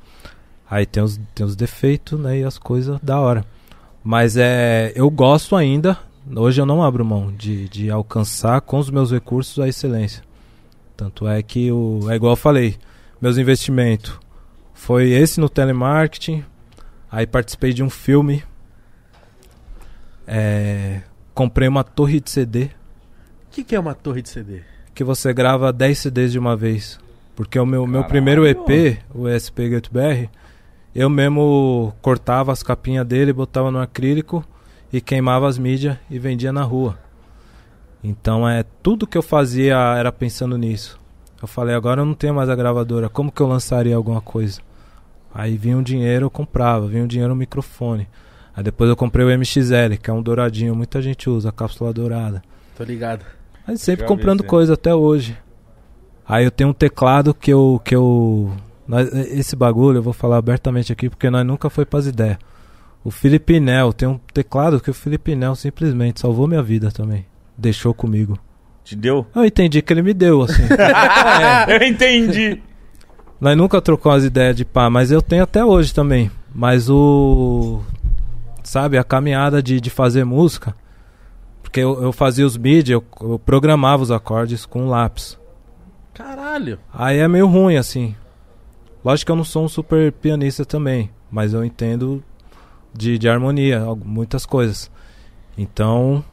Aí tem os, tem os defeitos, né? E as coisas da hora. Mas é, eu gosto ainda. Hoje eu não abro mão de, de alcançar com os meus recursos a excelência. Tanto é que o, é igual eu falei, meus investimentos foi esse no telemarketing. Aí participei de um filme. É, comprei uma torre de CD O que, que é uma torre de CD? que você grava 10 CDs de uma vez. Porque o meu, meu primeiro EP, o SP Get BR, eu mesmo cortava as capinhas dele, botava no acrílico e queimava as mídias e vendia na rua. Então é tudo que eu fazia era pensando nisso. Eu falei, agora eu não tenho mais a gravadora, como que eu lançaria alguma coisa? Aí vinha um dinheiro, eu comprava, vinha um dinheiro no microfone. Aí depois eu comprei o MXL, que é um douradinho, muita gente usa, a cápsula dourada. Tô ligado. Mas sempre Já vi comprando esse. coisa até hoje. Aí eu tenho um teclado que eu. Que eu nós- esse bagulho eu vou falar abertamente aqui porque nós nunca foi pras ideias. O Felipe Nel tem um teclado que o Felipe Nel simplesmente salvou minha vida também. Deixou comigo. Te deu? Eu entendi que ele me deu, assim. É, Eu entendi. nós nunca trocamos as ideias de pá, mas eu tenho até hoje também. Mas o. Sabe, a caminhada de, de fazer música. Porque eu, eu fazia os MIDI, eu, eu programava os acordes com lápis. Caralho. Aí é meio ruim, assim. Lógico que eu não sou um super pianista também, mas eu entendo de, de harmonia, muitas coisas. Então,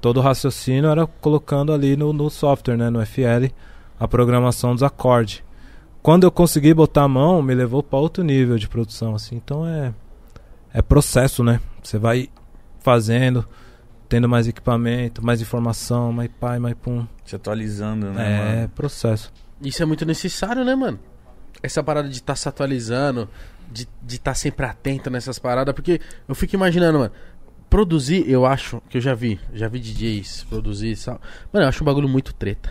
todo o raciocínio era colocando ali no, no software, né, no FL, a programação dos acordes. Quando eu consegui botar a mão, me levou para outro nível de produção, assim. Então é é processo, né? Você vai fazendo, tendo mais equipamento, mais informação, mais pai, mais pum. Se atualizando, né, É mano? processo. Isso é muito necessário, né, mano? Essa parada de estar se atualizando, de estar tá sempre atento nessas paradas, porque eu fico imaginando, mano. Produzir, eu acho, que eu já vi, já vi DJs produzir e tal. Mano, eu acho um bagulho muito treta.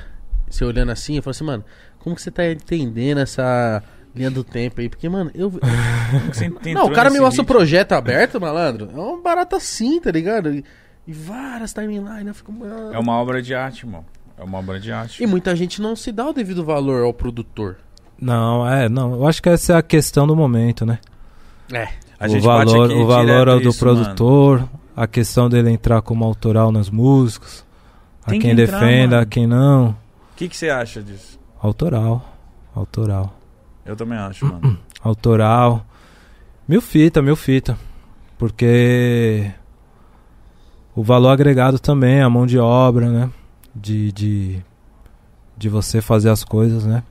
Você olhando assim, eu falo assim, mano, como que você tá entendendo essa linha do tempo aí? Porque, mano, eu. Como que você entrou Não, o cara me mostra o projeto aberto, malandro. É uma barata assim, tá ligado? E, e várias timelines, eu fico, mano. É uma obra de arte, irmão. É uma obra de arte. E muita gente não se dá o devido valor ao produtor. Não, é, não. Eu acho que essa é a questão do momento, né? É. A o valor, o valor do isso, mano. produtor, a questão dele entrar como autoral nas músicas, Tem a que quem entrar, defenda, mano. a quem não. O que, que você acha disso? Autoral, autoral, Eu também acho, mano. autoral. Mil fita, mil fita. Porque o valor agregado também, a mão de obra, né? De, de, de você fazer as coisas, né?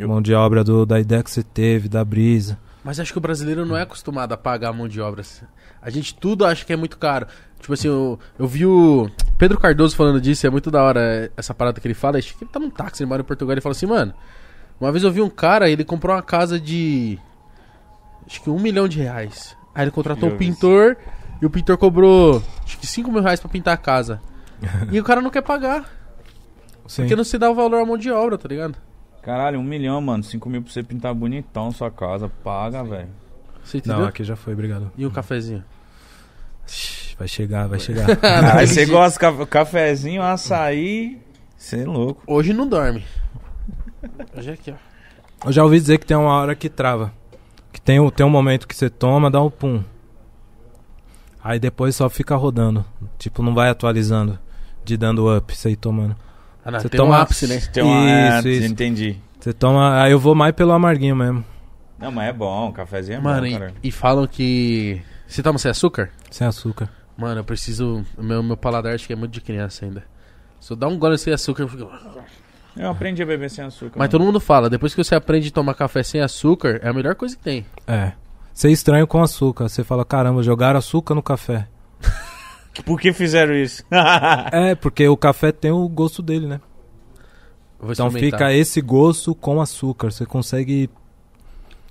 Eu- Mão de obra do, da ideia que você teve, da brisa. Mas acho que o brasileiro não é acostumado a pagar a mão de obra. A gente tudo acha que é muito caro. Tipo assim, eu, eu vi o Pedro Cardoso falando disso, é muito da hora essa parada que ele fala. Acho que ele tá num táxi, ele mora em Portugal, ele fala assim, mano. Uma vez eu vi um cara, ele comprou uma casa de. Acho que um milhão de reais. Aí ele contratou um pintor e o pintor cobrou acho que 5 mil reais pra pintar a casa. e o cara não quer pagar. Sim. Porque não se dá o valor à mão de obra, tá ligado? Caralho, um milhão, mano. Cinco mil pra você pintar bonitão sua casa. Paga, velho. Você entendeu? Não, aqui já foi, obrigado. E o cafezinho? Vai chegar, vai chegar. Aí você gosta de ca- cafezinho, açaí. Você é louco. Hoje não dorme. Hoje é aqui, ó. Eu já ouvi dizer que tem uma hora que trava. Que tem, um- tem um momento que você toma, dá um pum. Aí depois só fica rodando. Tipo, não vai atualizando. De dando up, você ir tomando. Ah, não, Você tem um toma- ápice, né? Tem uma... Isso, é, isso. Entendi. Você toma. Aí eu vou mais pelo amarguinho mesmo. Não, mas é bom. Cafezinho é Mano, bom, e, cara. e falam que. Você toma sem açúcar? Sem açúcar. Mano, eu preciso. o Meu, meu paladar acho que é muito de criança ainda. Se eu dar um gole sem açúcar, eu fico. Eu aprendi a beber sem açúcar. Mas todo mundo fala, depois que você aprende a tomar café sem açúcar, é a melhor coisa que tem. É. Você estranho com açúcar. Você fala, caramba, jogaram açúcar no café. Por que fizeram isso? é, porque o café tem o gosto dele, né? Então experimentar. fica esse gosto com açúcar. Você consegue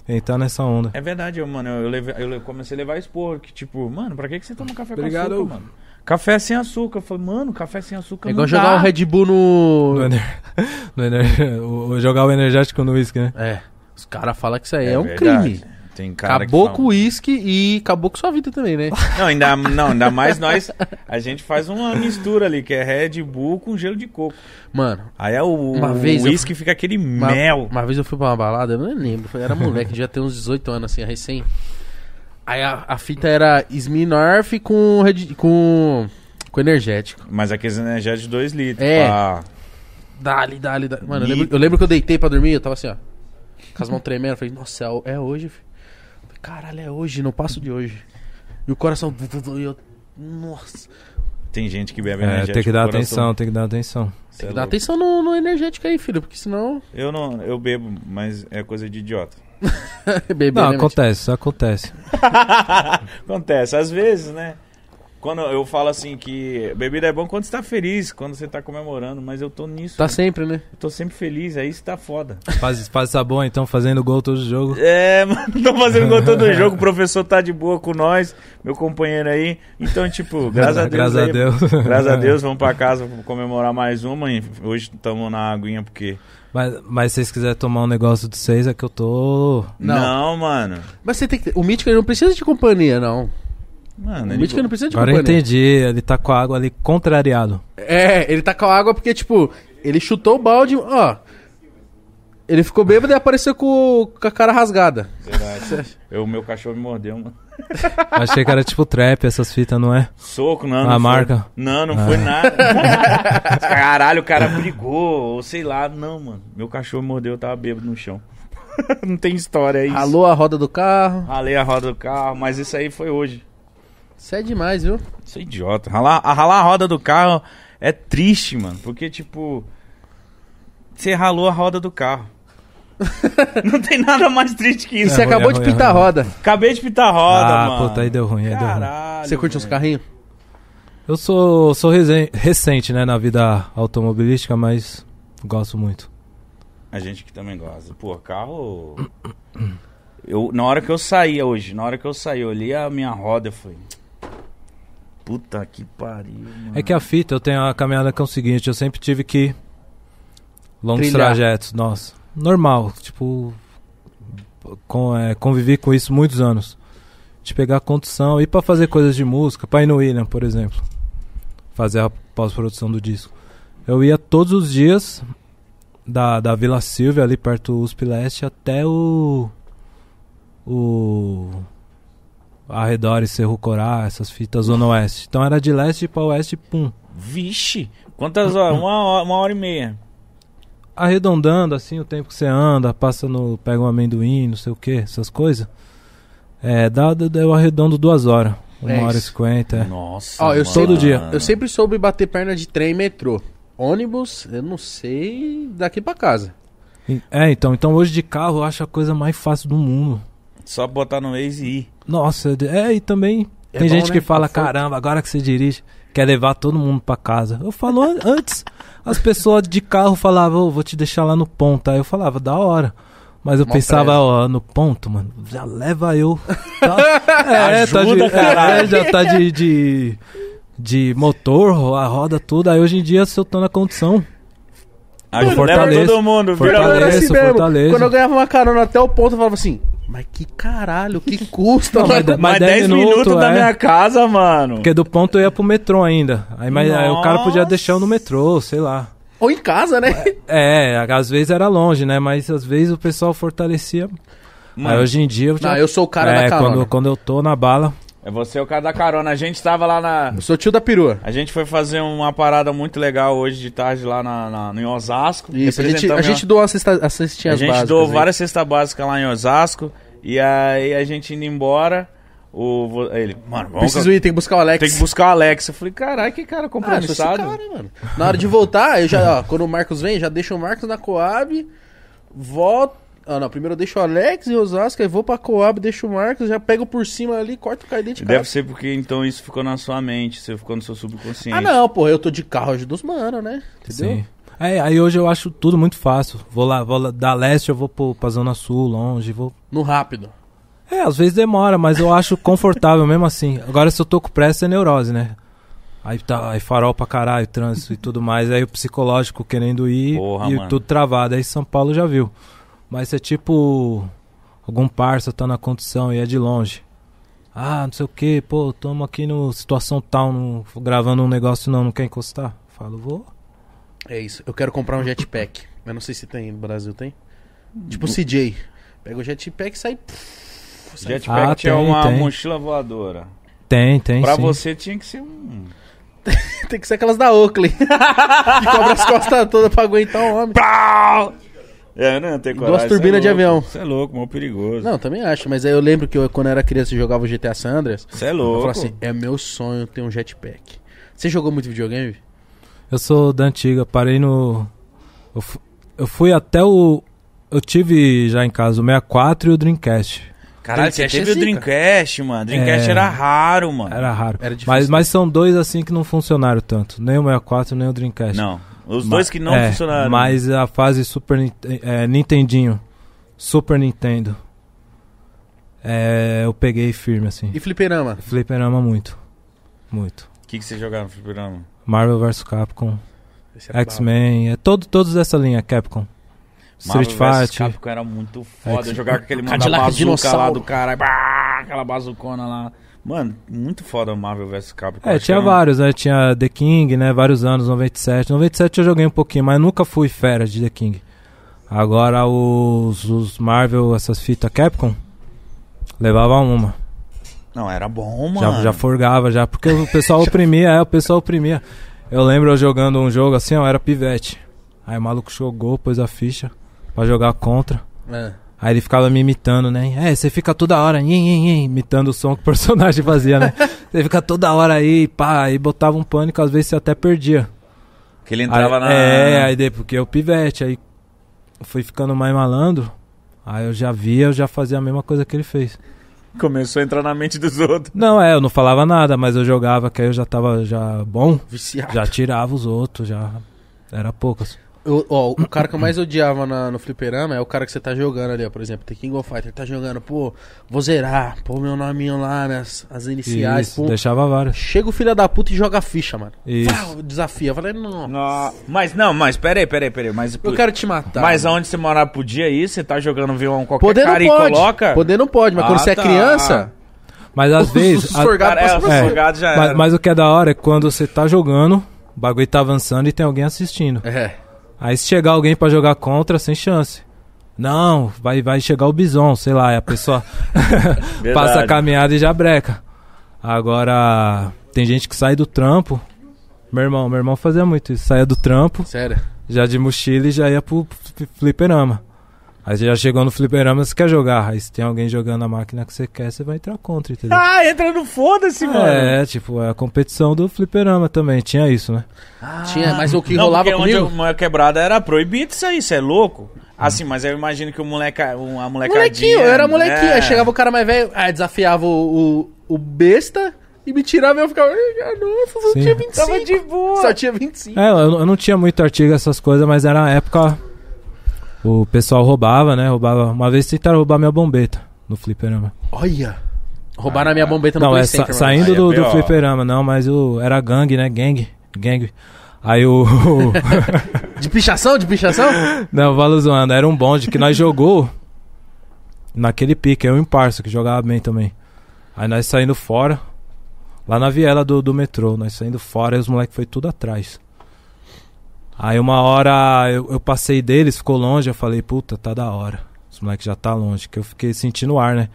entrar nessa onda. É verdade, eu, mano. Eu, levei- eu comecei a levar expor. Que tipo, mano, pra que, que você toma café Obrigado. com açúcar, mano? Café sem açúcar. Eu falei, mano, café sem açúcar É não igual jogar dá. o Red Bull no. No ener... no ener... o- o- Jogar o energético no uísque, né? É. Os caras falam que isso aí é, É um verdade. crime. Tem cara Acabou com o uísque e acabou com sua vida também, né? Não, ainda, não, ainda mais nós. A gente faz uma mistura ali, que é Red Bull com gelo de coco. Mano, Aí é o Uma vez o eu uísque fica aquele Uma, mel. uma vez eu fui pra uma balada, eu não lembro, eu era moleque, já tem uns 18 anos assim, recém. Aí a, a fita era Smirnoff com, com, com energético. Mas aqueles energéticos de 2 litros. É. pá. Dali, dali, dali. Mano, eu lembro, eu lembro que eu deitei pra dormir, eu tava assim, ó. Com as mãos tremendo, eu falei, nossa, é, é hoje, filho. Caralho, é hoje, não passo de hoje. E o coração. E eu. Nossa. Tem gente que bebe É, energético. tem que dar coração. atenção, tem que dar atenção. Cê é Dá louco. atenção no, no energético aí, filho, porque senão. Eu não, eu bebo, mas é coisa de idiota. Beber, Não, né, acontece, acontece. Acontece, às vezes, né? Quando eu falo assim que bebida é bom quando você tá feliz, quando você tá comemorando, mas eu tô nisso. Tá né? sempre, né? Eu tô sempre feliz, aí isso tá foda. Faz, faz sabor, então, fazendo gol todo jogo. É, mano, tô fazendo gol todo jogo, o professor tá de boa com nós, meu companheiro aí. Então, tipo, graças a Deus. Graças a aí, Deus. Graças a Deus, vamos pra casa comemorar mais uma. E hoje estamos na aguinha porque. Mas, mas se vocês quiserem tomar um negócio de vocês, é que eu tô. Não. Não, mano. Mas você tem que. O Mítico ele não precisa de companhia, não. Mano, O ele- não precisa de Agora eu entendi, ele tá com a água ali contrariado. É, ele tá com a água porque, tipo, ele chutou o balde, ó. Ele ficou bêbado e apareceu com, com a cara rasgada. Verdade. Eu, meu cachorro me mordeu, mano. Achei que era tipo trap, essas fitas, não é? Soco, não. A não foi- marca? Não, não Ah. foi nada. Caralho, o cara brigou, ou sei lá. Não, mano. Meu cachorro me mordeu, eu tava bêbado no chão. não tem história é isso. Ralou a roda do carro. Ralei a roda do carro, mas isso aí foi hoje. Isso é demais, viu? Isso é idiota. Ralar, a ralar a roda do carro é triste, mano. Porque, tipo. Você ralou a roda do carro. Não tem nada mais triste que isso. você É ruim, acabou é de ruim, é pintar a ruim. roda. Acabei de pintar a roda, ah, mano. puta, aí deu ruim, aí deu ruim. Caralho. Você curte uns velho. carrinhos? Eu sou, sou recente, né, na vida automobilística, mas gosto muito. A gente que também gosta. Pô, carro. Eu, na hora que eu saí hoje, na hora que eu saí, eu olhei a minha roda e falei. Puta que pariu, mano. É que a fita, eu tenho a caminhada que é o seguinte, eu sempre tive que longos Trilhar. trajetos, nossa, normal, tipo com, é, convivi com isso muitos anos. De pegar a condução, ir pra fazer coisas de música, pra ir no William, por exemplo, fazer a pós-produção do disco. Eu ia todos os dias da, da Vila Silvia, ali perto do USP Leste, até o o arredores Cerro Corá, essas fitas Zona Oeste. Então era de leste pra oeste, pum. Vixe! Quantas horas? Uma hora, uma hora e meia. Arredondando assim o tempo que você anda, passa no. pega um amendoim, não sei o que, essas coisas. É, dá, dá- eu arredondo duas horas. Uma É hora e cinquenta. é. Nossa. Ó, eu mano. sou Todo dia. Eu sempre soube bater perna de trem e metrô. Ônibus, eu não sei daqui pra casa. E- É, então, então hoje de carro eu acho a coisa mais fácil do mundo. Só botar no Waze e ir. Nossa, é, e também É tem bom, gente né? que fala, Conforto. caramba, agora que você dirige, quer levar todo mundo pra casa. Eu falo, an- antes, as pessoas de carro falavam, "Ô, vou te deixar lá no ponto. Aí eu falava, da hora. Mas eu Mó pensava, ó, no ponto, mano, já leva eu. Tá, é, tá de, Ajuda, caralho. é, já tá de, de, de motor, a roda, tudo. Aí hoje em dia, se eu tô na condição, Ajuda, fortaleço, leva todo mundo, assim mesmo. fortaleço. Quando eu ganhava uma carona até o ponto, eu falava assim, mas que caralho, que custa, mano? mas- Mais dez 10 minutos, minutos, da é. minha casa, mano. porque do ponto eu ia pro metrô ainda. Aí, mas, aí o cara podia deixar eu no metrô, sei lá. Ou em casa, né? É, às vezes era longe, né? Mas às vezes o pessoal fortalecia. Mano, Aí hoje em dia eu já. Não, eu sou o cara é, da carona. quando, quando eu tô na bala. É você o cara da carona. A gente tava lá na. Eu sou tio da perua. A gente foi fazer uma parada muito legal hoje de tarde lá na, na- em Osasco. Isso, a gente, a gente doou cesta, as cestinhas a gente básicas doou aí. várias cestas básicas lá em Osasco. E aí a gente indo embora, o, ele, mano, vamos. Preciso ir, tem que buscar o Alex. Tem que buscar o Alex. Eu falei, caralho, que cara Ah, compromissado. cara, mano. Na hora de voltar, eu já, ó, quando o Marcos vem, já deixo o Marcos na Coab, volto. Ah, não, primeiro eu deixo o Alex em Osasco, aí vou pra Coab, deixo o Marcos, já pego por cima ali, corto o carro de Deve ser porque então isso ficou na sua mente, você ficou no seu subconsciente. Ah, não, porra, eu tô de carro ajuda os mano, né? Entendeu? Sim. É, aí hoje eu acho tudo muito fácil. Vou lá, vou lá da leste, eu vou pro, pra Zona Sul, longe, vou. No rápido. É, às vezes demora, mas eu acho confortável mesmo assim. Agora se eu tô com pressa é neurose, né? Aí tá, aí farol pra caralho, trânsito e tudo mais. Aí o psicológico querendo ir Porra, e mano. tudo travado. Aí São Paulo já viu. Mas é tipo. Algum parça tá na condição e é de longe. Ah, não sei o que, pô, tamo aqui no situação tal, no, gravando um negócio não, não quer encostar? Falo, vou. É isso. Eu quero comprar um jetpack. Eu não sei se tem no Brasil, tem? Tipo CJ. Pega o jetpack e sai. sai Jetpack Ah, é tem, uma tem. mochila voadora. Tem, tem. pra sim. você tinha que ser um. Tem que ser aquelas da Oakley. que cobra as costas todas pra aguentar o homem. Pau! É, eu não tenho Duas coragem. turbinas de avião. Você é louco, mó perigoso. Não, também acho. Mas aí eu lembro que eu, quando eu era criança e jogava o GTA San Andreas. Você é Eu louco. falava assim: é meu sonho ter um jetpack. Você jogou muito videogame? Eu sou da antiga, parei no. Eu, fu- eu fui até o. Eu tive já em casa o 64 e o Dreamcast. Caralho, você Dreamcast teve é o. Dreamcast, mano. Dreamcast É. era raro, mano. Era raro. Era. Mas, mas são dois assim que não funcionaram tanto. Nem o 64, nem o Dreamcast. Não. Os Ma- dois que não é, funcionaram. Mas a fase Super é, Nintendinho. Super Nintendo. É, eu peguei firme assim. E fliperama? Fliperama muito. Muito. O que, que você jogava no fliperama? Marvel vs Capcom. Era X-Men. É todo, todos dessa linha, Capcom. Street Marvel vs Fighter. Capcom era muito foda. X- jogava com aquele mano bazuca lá do caralho. Bah, Aquela bazucona lá. Mano, muito foda o Marvel vs Capcom. É, tinha um- vários, né? Tinha The King, né? Vários anos, 97. 97 eu joguei um pouquinho, mas nunca fui fera de The King. Agora os, os Marvel, essas fitas Capcom, levava uma. Não, era bom, Já, mano. já forgava, já. Porque o pessoal oprimia, é, o pessoal oprimia. Eu lembro eu jogando um jogo assim, ó, era pivete. Aí o maluco jogou, pôs a ficha pra jogar contra. É. Aí ele ficava me imitando, né? É, você fica toda hora, imitando o som que o personagem fazia, né? Você fica toda hora aí, pá, aí botava um pânico, às vezes você até perdia. Que ele entrava Aí- na. É, aí daí, porque eu pivete, aí fui ficando mais malandro, aí eu já via, eu já fazia a mesma coisa que ele fez. Começou a entrar na mente dos outros. Não, é, eu não falava nada, mas eu jogava, que aí eu já tava já bom, Viciado. já tirava os outros, já era poucas. Eu- ó, o cara que eu mais odiava na- no fliperama é o cara que você tá jogando ali, ó. Por exemplo, The King of Fighter tá jogando, pô, vou zerar, pô, meu nominho lá, minhas as iniciais, Isso, pô. deixava vários. Chega o filho da puta e joga a ficha, mano. Isso. Pau, desafia. Eu falei, não, Não, mas não, mas peraí, peraí, peraí. Mas, eu quero te matar. mas aonde você morar podia ir? Você tá jogando violão qualquer Poder cara não e pode. coloca? Poder não pode, mas Ah, quando você é tá. criança, Mas às vezes. a- é, é. já mas, mas o que é da hora é quando você tá jogando, o bagulho tá avançando e tem alguém assistindo. É. Aí se chegar alguém pra jogar contra, sem chance. Não, vai, vai chegar o bison, sei lá, e a pessoa passa a caminhada e já breca. Agora, tem gente que sai do trampo. Meu irmão, meu irmão fazia muito isso. Saía do trampo, Sério. já de mochila e já ia pro fli- fliperama. Aí você já chegou no fliperama, você quer jogar. Aí se tem alguém jogando a máquina que você quer, você vai entrar contra, entendeu? Ah, entra no foda-se, mano. É, tipo, é a competição do fliperama também, tinha isso, né? Tinha, mas o que não, rolava porque onde comigo... eu moia quebrada era proibido isso aí, você é louco? Assim, mas eu imagino que o moleca, uma molecadinha... Molequinho, eu era molequinho. é. Aí chegava o cara mais velho, aí desafiava o, o, o besta e me tirava e eu ficava, "Ai, nossa, só Sim. tinha 25. Tava de boa. Só tinha 25. É, eu, eu não tinha muito artigo essas coisas, mas era na época o pessoal roubava, né? Roubava. Uma vez tentaram roubar minha bombeta no fliperama. Olha. Roubaram a minha bombeta no não, Play é sa- Center, saindo é do, do fliperama, não, mas o era gangue, né? Gang, gang. Aí o De pichação? De pichação? Não, valo zoando, era um bonde que nós jogou naquele pique, eu e o parça que jogava bem também. Aí nós saindo fora, lá na viela do, do metrô, nós saindo fora e os moleques foi tudo atrás. Aí uma hora eu, eu passei deles, ficou longe, eu falei, puta, tá da hora. Os moleques já tá longe, que eu fiquei sentindo o ar, né?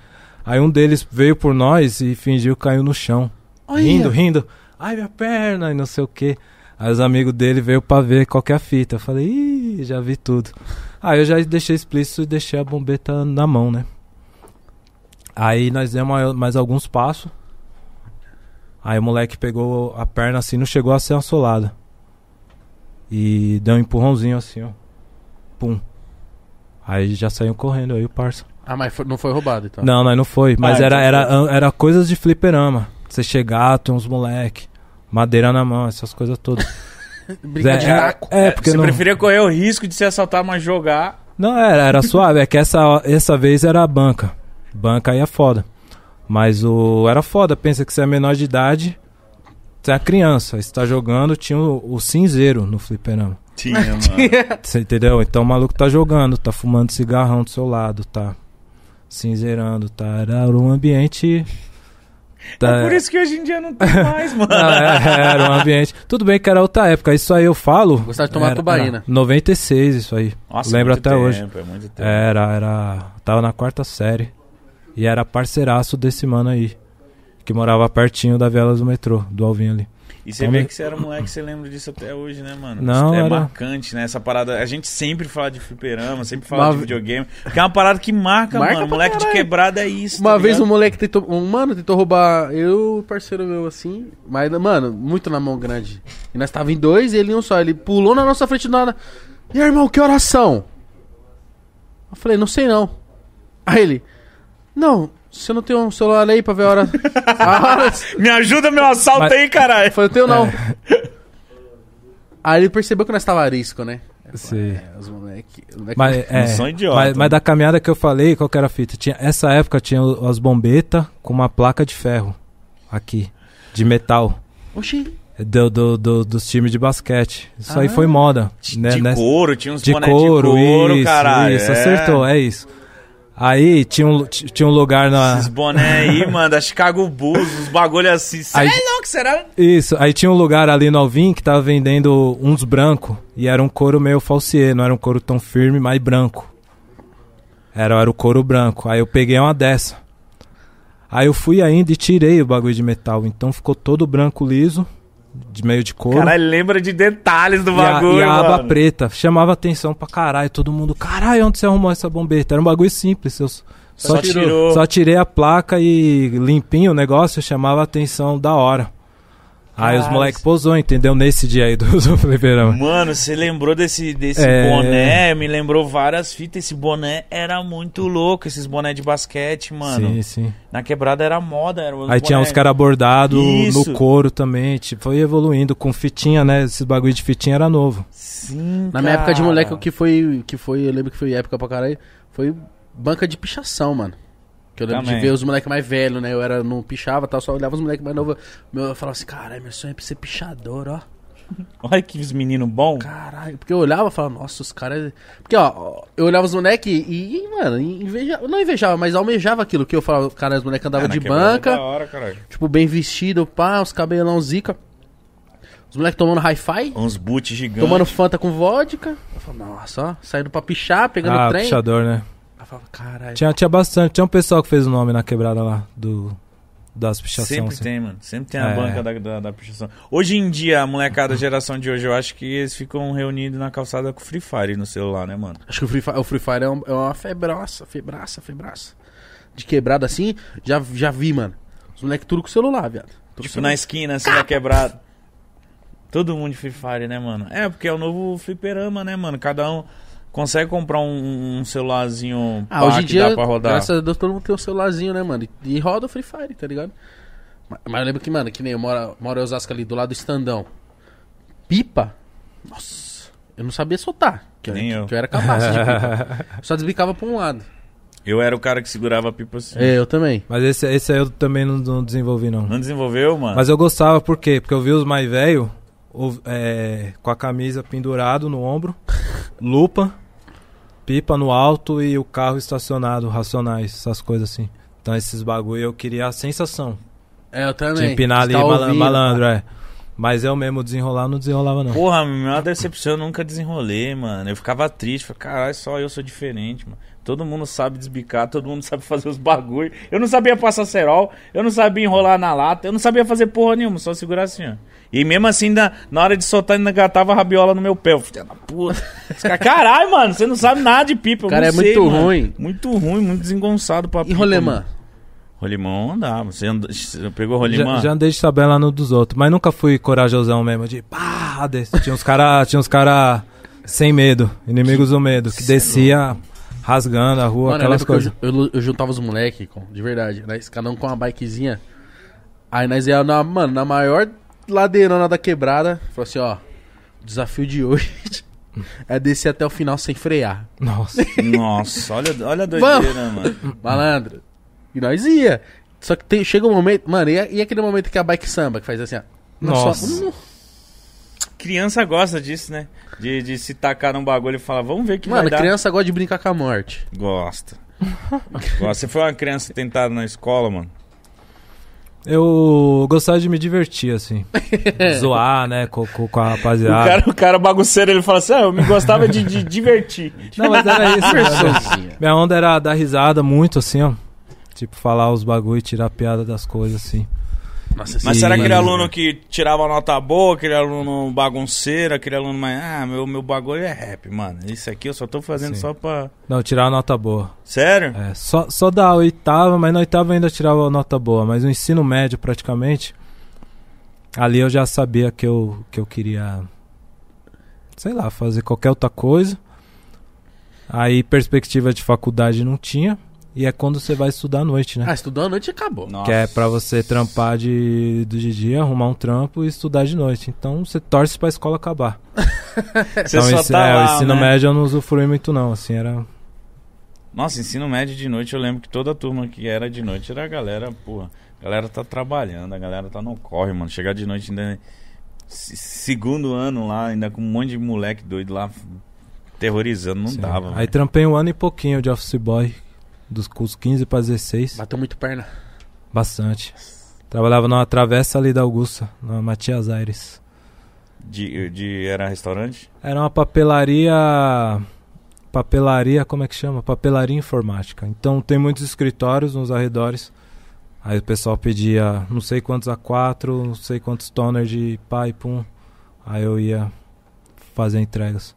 Aí um deles veio por nós e fingiu que caiu no chão. Olha. Rindo, rindo. Ai, minha perna e não sei o que. Aí os amigos dele veio pra ver qual que é a fita. Eu falei, ih, já vi tudo. Aí eu já deixei explícito e deixei a bombeta na mão, né? Aí nós demos mais- mais alguns passos. Aí o moleque pegou a perna assim, não chegou a ser assolada. E deu um empurrãozinho assim, ó. Pum. Aí já saiu correndo aí o parça. Ah, mas foi- não foi roubado, então. Não, nós não foi. Mas Ah, era, então era, era coisas de fliperama. Você chegar, tem uns moleque, madeira na mão, essas coisas todas. Briga de é, é, porque Você não, preferia correr o risco de se assaltar, mas jogar... não era, era suave. É que essa, essa vez era a banca. Banca aí é foda. Mas o era foda. Pensa que você é menor de idade, você é criança. Aí Você tá jogando, tinha o, o cinzeiro no fliperama. Tinha, mano. Você entendeu? Então o maluco tá jogando, tá fumando cigarrão do seu lado, tá cinzeirando, tá. Era um ambiente. Tá, É por isso que hoje em dia não tem mais, mano. Ah, é, era um ambiente. Tudo bem que era outra época, isso aí eu falo. Gostava de tomar era, tubaína. era 96, isso aí. Nossa, Lembro muito até hoje. tempo, É muito tempo. Era, era. Tava na quarta série. E era parceiraço desse mano aí. Que morava pertinho da Velas do metrô, do Alvin ali. E você Tome- vê que você era moleque, você lembra disso até hoje, né, mano? Não, Isso é era- marcante, né? Essa parada. A gente sempre fala de fliperama, sempre fala Uma de videogame. Que é uma parada que marca, Marca mano. Moleque de caralho. quebrada é isso. Uma tá vez um ligado? moleque tentou. Um mano tentou roubar eu e o parceiro meu assim. Mas, mano, muito na mão grande. E nós tava em dois e ele em um só. Ele pulou na nossa frente do nada. E aí, irmão, que oração? Eu falei, não sei não. Aí ele. Não, você não tem um celular aí pra ver a hora. a hora. Me ajuda, meu assalto Mas- aí, caralho. Eu falei, eu tenho não. Aí ele percebeu que nós tava arisco, né? Sim. É, os moleque. moleque- Mas, é, são idiota. mas, mas da caminhada que eu falei, qual que era a fita? Tinha, essa época tinha o- as bombetas com uma placa de ferro. Aqui. De metal. Oxi. Do, do, do- dos times de basquete. Isso aí Ah. foi moda. De, né, de nessa- couro, tinha uns de couro, de couro, isso, caralho. isso, é. acertou, é isso. Aí tinha um, tinha um lugar na. Esses boné aí, mano, da Chicago Bulls, uns bagulho assim. Aí- é louco, será? Isso, aí tinha um lugar ali no Alvin que tava vendendo uns brancos. E era um couro meio falsier, não era um couro tão firme, mas branco. Era, era o couro branco. Aí eu peguei uma dessa. Aí eu fui ainda e tirei o bagulho de metal. Então ficou todo branco liso, de meio de couro. Caralho, lembra de detalhes do E a, bagulho, e a aba mano. preta chamava atenção pra caralho. Todo mundo, caralho, onde você arrumou essa bombeta? Era um bagulho simples. Eu, Só tirou. Só tirei a placa e limpinho o negócio, chamava a atenção da hora. Aí os moleques posou, entendeu? Nesse dia aí do, do fliperama. Mano, você lembrou desse, desse É. boné? Me lembrou várias fitas. Esse boné era muito louco, esses boné de basquete, mano. Sim, sim. Na quebrada era moda. Era Aí tinha uns caras bordados no couro também. Tipo, foi evoluindo com fitinha, né? Esses bagulho de fitinha era novo. Sim, Na minha época de cara. moleque, o que foi, que foi, eu lembro que foi época pra caralho, foi banca de pichação, mano. Que eu lembro Também. de ver os moleques mais velhos, né? Eu era, não pichava, tal, só olhava os moleques mais novos. Meu, eu falava assim, caralho, meu sonho é pra ser pichador, ó. Olha que menino bom. Caralho, porque eu olhava e falava, nossa, os caras. Porque, ó, eu olhava os moleques e, e, mano, invejava, não invejava, mas almejava aquilo que eu falava, cara, os moleques andavam Ah, de é banca, Da hora, caralho. tipo, bem vestido, pá, os cabelão zica. Os moleques tomando hi-fi, Uns boot gigantes. tomando Fanta com vodka. Eu falava, nossa, ó, saindo pra pichar, pegando ah, trem. pichador, né? Eu falava, caralho. Tinha, tinha bastante. Tinha um pessoal que fez o nome na quebrada lá, do, das pichações. Sempre assim. tem, mano. Sempre tem a É. banca da, da, da pichação. Hoje em dia, a molecada da geração de hoje, eu acho que eles ficam reunidos na calçada com Free Fire no celular, né, mano? Acho que o Free Fire, o Free Fire é, um- é uma febraça, febraça, febraça. De quebrada assim, já, já vi, mano. Os moleques tudo com celular, viado. Tudo Tipo, celular. na esquina, assim, na quebrada. Todo mundo de Free Fire, né, mano? É, porque é o novo fliperama, né, mano? Cada um consegue comprar um, um celularzinho Ah, hoje em que dia, dá pra rodar. graças a Deus, todo mundo tem um celularzinho, né, mano? E, e roda o Free Fire, tá ligado? Mas, mas eu lembro que, mano, que nem eu moro, moro em Osasco ali, do lado do estandão. Pipa? Nossa, eu não sabia soltar. Que, Nem que, eu. que eu era capaz de pipa. Eu Só desbicava pra um lado. Eu era o cara que segurava a pipa assim. É, eu também. Mas esse, esse aí eu também não, não desenvolvi, não. Não desenvolveu, mano? Mas eu gostava, por quê? Porque eu vi os mais velhos com a camisa pendurado no ombro, lupa, pipa no alto e o carro estacionado, racionais, essas coisas assim. Então esses bagulho eu queria a sensação É, eu de também. empinar ali Tá mala- ouvindo. malandro, é. Mas eu mesmo desenrolar não desenrolava não. Porra, a maior decepção eu nunca desenrolei, mano. Eu ficava triste, falei, caralho, só eu sou diferente, mano. Todo mundo sabe desbicar, todo mundo sabe fazer os bagulho. Eu não sabia passar cerol, eu não sabia enrolar na lata, eu não sabia fazer porra nenhuma, só segurar assim, ó. E mesmo assim, na, na hora de soltar, ainda gatava a rabiola no meu pé. Eu Filha da puta. Caras, Caralho, mano, você não sabe nada de pipa. Eu Cara, não é sei, muito mano. ruim. Muito ruim, muito desengonçado pra E pipa, rolemã? mano. Rolimão andava. Você, andou, você pegou Já, rolimã? já andei de tabela no dos outros, mas nunca fui corajosão mesmo de pá, desse. Tinha uns cara, tinha uns cara sem medo, inimigos do medo, que descia rasgando a rua, Mano, eu aquelas eu, coisas. ju- eu, eu juntava os moleques, de verdade. Nós, cada um com uma bikezinha. Aí nós ia na, mano, na maior ladeirona da quebrada. Falou assim, ó. O desafio de hoje é descer até o final sem frear. Nossa. Nossa, olha, olha a doideira, mano. Malandro. E nós ia. Só que tem- chega um momento. Mano, e, e aquele momento que a bike samba, que faz assim, ó. na Nossa. Criança gosta disso, né? De, de se tacar num bagulho e falar, vamos ver o que Mano, vai dar. criança gosta de brincar com a morte. Gosta. Gosta. Você foi uma criança tentada na escola, mano? Eu gostava de me divertir, assim. Zoar, né, com, com, com a O rapaziada. cara, o cara bagunceiro, ele fala assim, ah, eu me gostava de, de divertir. Não, mas era isso. Minha onda era dar risada muito, assim, ó. Tipo, falar os bagulho e tirar piada das coisas, assim. Nossa, Mas Sim. será aquele Mas- aluno que tirava nota boa, aquele aluno bagunceiro, aquele aluno mais... Ah, meu, meu bagulho é rap, mano. Isso aqui eu só tô fazendo Sim. só pra... Não, tirar nota boa. Sério? É, só, só da oitava, mas na oitava ainda tirava nota boa. Mas no ensino médio, praticamente, ali eu já sabia que eu, que eu queria, sei lá, fazer qualquer outra coisa. Aí perspectiva de faculdade não tinha. E é quando você vai estudar à noite, né? Ah, estudou a noite acabou. Nossa. Que é pra você trampar de, de dia, arrumar um trampo e estudar de noite. Então você torce pra escola acabar. Você então só esse- tá é, lá, o ensino né? médio eu não usufrui muito não, assim, era... Nossa, ensino médio de noite, eu lembro que toda a turma que era de noite era a galera, porra. A galera tá trabalhando, a galera tá no corre, mano. Chegar de noite ainda. se- Segundo ano lá, ainda com um monte de moleque doido lá, terrorizando, não assim, dava. Aí velho. trampei um ano e pouquinho de office boy, dos cursos 15 pra 16. Bateu muito perna. Bastante. Trabalhava numa travessa ali da Augusta, na Matias Aires. De, de, era restaurante? Era uma papelaria. Papelaria, como é que chama? Papelaria informática. Então tem muitos escritórios nos arredores. Aí o pessoal pedia não sei quantos A4, não sei quantos toner de pai, pum. Aí eu ia fazer entregas.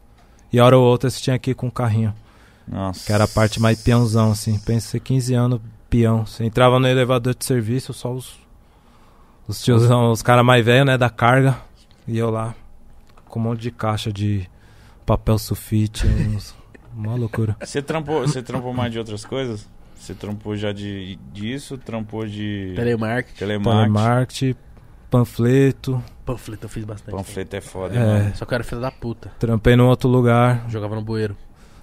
E hora ou outra você tinha que ir com o carrinho. Nossa. Que era a parte mais peãozão, assim. Pensa ser 15 anos, peão. Você entrava no elevador de serviço, só os. Os tiozão, os caras mais velhos, né, da carga. E eu lá, com um monte de caixa de papel sulfite, uns, uma loucura. Você trampou, você trampou mais de outras coisas? Você trampou já de disso, trampou de Telemarketing. telemarketing. Telemarketing, panfleto, Panfleto eu fiz bastante. Panfleto é foda, É. mano. Só que eu era filho da puta. trampei num outro lugar. Jogava no bueiro.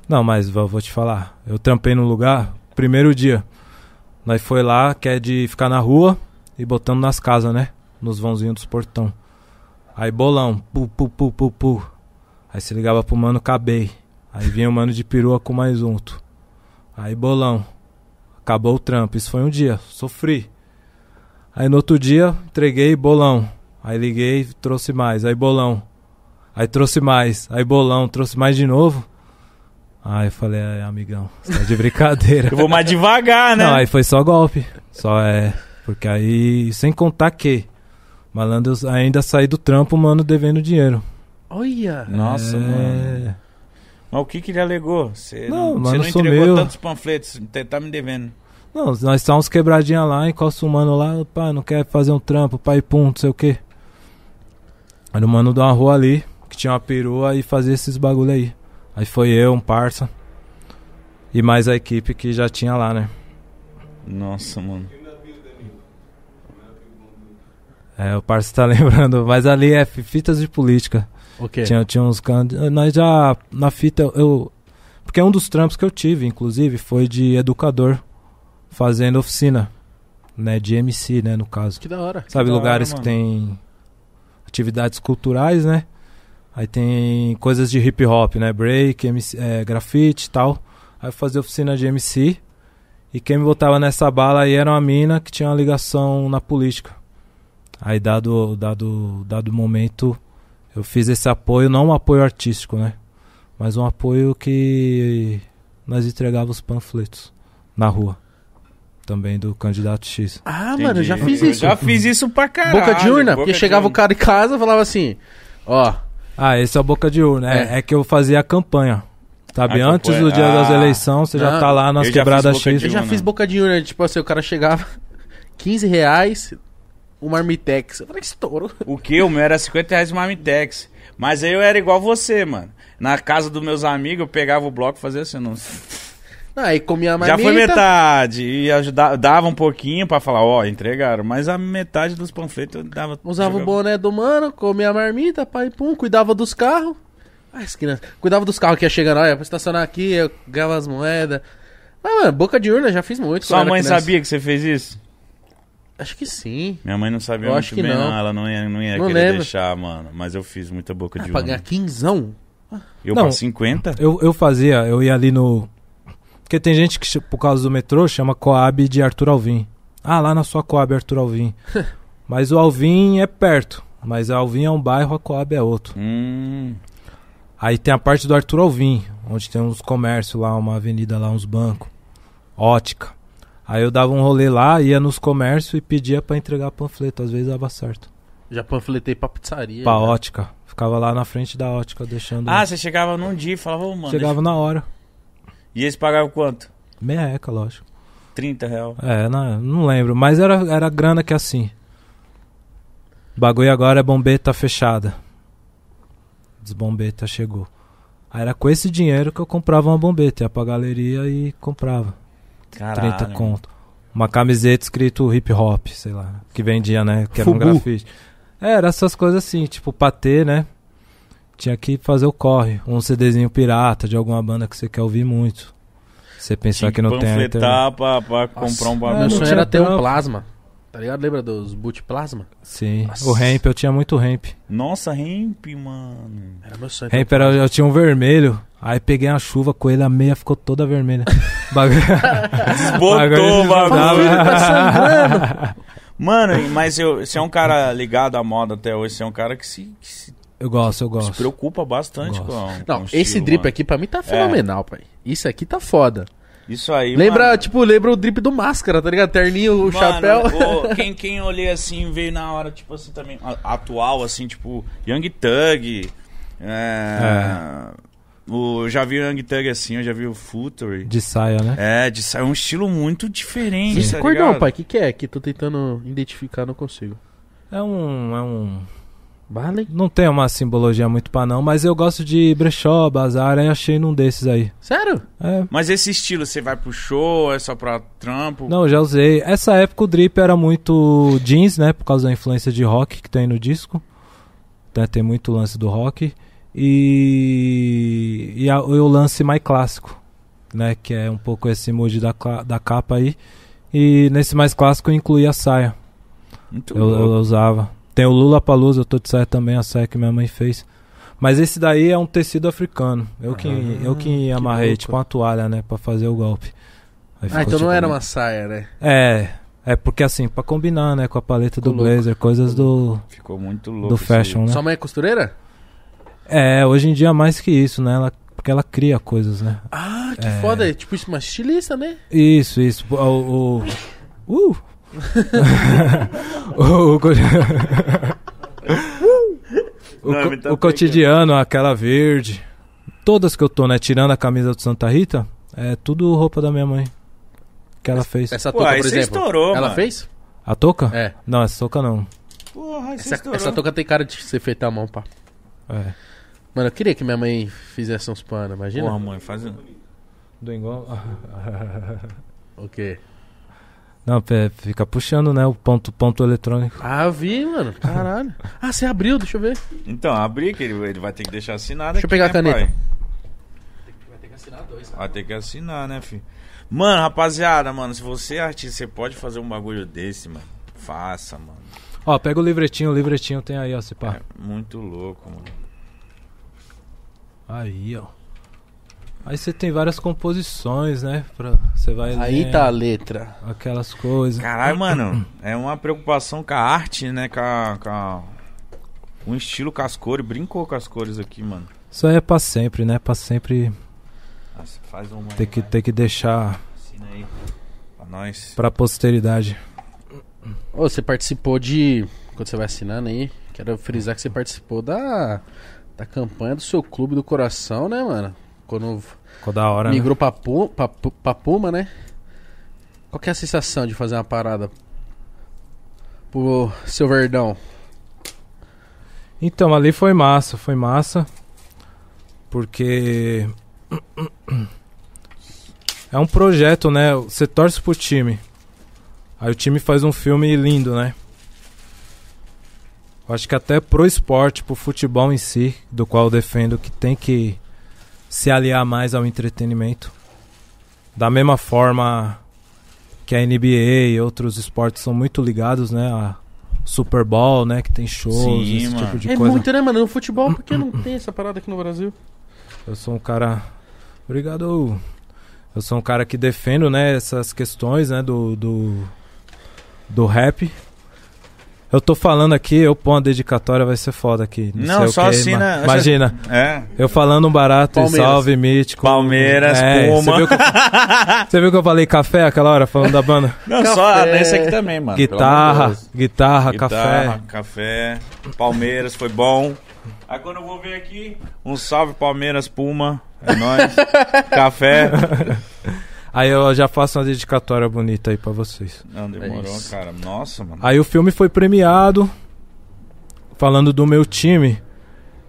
Não, mas vou, te falar. Eu trampei num lugar, primeiro dia. Nós foi lá, que é de ficar na rua e botando nas casas, né? Nos vãozinhos dos portão. Aí bolão, pu, pu, pu, pu, pu. Aí se ligava pro mano, acabei. Aí vinha o mano de perua com mais unto. Aí bolão. Acabou o trampo. Isso foi um dia. Sofri. Aí no outro dia, entreguei bolão. Aí liguei, trouxe mais. Aí bolão. Aí trouxe mais. Aí bolão, trouxe mais de novo. Aí eu falei, é, amigão, você tá de brincadeira. Eu vou mais devagar, né? Não, aí foi só golpe. Só é. Porque aí, sem contar que. Malandro, eu ainda saí do trampo, mano, devendo dinheiro. Olha! Nossa, É. mano. Mas o que que ele alegou? Você Não, não, mano, você não entregou meu. tantos panfletos, tá me devendo. Não, nós estávamos quebradinha lá, encosta o mano lá, pá, não quer fazer um trampo, pai, pum, não sei o que. Era o mano de uma rua ali, que tinha uma perua e fazia esses bagulho aí. Aí foi eu, um parça. E mais a equipe que já tinha lá, né? Nossa, mano. É, o parça tá lembrando, mas ali é fi- fitas de política. O quê? Tinha, tinha uns can... Nós já, na fita, eu-. Porque um dos trampos que eu tive, inclusive, foi de educador, fazendo oficina, né? De MC, né, no caso. Que da hora. Sabe, da hora, lugares que mano. tem atividades culturais, né? Aí tem coisas de hip hop, né? Break, MC, é, grafite e tal. Aí eu fazia oficina de MC. E quem me botava nessa bala aí era uma mina que tinha uma ligação na política. Aí dado dado dado o momento eu fiz esse apoio, não um apoio artístico, né? Mas um apoio que nós entregávamos os panfletos na rua. Também do candidato X. Ah, mano, eu já fiz Eu isso. já fiz isso pra caralho. Boca de urna, boca porque de chegava o urna. cara em casa e falava assim: Ó, Ah, esse é o boca de urna. É, é que eu fazia a campanha. Sabe, A antes campanha. do dia das Ah. eleições, você já Não, tá lá nas já quebradas fiz boca X. de eu já fiz boca de urna. Tipo assim, o cara chegava, 15 reais, um marmitex. Eu falei, estouro. O que? O meu era 50 reais de Marmitex. Mas aí eu era igual você, mano. Na casa dos meus amigos, eu pegava o bloco e fazia assim. Não... Aí comia a Já foi metade. E ajudava, dava um pouquinho pra falar, ó, entregaram. Mas a metade dos panfletos eu dava. Usava o jogava- boné do mano, comia a marmita, pai, pum, cuidava dos carros. Ah, as crianças. Cuidava dos carros que ia chegando, olha, pra estacionar aqui, eu ganhava as moedas. Ah, mano, boca de urna, já fiz muito. Sua mãe criança. sabia que você fez isso? Acho que sim. Minha mãe não sabia Eu muito acho que bem, não. não. Ela não ia, não ia Não querer lembro. deixar, mano. Mas eu fiz muita boca Ah, de pra urna. ganhar quinzão? Eu Não. pra 50? Eu, eu fazia, eu ia ali no. Porque tem gente que, por causa do metrô, chama Coab de Arthur Alvim. Ah, lá na sua Coab, Arthur Alvim. mas o Alvim é perto. Mas Alvim é um bairro, a Coab é outro. Hum. Aí tem a parte do Arthur Alvim, onde tem uns comércios lá, uma avenida lá, uns bancos. Ótica. Aí eu dava um rolê lá, ia nos comércios e pedia pra entregar panfleto. Às vezes dava certo. Já panfletei pra pizzaria. Pra já. ótica. Ficava lá na frente da ótica, deixando. Ah, você chegava num dia e falava, ô, mano. Chegava na hora. E eles pagavam quanto? Merreca, lógico. 30 real. É, não, não lembro. Mas era, era grana que assim. O bagulho agora é bombeta fechada. Desbombeta chegou. Aí era com esse dinheiro que eu comprava uma bombeta. Ia pra galeria e comprava. Caralho. 30 conto. Uma camiseta escrito hip hop, sei lá. Que vendia, né? Que era um Fubu. grafite. É, era essas coisas assim, tipo patê, né? Tinha que fazer o corre. Um CDzinho pirata de alguma banda que você quer ouvir muito. Você pensar Tinha que não tem a internet. pra, pra comprar um Meu bagulho. não sonho era ter um plasma. Tá ligado? Lembra dos boot plasma? Sim. Nossa. O ramp, eu tinha muito ramp. Nossa, Hemp, mano. Era meu sonho. Ramp era, eu tinha um vermelho. Aí peguei uma chuva com ele, a meia ficou toda vermelha. Bagulho. Desbotou o bagulho. Tava- Mano, mas eu, você é um cara ligado à moda até hoje. Você é um cara que se, que se, Eu gosto, eu se gosto. preocupa bastante Gosto. com, Não, com o esse estilo, drip mano. aqui pra mim tá fenomenal, pai. Isso aqui tá foda. Isso aí, lembra, mano. tipo, lembra o drip do máscara, tá ligado? Terninho, o Mano, chapéu. ô, quem, quem olhei assim veio na hora, tipo assim, também, atual, assim, tipo, Young Thug. É. o, eu já vi o Young Thug assim, eu já vi o Futuri. De saia, né? É, de sair um estilo muito diferente, Esse tá cordão, ligado? pai, o que, que é? Que tô tentando identificar, não consigo. É um. É um. Vale? Não tem uma simbologia muito pra não, mas eu gosto de brechó, bazar, aí achei num desses aí. Sério? É. Mas esse estilo, você vai pro show, é só pra trampo? Não, eu já usei. Essa época o drip era muito jeans, né? Por causa da influência de rock que tem no disco. Né, Tem muito lance do rock. E, e, a- e o lance mais clássico, né? Que é um pouco esse mood da, da capa aí. E nesse mais clássico eu incluí a saia. Muito Eu, eu usava. Tem o Lula Palusa, eu tô de saia também, a saia que minha mãe fez. Mas esse daí é um tecido africano. Eu que, Ah, eu que que amarrei, louco. tipo uma toalha, né? Pra fazer o golpe. Aí Ah, então não tipo, era uma saia, né? É, é porque assim, pra combinar, né, com a paleta do Ficou louco. blazer, coisas do, Ficou muito louco. do fashion, né? Sua mãe é costureira? É, hoje em dia mais que isso, né? Ela, porque ela cria coisas, né? Ah, que É. foda. É tipo isso, uma estilista, né? Isso, isso. O. o, uh! O, o, co- o, tá o cotidiano, aquela verde. Todas que eu tô, né? Tirando a camisa do Santa Rita, é tudo roupa da minha mãe. Que ela fez. Essa touca, por exemplo. estourou, ela mano. fez? A touca? É. Não, essa touca não. Porra, aí você Essa, estourou. essa touca tem cara de ser feita à mão, pá. É. Mano, eu queria que minha mãe fizesse uns panos, imagina? Porra, mãe, faz... um- Do igual. O quê? Não, pé, fica puxando, né? O ponto, ponto eletrônico. Ah, eu vi, mano. Caralho. Ah, você abriu, deixa eu ver. Então, abri que ele, ele vai ter que deixar assinado Deixa eu aqui, pegar né, a caneta. pai? Vai ter que assinar dois. Vai ter que assinar, né, filho? Mano, rapaziada, mano, se você é artista, você pode fazer um bagulho desse, mano. Faça, mano. Ó, pega o livretinho, o livretinho tem aí, ó, se pá. É muito louco, mano. Aí, ó. Aí você tem várias composições, né? Pra, você vai Aí lendo tá a letra. aquelas coisas. Caralho, mano, é uma preocupação com a arte, né? Com a. Com a- um estilo com as cores. Brincou com as cores aqui, mano. Isso aí é pra sempre, né? Pra sempre Nossa, faz uma. ter que, ter que deixar Assina aí. Pra nós. pra posteridade. Ô, você participou de. Quando você vai assinando aí, quero frisar que você participou da. Da campanha do seu clube do coração, né, mano? Quando Ficou da hora, né? migrou pra, Pu- pra, pra Puma, né? Qual que é a sensação de fazer uma parada pro seu Verdão? Então, ali foi massa, foi massa. Porque. É um projeto, né? Você torce pro time. Aí o time faz um filme lindo, né? Eu acho que até pro esporte, pro futebol em si, do qual eu defendo que tem que se aliar mais ao entretenimento. Da mesma forma que a NBA e outros esportes são muito ligados, né? A Super Bowl, né? Que tem shows, Sim, esse mano. tipo de é coisa. muito, né, mano? No futebol, por que não tem essa parada aqui no Brasil? Eu sou um cara. Obrigado. Eu sou um cara que defendo, né, essas questões, né, do, do, do rap. Eu tô falando aqui, eu pôr uma dedicatória, vai ser foda aqui. Não, sei o só assina- ma- Imagina, É. eu falando um barato, e Palmeiras. salve, mítico. Palmeiras, É, Puma. Você viu, que eu, você viu que eu falei café aquela hora, falando da banda? Não, Café. só nesse aqui também, mano. guitarra, Deus. guitarra, Guitarra, café. café. Palmeiras foi bom. Aí quando eu vou ver aqui, um salve Palmeiras, Puma. É nóis. café. Aí eu já faço uma dedicatória bonita aí pra vocês. Não, demorou, É cara. Nossa, mano. Aí o filme foi premiado. Falando do meu time,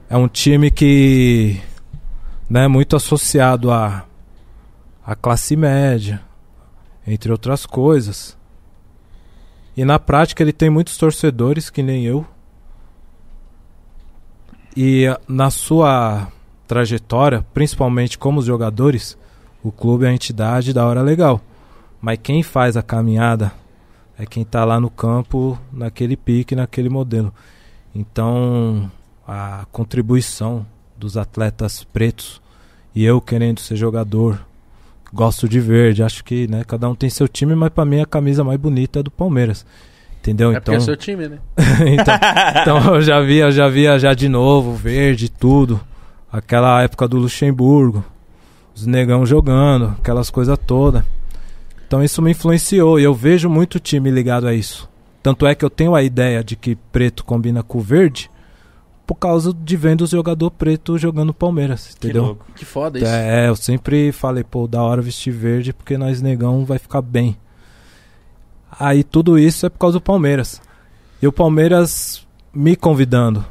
é um time que né, muito associado à à classe média, entre outras coisas. E na prática ele tem muitos torcedores que nem eu. E ah, na sua trajetória, principalmente como os jogadores, o clube é a entidade da hora legal. Mas quem faz a caminhada é quem tá lá no campo, naquele pique, naquele modelo. Então, a contribuição dos atletas pretos e eu querendo ser jogador, gosto de verde, acho que, né, cada um tem seu time, mas pra mim a camisa mais bonita é do Palmeiras. Entendeu? É porque então, é seu time, né? então, então eu já via, já via já de novo, verde, tudo. Aquela época do Luxemburgo, os negão jogando, aquelas coisas todas. Então isso me influenciou e eu vejo muito time ligado a isso. Tanto é que eu tenho a ideia de que preto combina com verde, por causa de vendo os jogador preto jogando Palmeiras, Que entendeu? louco. Que foda isso. É, eu sempre falei, pô, da hora vestir verde porque nós negão vai ficar bem. Aí tudo isso é por causa do Palmeiras. E o Palmeiras me convidando.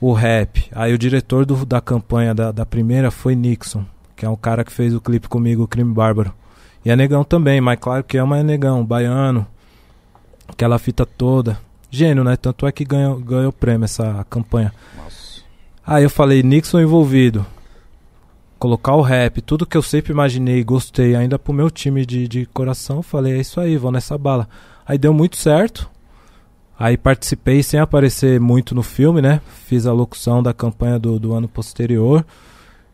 O rap. Aí o diretor do- da campanha da, da primeira foi Nixon, que é um cara que fez o clipe comigo, o Crime Bárbaro. E é negão também, mas claro que ama é negão, baiano. Aquela fita toda. Gênio, né? Tanto é que ganhou, ganhou prêmio essa campanha. Nossa. Aí eu falei, Nixon envolvido. Colocar o rap, tudo que eu sempre imaginei e gostei, ainda pro meu time de, de coração, falei, é isso aí, vou nessa bala. Aí deu muito certo. Aí participei sem aparecer muito no filme, né? Fiz a locução da campanha do, do ano posterior.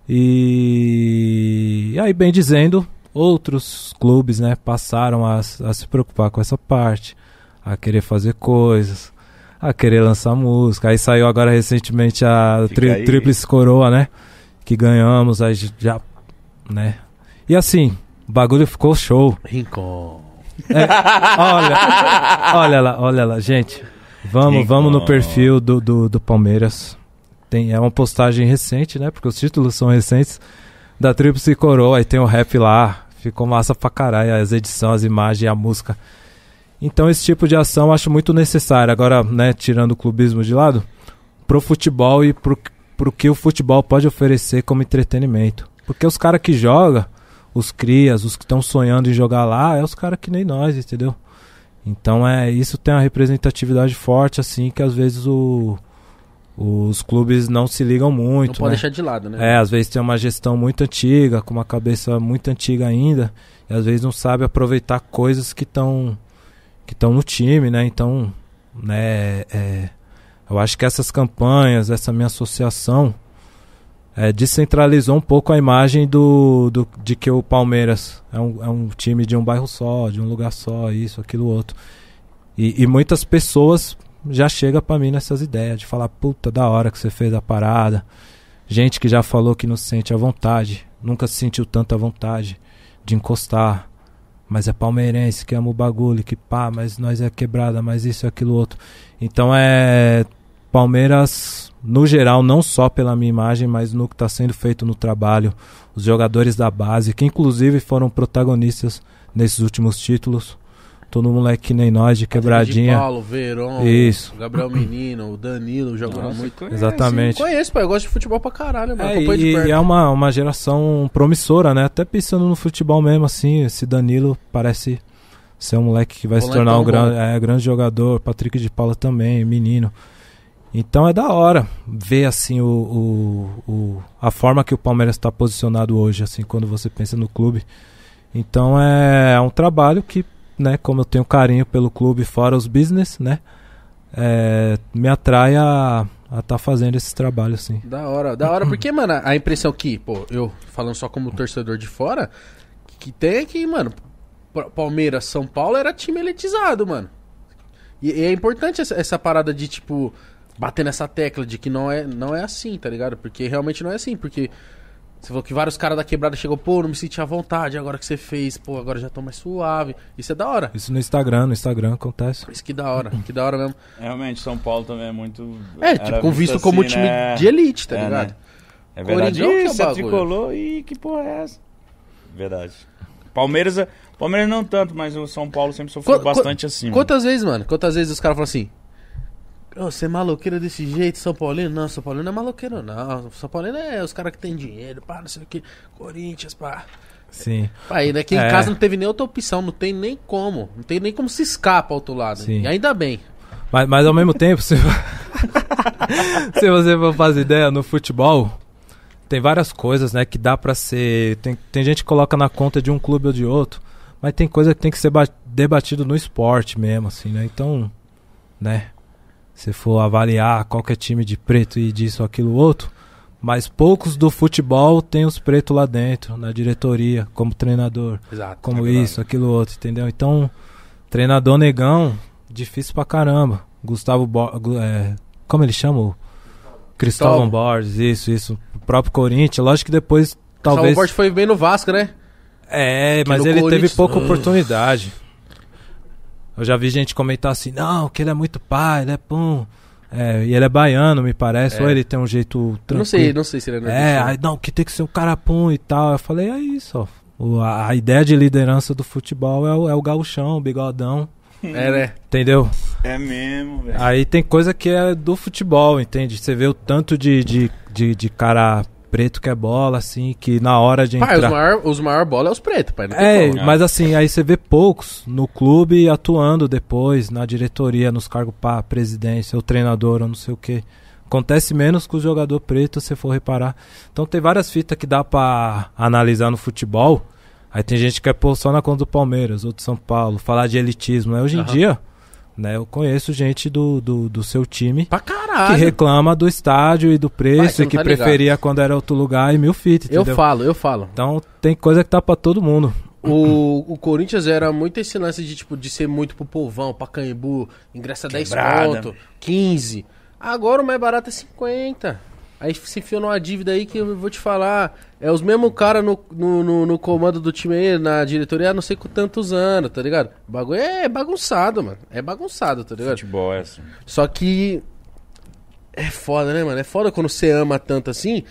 E... e aí, bem dizendo, outros clubes, né, passaram a, a se preocupar com essa parte, a querer fazer coisas, a querer lançar música. Aí saiu agora recentemente a tri. Tríplice Coroa, né? Que ganhamos, aí já, né? E assim, o bagulho ficou show. Rincon. Olha, olha lá, olha lá, gente. Vamos, Que vamos no perfil do, do, do Palmeiras. Tem, é uma postagem recente, né? Porque os títulos são recentes. Da Tríplice Coroa, aí tem o rap lá. Ficou massa pra caralho. As edições, as imagens, a música. Então esse tipo de ação eu acho muito necessário. Agora, né, tirando o clubismo de lado, pro futebol e pro, pro que o futebol pode oferecer como entretenimento. Porque os caras que jogam, os crias, os que estão sonhando em jogar lá, é os caras que nem nós, entendeu? Então é isso tem uma representatividade forte, assim, que às vezes o, os clubes não se ligam Não muito. pode né? deixar de lado, né? É, às vezes tem uma gestão muito antiga, com uma cabeça muito antiga ainda, e às vezes não sabe aproveitar coisas que estão que estão no time, né? Então, né, é, eu acho que essas campanhas, essa minha associação, é, descentralizou um pouco a imagem do, do de que o Palmeiras é um, é um time de um bairro só, de um lugar só, isso, aquilo, outro. E, e muitas pessoas já chegam pra mim nessas ideias de falar, puta, da hora que você fez a parada. Gente que já falou que não se sente à vontade, nunca se sentiu tanta vontade de encostar. Mas é palmeirense que ama o bagulho, que pá, mas nós é quebrada, mas isso e aquilo outro. Então é. Palmeiras, no geral, não só pela minha imagem, mas no que está sendo feito no trabalho. Os jogadores da base, que inclusive foram protagonistas nesses últimos títulos. Todo moleque que nem nós, de quebradinha. De Paulo, Verón, Isso. o Gabriel Menino, o Danilo jogando muito. conhece, Exatamente. Conheço, pai. Eu gosto de futebol pra caralho, mano. É, e, perto. e é uma, uma geração promissora, né? Até pensando no futebol mesmo, assim, esse Danilo parece ser um moleque que vai se tornar um gran, é, grande jogador. Patrick de Paula também, menino. Então é da hora ver assim o, o, o- a forma que o Palmeiras está posicionado hoje, assim, quando você pensa no clube. Então é, um trabalho que, né, como eu tenho carinho pelo clube fora os business, né, é, me atrai a estar tá fazendo esse trabalho, assim. Da hora, da hora, porque, mano, a impressão que, pô, eu falando só como torcedor de fora, que tem é que, mano, Pa- Palmeiras, São Paulo era time elitizado, mano. E, e é importante essa, essa parada de, tipo, bater nessa tecla de que não é, não é assim, tá ligado? Porque realmente não é assim, porque você falou que vários caras da quebrada chegou, pô, não me senti à vontade, agora que você fez, pô, agora já tô mais suave. Isso é da hora. Isso no Instagram, no Instagram acontece. Isso que da hora, que da hora mesmo. Realmente, São Paulo também é muito. É, era tipo, com visto como assim, time né? de elite, tá É, ligado? né? É verdade. Coringão que é você bagulho. tricolou e que porra é essa? Verdade. Palmeiras, é- Palmeiras não tanto, mas o São Paulo sempre sofreu Qu- bastante assim. Quantas vezes, mano? Quantas vezes os caras falam assim? "Ô, você é maloqueiro desse jeito, São Paulino? Não, São Paulino não é maloqueiro, não. São Paulino é os caras que tem dinheiro, pá, não sei o que. Corinthians, pá. Sim. Pá, e daqui em É. casa não teve nem outra opção, não tem nem como. Não tem nem como se escapa ao outro lado. Sim. E ainda bem. Mas, mas ao mesmo tempo, se, se você for fazer ideia no futebol, tem várias coisas, né, que dá pra ser. Tem, tem gente que coloca na conta de um clube ou de outro, mas tem coisa que tem que ser ba- debatido no esporte mesmo, assim, né? Então, né? Se for avaliar qualquer time de preto e disso, aquilo, outro, mas poucos do futebol tem os pretos lá dentro, na diretoria, como treinador Exato. como É isso, aquilo outro, entendeu? Então, treinador negão, difícil pra caramba. Gustavo Bo é, como ele chama? O Cristóvão Cristóvão. Borges, isso, isso. O próprio Corinthians, lógico que depois Talvez... talvez O foi bem no Vasco, né? é, Que mas ele teve pouca Ah. oportunidade. Eu já vi gente comentar assim, não, que ele é muito pai, ele é pum. É, e ele é baiano, me parece, É. ou ele tem um jeito tranquilo. não sei, não sei se ele é É, aí, não, que tem que ser um carapum e tal. Eu falei, é isso, ó. O- a, a ideia de liderança do futebol é o, é o gauchão, o bigodão, É, né? entendeu? É mesmo, velho. Aí tem coisa que é do futebol, entende? Você vê o tanto de, de, de, de cara preto que é bola, assim, que na hora de Pai, os entrar... maior, os maior bola é os pretos, pai. É, como. mas assim, aí você vê poucos no clube atuando depois, na diretoria, nos cargos pra presidência, ou treinador, ou não sei o que. Acontece menos com o jogador preto, se for reparar. Então tem várias fitas que dá pra analisar no futebol. Aí tem gente que quer pôr só na conta do Palmeiras, ou de São Paulo, falar de elitismo. Né? Hoje em Aham. dia, né, eu conheço gente do, do, do seu time Pra que caralho. reclama do estádio e do Vai, preço você e que tá ligado. preferia quando era outro lugar e mil fit, Eu falo, eu falo. Então tem coisa que tá pra todo mundo. O, o Corinthians era muito esse lance de, tipo, de ser muito pro povão, pra Caimbu, ingressa 10 Quebrada. pontos, 15. Agora o mais barato é 50. Aí se enfiou numa dívida aí que eu vou te falar. É os mesmos caras no, no, no- no comando do time aí, na diretoria, há não sei com tantos anos, tá ligado? O bagulho é bagunçado, mano. É bagunçado, tá ligado? Futebol é assim. Só que. É foda, né, mano? É foda quando você ama tanto assim.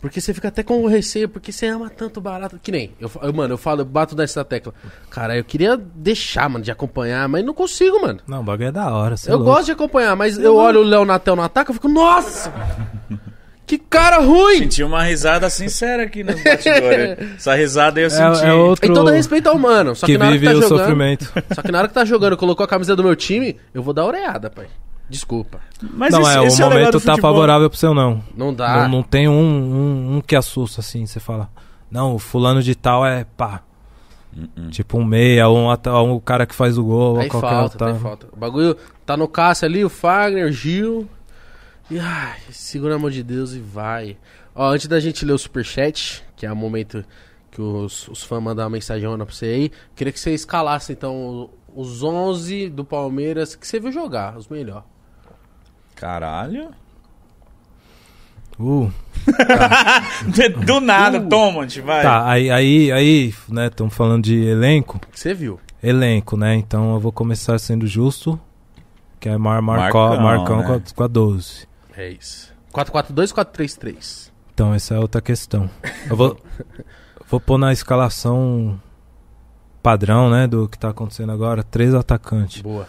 Porque você fica até com receio, porque você ama tanto barato. Que nem. Eu, eu, mano, eu falo, eu bato nessa tecla. Cara, eu queria deixar, mano, de acompanhar, mas não consigo, mano. Não, o bagulho é da hora. é eu louco. gosto de acompanhar, mas eu olho o Léo Natel no ataque, eu fico, nossa! que cara ruim! Senti uma risada sincera aqui nos bastidores. Essa risada aí eu senti. É, é outro Em todo respeito ao mano. Só que, que na hora vive que tá o jogando. sofrimento. Só que na hora que tá jogando, colocou a camisa do meu time, eu vou dar oreada, pai. Desculpa. Mas não, esse- é, o esse legal momento do tá futebol. favorável pro seu não. Não dá. Não, não tem um, um, um que assusta, assim, você fala. Não, o fulano de tal é pá. Tipo um meia, ou um, um cara que faz o gol, Aí ou qualquer falta, outro. tem falta. O bagulho tá no Cássio ali, o Fagner, o Gil. E ai, segura a mão de Deus e vai. Ó, antes da gente ler o superchat, que é o momento que os, os fãs mandam uma mensagem pra você aí, queria que você escalasse então os 11 do Palmeiras que você viu jogar, os melhores. Caralho. Uh, Do nada, Uh. toma, te vai. tá, aí, aí, aí, né, estamos falando de elenco. Você viu. Elenco, né? Então eu vou começar sendo justo, que é Mar Marcó, Marcão, Marcão né? com, a, com a 12. É isso. 4-4-2 4-3-3. Então essa é outra questão. Eu vou, vou pôr na escalação padrão, né, do que tá acontecendo agora, três atacantes. Boa.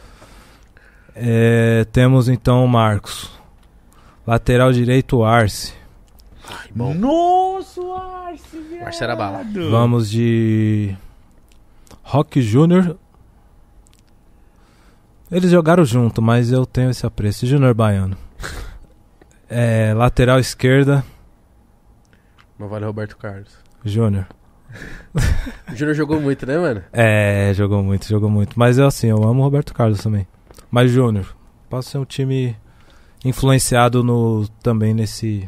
É, temos então o Marcos. Lateral direito, o Arce. Ai, bom. Nossa, Arce, viado. Arce era bala. Vamos de Rock Júnior. Eles jogaram junto, mas eu tenho esse apreço. Júnior Baiano. É, lateral esquerda, Não vale Roberto Carlos. Júnior. O Júnior jogou muito, né, mano? É, jogou muito, jogou muito. Mas eu assim, eu amo o Roberto Carlos também. Mas Júnior, posso ser um time influenciado no também nesse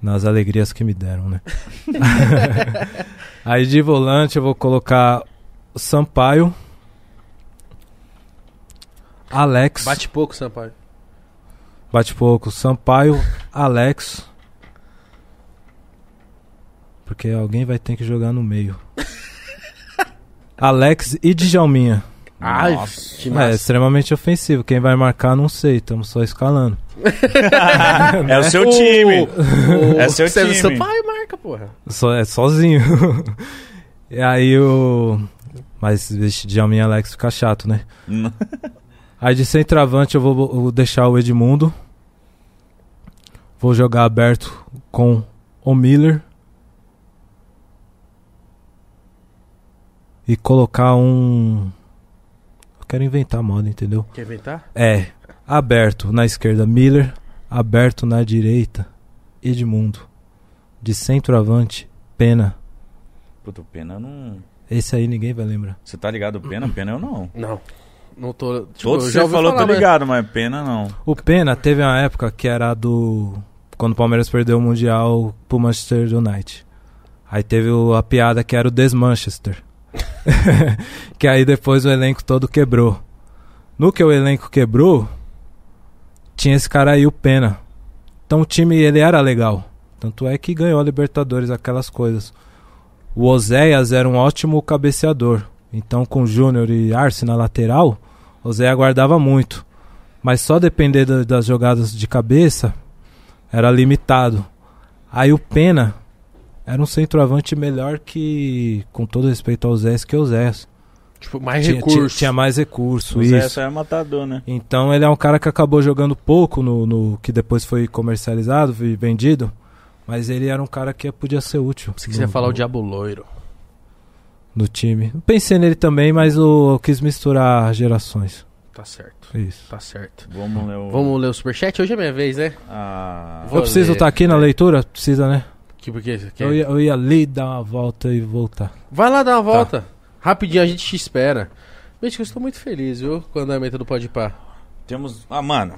nas alegrias que me deram, né? Aí de volante eu vou colocar Sampaio, Alex, Bate pouco, Sampaio. Bate pouco, Sampaio, Alex. Porque alguém vai ter que jogar no meio. Alex e Djalminha. Ai, Nossa. É massa. extremamente ofensivo. Quem vai marcar, não sei. Estamos só escalando. É o seu O- time. o- É seu time. Sampaio marca, porra. Só, é sozinho. e aí o. Mas vixe, Djalminha e Alex fica chato, né? Aí de centroavante eu vou, vou deixar o Edmundo. Vou jogar aberto com o Miller. E colocar um. Eu quero inventar moda, entendeu? Quer inventar? É, aberto na esquerda Miller, aberto na direita Edmundo. De centroavante, Pena. Puta, o Pena eu não. Esse aí ninguém vai lembrar. Você tá ligado? Pena? Pena eu não. Não. Não tô. Tipo, Todos ouvi falou, falar, tô mas- ligado, mas Pena não. O Pena teve uma época que era do. Quando o Palmeiras perdeu o Mundial pro Manchester United. Aí teve o- a piada que era o Desmanchester. que aí depois o elenco todo quebrou. No que o elenco quebrou, tinha esse cara aí, o Pena. Então o time ele era legal. Tanto é que ganhou a Libertadores, aquelas coisas. O Oséias era um ótimo cabeceador. Então com Júnior e Arce na lateral, o Oséias guardava muito. Mas só depender da- das jogadas de cabeça era limitado. Aí o Pena era um centroavante melhor que, com todo respeito ao Zé, que o Zé. Tipo, mais Tinha, recurso. tinha- tinha mais recurso, O Zé isso. só é matador, né? Então ele é um cara que acabou jogando pouco no, no- que depois foi comercializado e vendido. Mas ele era um cara que podia ser útil. Se quiser falar o Diabo Loiro. No time. Pensei nele também, mas eu quis misturar gerações. Tá certo. Isso. Tá certo. Vamos ler o... Vamos ler o superchat? Hoje é minha vez, né? Ah, eu preciso estar aqui na leitura? Precisa, né? Que, porque, que- Eu, ia, eu ia ali dar uma volta e voltar. Vai lá dar uma volta. Rapidinho, a gente te espera. Gente, eu estou muito feliz, viu? Com o andamento do Pode Pá. Temos... Ah, mano,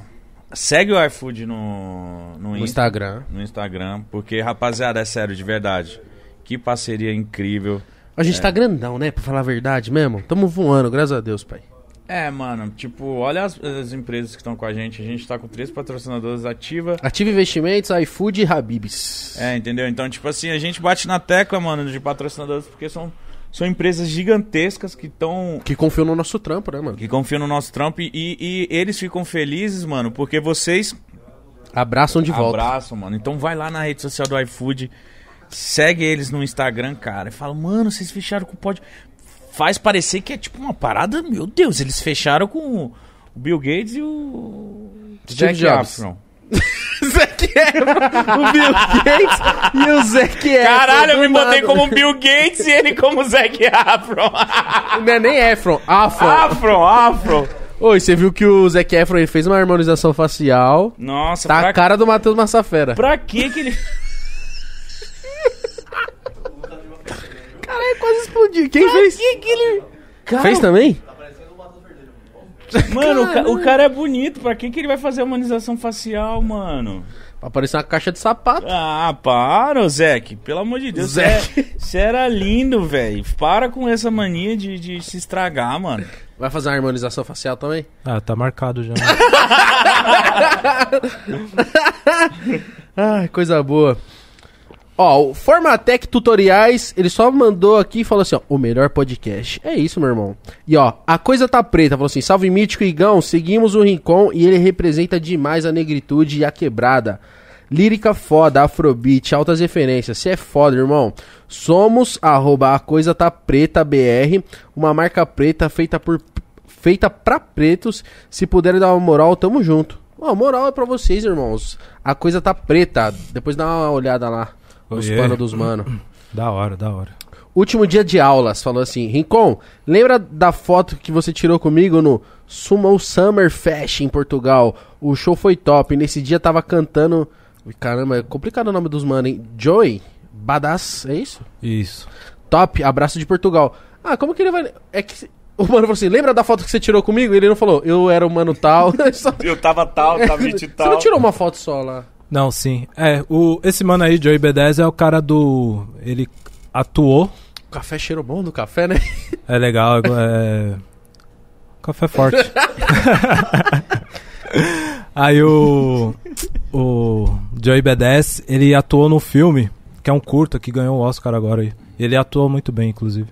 segue o iFood no, no, No Insta- Instagram. no Instagram, porque, rapaziada, é sério, de verdade. Que parceria incrível. A gente É. tá grandão, né? Pra falar a verdade mesmo. Tamo voando, graças a Deus, pai. É, mano, tipo, olha as, as empresas que estão com a gente. A gente tá com três patrocinadores ativa. Ativa Investimentos, iFood e Habibs. É, entendeu? Então, tipo assim, a gente bate na tecla, mano, de patrocinadores, porque são, são empresas gigantescas que estão. Que confiam no nosso trampo, né, mano? que confiam no nosso trampo e, e eles ficam felizes, mano, porque vocês Abraçam de volta. abraçam, mano. Então vai lá na rede social do iFood, segue eles no Instagram, cara, e fala, mano, vocês fecharam com o pod. Faz parecer que é tipo uma parada, meu Deus, eles fecharam com o Bill Gates e o. Zac Jobs. Zac Efron, o Bill Gates e o Zac Efron. Caralho, eu me botei nada. como Bill Gates e ele como Zac Efron. Não é nem Efron, Afron. Afro, Afro. Oi, você viu que o Zac Efron ele fez uma harmonização facial. Nossa, Tá a pra, cara do Matheus Massafera. pra que que ele... Quase explodiu. Quem fez? que que ele... Cara, Fez também? Mano, o, ca- o cara é bonito, pra que que ele vai fazer harmonização facial, mano? Pra parecer uma caixa de sapato. Ah, para, Zeke. Pelo amor de Deus. Zeke. Você era lindo, velho. Para com essa mania de, de se estragar, mano. Vai fazer uma harmonização facial também? Ah, tá marcado já. Ai, coisa boa. Ó, o Formatec Tutoriais, ele só mandou aqui e falou assim, ó, o melhor podcast. É isso, meu irmão. E ó, a coisa tá preta, falou assim, salve Mítico Igão, seguimos o Rincon e ele representa demais a negritude e a quebrada. Lírica foda, afrobeat, altas referências, cê é foda, irmão. Somos, arroba, a coisa tá preta BR, uma marca preta feita por feita pra pretos. Se puderem dar uma moral, tamo junto. Ó, moral é pra vocês, irmãos. A coisa tá preta. Depois dá uma olhada lá nos Oiê. panos dos mano. da hora, da hora. Último dia de aulas, falou assim: Rincon, lembra da foto que você tirou comigo no Sumo Summer Fest em Portugal? O show foi top. Nesse dia tava cantando. Caramba, é complicado o nome dos mano, hein? Joy Badass, é isso? Isso. Top, abraço de Portugal. Ah, como que ele vai. É que. O mano falou assim: lembra da foto que você tirou comigo? Ele não falou, eu era o mano tal. Só- Eu tava tal, tava Você não tirou uma foto só lá. Não, sim. É, o, esse mano aí, Joey B10, é o cara do. Ele atuou. O café cheiro bom do café, né? É legal, é. Café forte. aí o. O Joey B10, ele atuou no filme, que é um curta que ganhou o Oscar agora aí. Ele atuou muito bem, inclusive.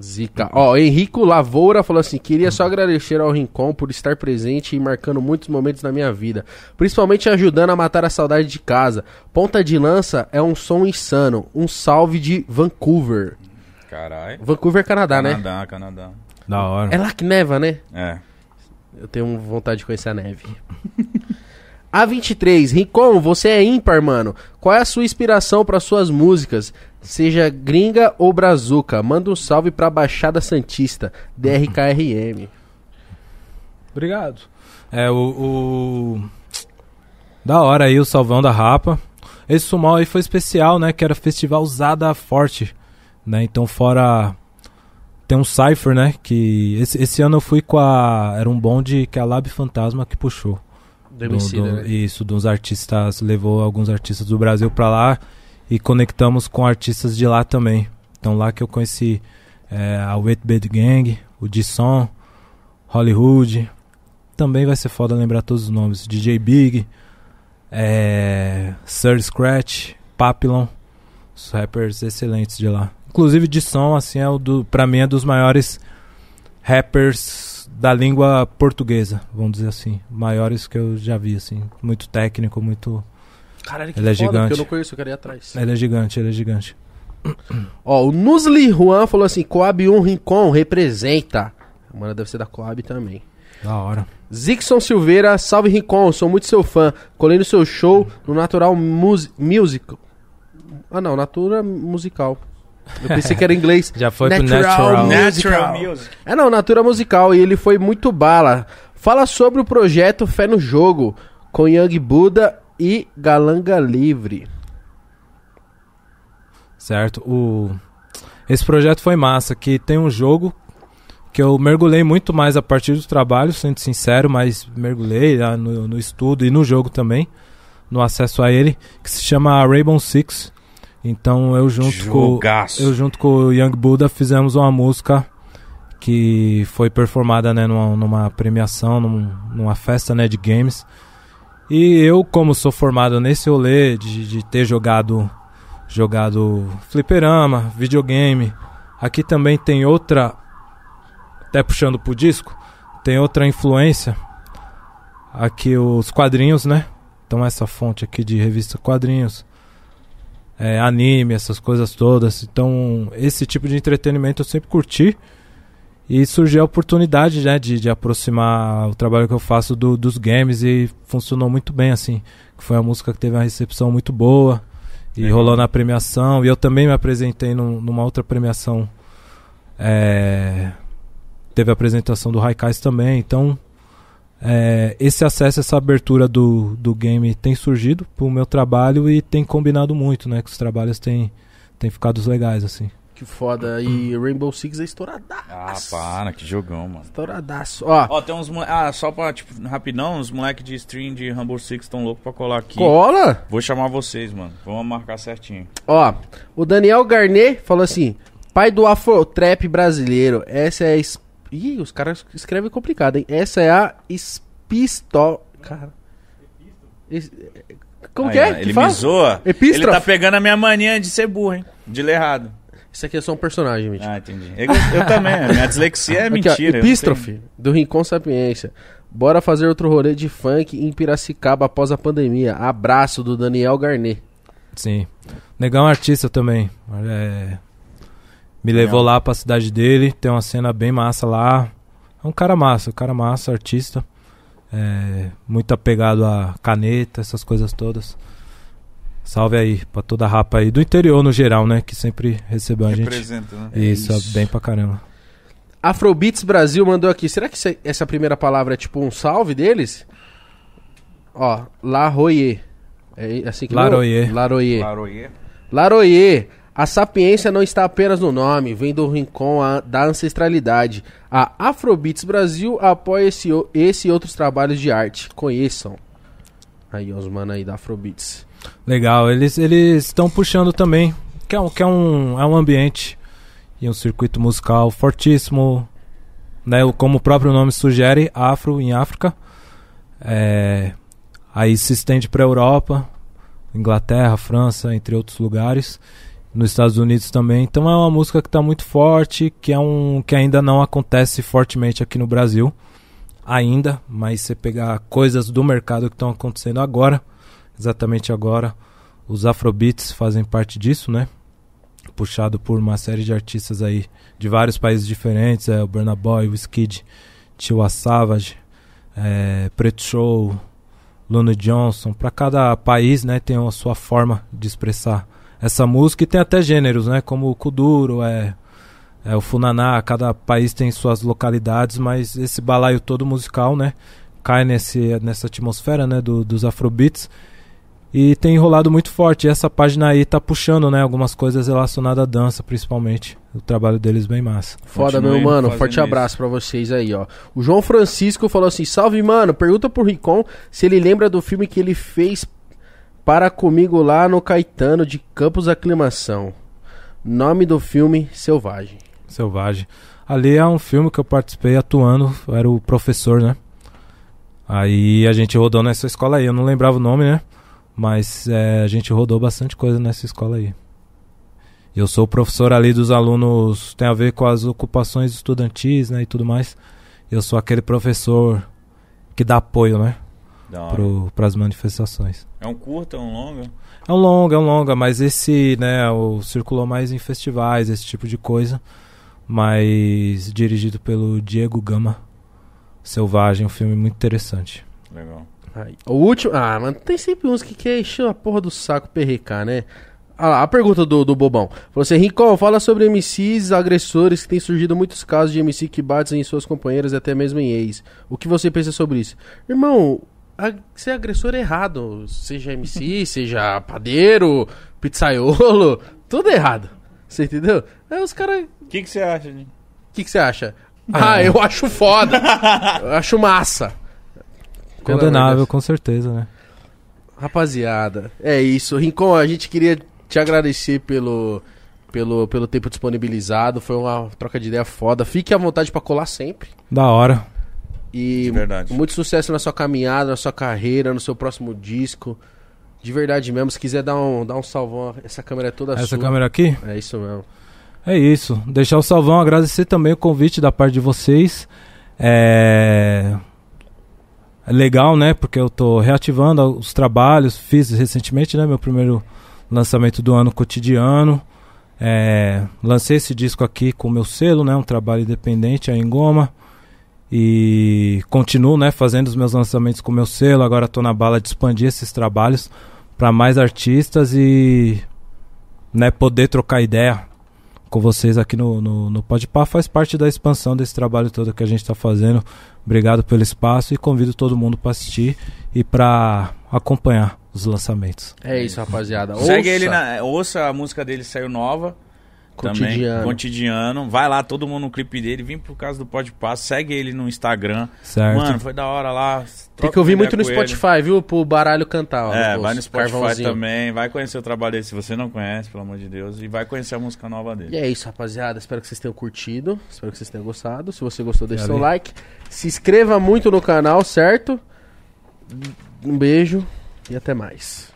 Zica. Ó, Henrico Lavoura falou assim: queria só agradecer ao Rincon por estar presente e marcando muitos momentos na minha vida, principalmente ajudando a matar a saudade de casa. Ponta de lança é um som insano. Um salve de Vancouver. Caralho. Vancouver, Canadá, né? Canadá, Canadá. Da hora. É lá que neva, né? É. Eu tenho vontade de conhecer a neve. A23, Rincon, você é ímpar, mano. Qual é a sua inspiração para suas músicas? Seja gringa ou brazuca, manda um salve pra Baixada Santista, DRKRM. Obrigado. É, o, o- Da hora aí, o Salvão da Rapa. Esse sumal aí foi especial, né? Que era Festival Usada Forte. Né? Então, fora. Tem um Cypher, né? Que esse, esse ano eu fui com a. Era um bonde que a Lab Fantasma que puxou. Do Do- né? Isso, dos artistas. Levou alguns artistas do Brasil pra lá. E conectamos com artistas de lá também. Então, lá que eu conheci é, a Wet Bad Gang, o Disson, Hollywood. Também vai ser foda lembrar todos os nomes. DJ Big, é, Sir Scratch, Papillon. Os rappers excelentes de lá. Inclusive, Disson, assim, é o do, pra mim é dos maiores rappers da língua portuguesa, vamos dizer assim. Maiores que eu já vi, assim. Muito técnico, muito. Caralho, que Ele é foda, gigante. porque eu não conheço, eu quero ir atrás. Ele é gigante, ele é gigante. Ó, o Nusli Juan falou assim: Coab 1 Rincon representa. Mano, deve ser da Coab também. Da hora. Zixon Silveira, salve Rincon, sou muito seu fã. Colei no seu show no Natural Mus Musical. Ah, não, Natura Musical. Eu pensei que era em inglês. Já foi pro Natural. Natural Music. É não, Natura Musical e ele foi muito bala. Fala sobre o projeto Fé no Jogo com Young Buda e Galanga Livre. Certo? O... Esse projeto foi massa, que tem um jogo que eu mergulhei muito mais a partir do trabalho, sendo sincero, mas mergulhei lá no, no estudo e no jogo também, no acesso a ele, que se chama Rainbow Six. Então eu junto com Jogaço. eu junto com o Young Buddha fizemos uma música que foi performada né, numa, numa premiação, num- numa festa né, de games. E eu, como sou formado nesse rolê de, de ter jogado jogado fliperama, videogame, aqui também tem outra, até puxando pro disco, tem outra influência. Aqui os quadrinhos, né? Então essa fonte aqui de revista quadrinhos é, anime, essas coisas todas. Então, esse tipo de entretenimento eu sempre curti. E surgiu a oportunidade né, de, de aproximar o trabalho que eu faço do- dos games e funcionou muito bem, assim. Foi uma música que teve uma recepção muito boa e Legal. rolou na premiação. E eu também me apresentei num- numa outra premiação. é, teve a apresentação do Raikais também. Então, é, esse acesso, essa abertura do, do game tem surgido pro meu trabalho e tem combinado muito, né? Que os trabalhos têm, têm ficado legais, assim. Que foda. E Rainbow Six é estouradaço. Ah, para, que jogão, mano. Estouradaço. Ó, Ó, tem uns moleques. Ah, só pra, tipo, rapidão, os moleques de stream de Rainbow Six estão loucos pra colar aqui. cola. Vou chamar vocês, mano. Vamos marcar certinho. Ó, o Daniel Garnet falou assim: pai do Afrotrap brasileiro. Essa é a. es- Ih, os caras escrevem complicado, hein? Essa é a Espisto. Cara. Es- Como Aí, que é? que Ele fala? me zoa. Epístrofe. Ele tá pegando a minha mania de ser burro, hein? De ler errado. Isso aqui é só um personagem, gente. Ah, entendi. Eu, eu também. A minha dislexia é Aqui, ó, mentira. eu não Epístrofe, do Rincon Sapiência. Bora fazer outro rolê de funk em Piracicaba após a pandemia. Abraço do Daniel Garnet. Sim. Negão é um artista também. É, me levou lá pra cidade dele, tem uma cena bem massa lá. É um cara massa, um cara massa, artista. É, muito apegado a caneta, essas coisas todas. Salve aí pra toda a rapa aí do interior no geral, né? Que sempre recebeu a gente. Representa, né? Isso, É isso. bem pra caramba. Afrobeats Brasil mandou aqui. Será que essa- primeira palavra é tipo um salve deles? Ó, Laroyer. É assim que Laroyer. Laroyer. Laroyer. Laroyer. A sapiência não está apenas no nome, vem do rincão a- da ancestralidade. A Afrobeats Brasil apoia esse, esse e outros trabalhos de arte. Conheçam. Aí, os mano aí da Afrobeats. Legal, eles eles estão puxando também, que é um que é um é um ambiente e um circuito musical fortíssimo, né? Como o próprio nome sugere, afro em África. É, aí se estende para Europa, Inglaterra, França, entre outros lugares, nos Estados Unidos também. Então é uma música que está muito forte, que é um que ainda não acontece fortemente aqui no Brasil ainda, mas você pegar coisas do mercado que estão acontecendo agora, exatamente agora, os Afrobeats fazem parte disso, né? Puxado por uma série de artistas aí de vários países diferentes, é o Burna Boy, o Skid, Tiwa Savage, é, Preto Show, Luna Johnson. Para cada país, né, tem a sua forma de expressar essa música e tem até gêneros, né, como o Kuduro, é é, o Funaná, cada país tem suas localidades, mas esse balaio todo musical, né, cai nesse, nessa atmosfera, né, do, dos Afrobeats e tem enrolado muito forte. E essa página aí tá puxando, né, algumas coisas relacionadas à dança, principalmente. O trabalho deles bem massa. Foda, Continue meu mano. Forte isso. abraço pra vocês aí, ó. O João Francisco falou assim: Salve, mano. Pergunta pro Ricon se ele lembra do filme que ele fez para comigo lá no Caetano de Campos Aclimação. Nome do filme: Selvagem. Selvagem. Ali é um filme que eu participei atuando, eu era o professor, né? Aí a gente rodou nessa escola aí, eu não lembrava o nome, né? Mas é, a gente rodou bastante coisa nessa escola aí. Eu sou o professor ali dos alunos, tem a ver com as ocupações estudantis, né, e tudo mais. eu sou aquele professor que dá apoio, né? Pro, pras manifestações. É um curto, é um longo? É um longa, é um longa, mas esse, né, o circulou mais em festivais, esse tipo de coisa. Mas dirigido pelo Diego Gama. Selvagem, um filme muito interessante. Legal. Aí. O último. Ah, mano, tem sempre uns que quer encher a porra do saco perrecar, né? Ah, lá, a pergunta do, do Bobão. Falou assim: Rincon, fala sobre MCs agressores que tem surgido muitos casos de MC que batem em suas companheiras e até mesmo em ex. O que você pensa sobre isso? Irmão, a- ser agressor é errado. Seja MC, seja padeiro, pizzaiolo, tudo é errado. Você entendeu? Aí os caras. O que, que você acha? O que, que você acha? Ah, eu acho foda. eu acho massa. Condenável, com certeza, né? Rapaziada, é isso. Rincon, a gente queria te agradecer pelo, pelo, pelo tempo disponibilizado. Foi uma troca de ideia foda. Fique à vontade pra colar sempre. Da hora. E De verdade. muito sucesso na sua caminhada, na sua carreira, no seu próximo disco. De verdade mesmo. Se quiser dar um, dar um salvão, essa câmera é toda Essa sua. câmera aqui? É isso mesmo. É isso. Deixar o salvão, agradecer também o convite da parte de vocês. É... legal, né? Porque eu tô reativando os trabalhos. Fiz recentemente, né? Meu primeiro lançamento do ano cotidiano. É... Lancei esse disco aqui com o meu selo, né? Um trabalho independente aí em Goma. E continuo, né? Fazendo os meus lançamentos com o meu selo. Agora tô na bala de expandir esses trabalhos para mais artistas e né, poder trocar ideia com vocês aqui no, no, no Podpah faz parte da expansão desse trabalho todo que a gente está fazendo. Obrigado pelo espaço e convido todo mundo para assistir e para acompanhar os lançamentos. É isso, rapaziada. Segue Ouça. ele na. Ouça a música dele, saiu nova. Cotidiano. Também, cotidiano. Vai lá, todo mundo no clipe dele. Vim por causa do Pode Passo. Segue ele no Instagram. Certo? Mano, foi da hora lá. Tem que ouvir muito no com ele. Spotify, viu? Pro baralho cantar. Ó, É, vai no Spotify carvãozinho. também. Vai conhecer o trabalho dele se você não conhece, pelo amor de Deus. E vai conhecer a música nova E dele. é isso, rapaziada. Espero que vocês tenham curtido. Espero que vocês tenham gostado. Se você gostou, deixe seu Valeu. like. Se inscreva muito no canal, certo? Um beijo e até mais.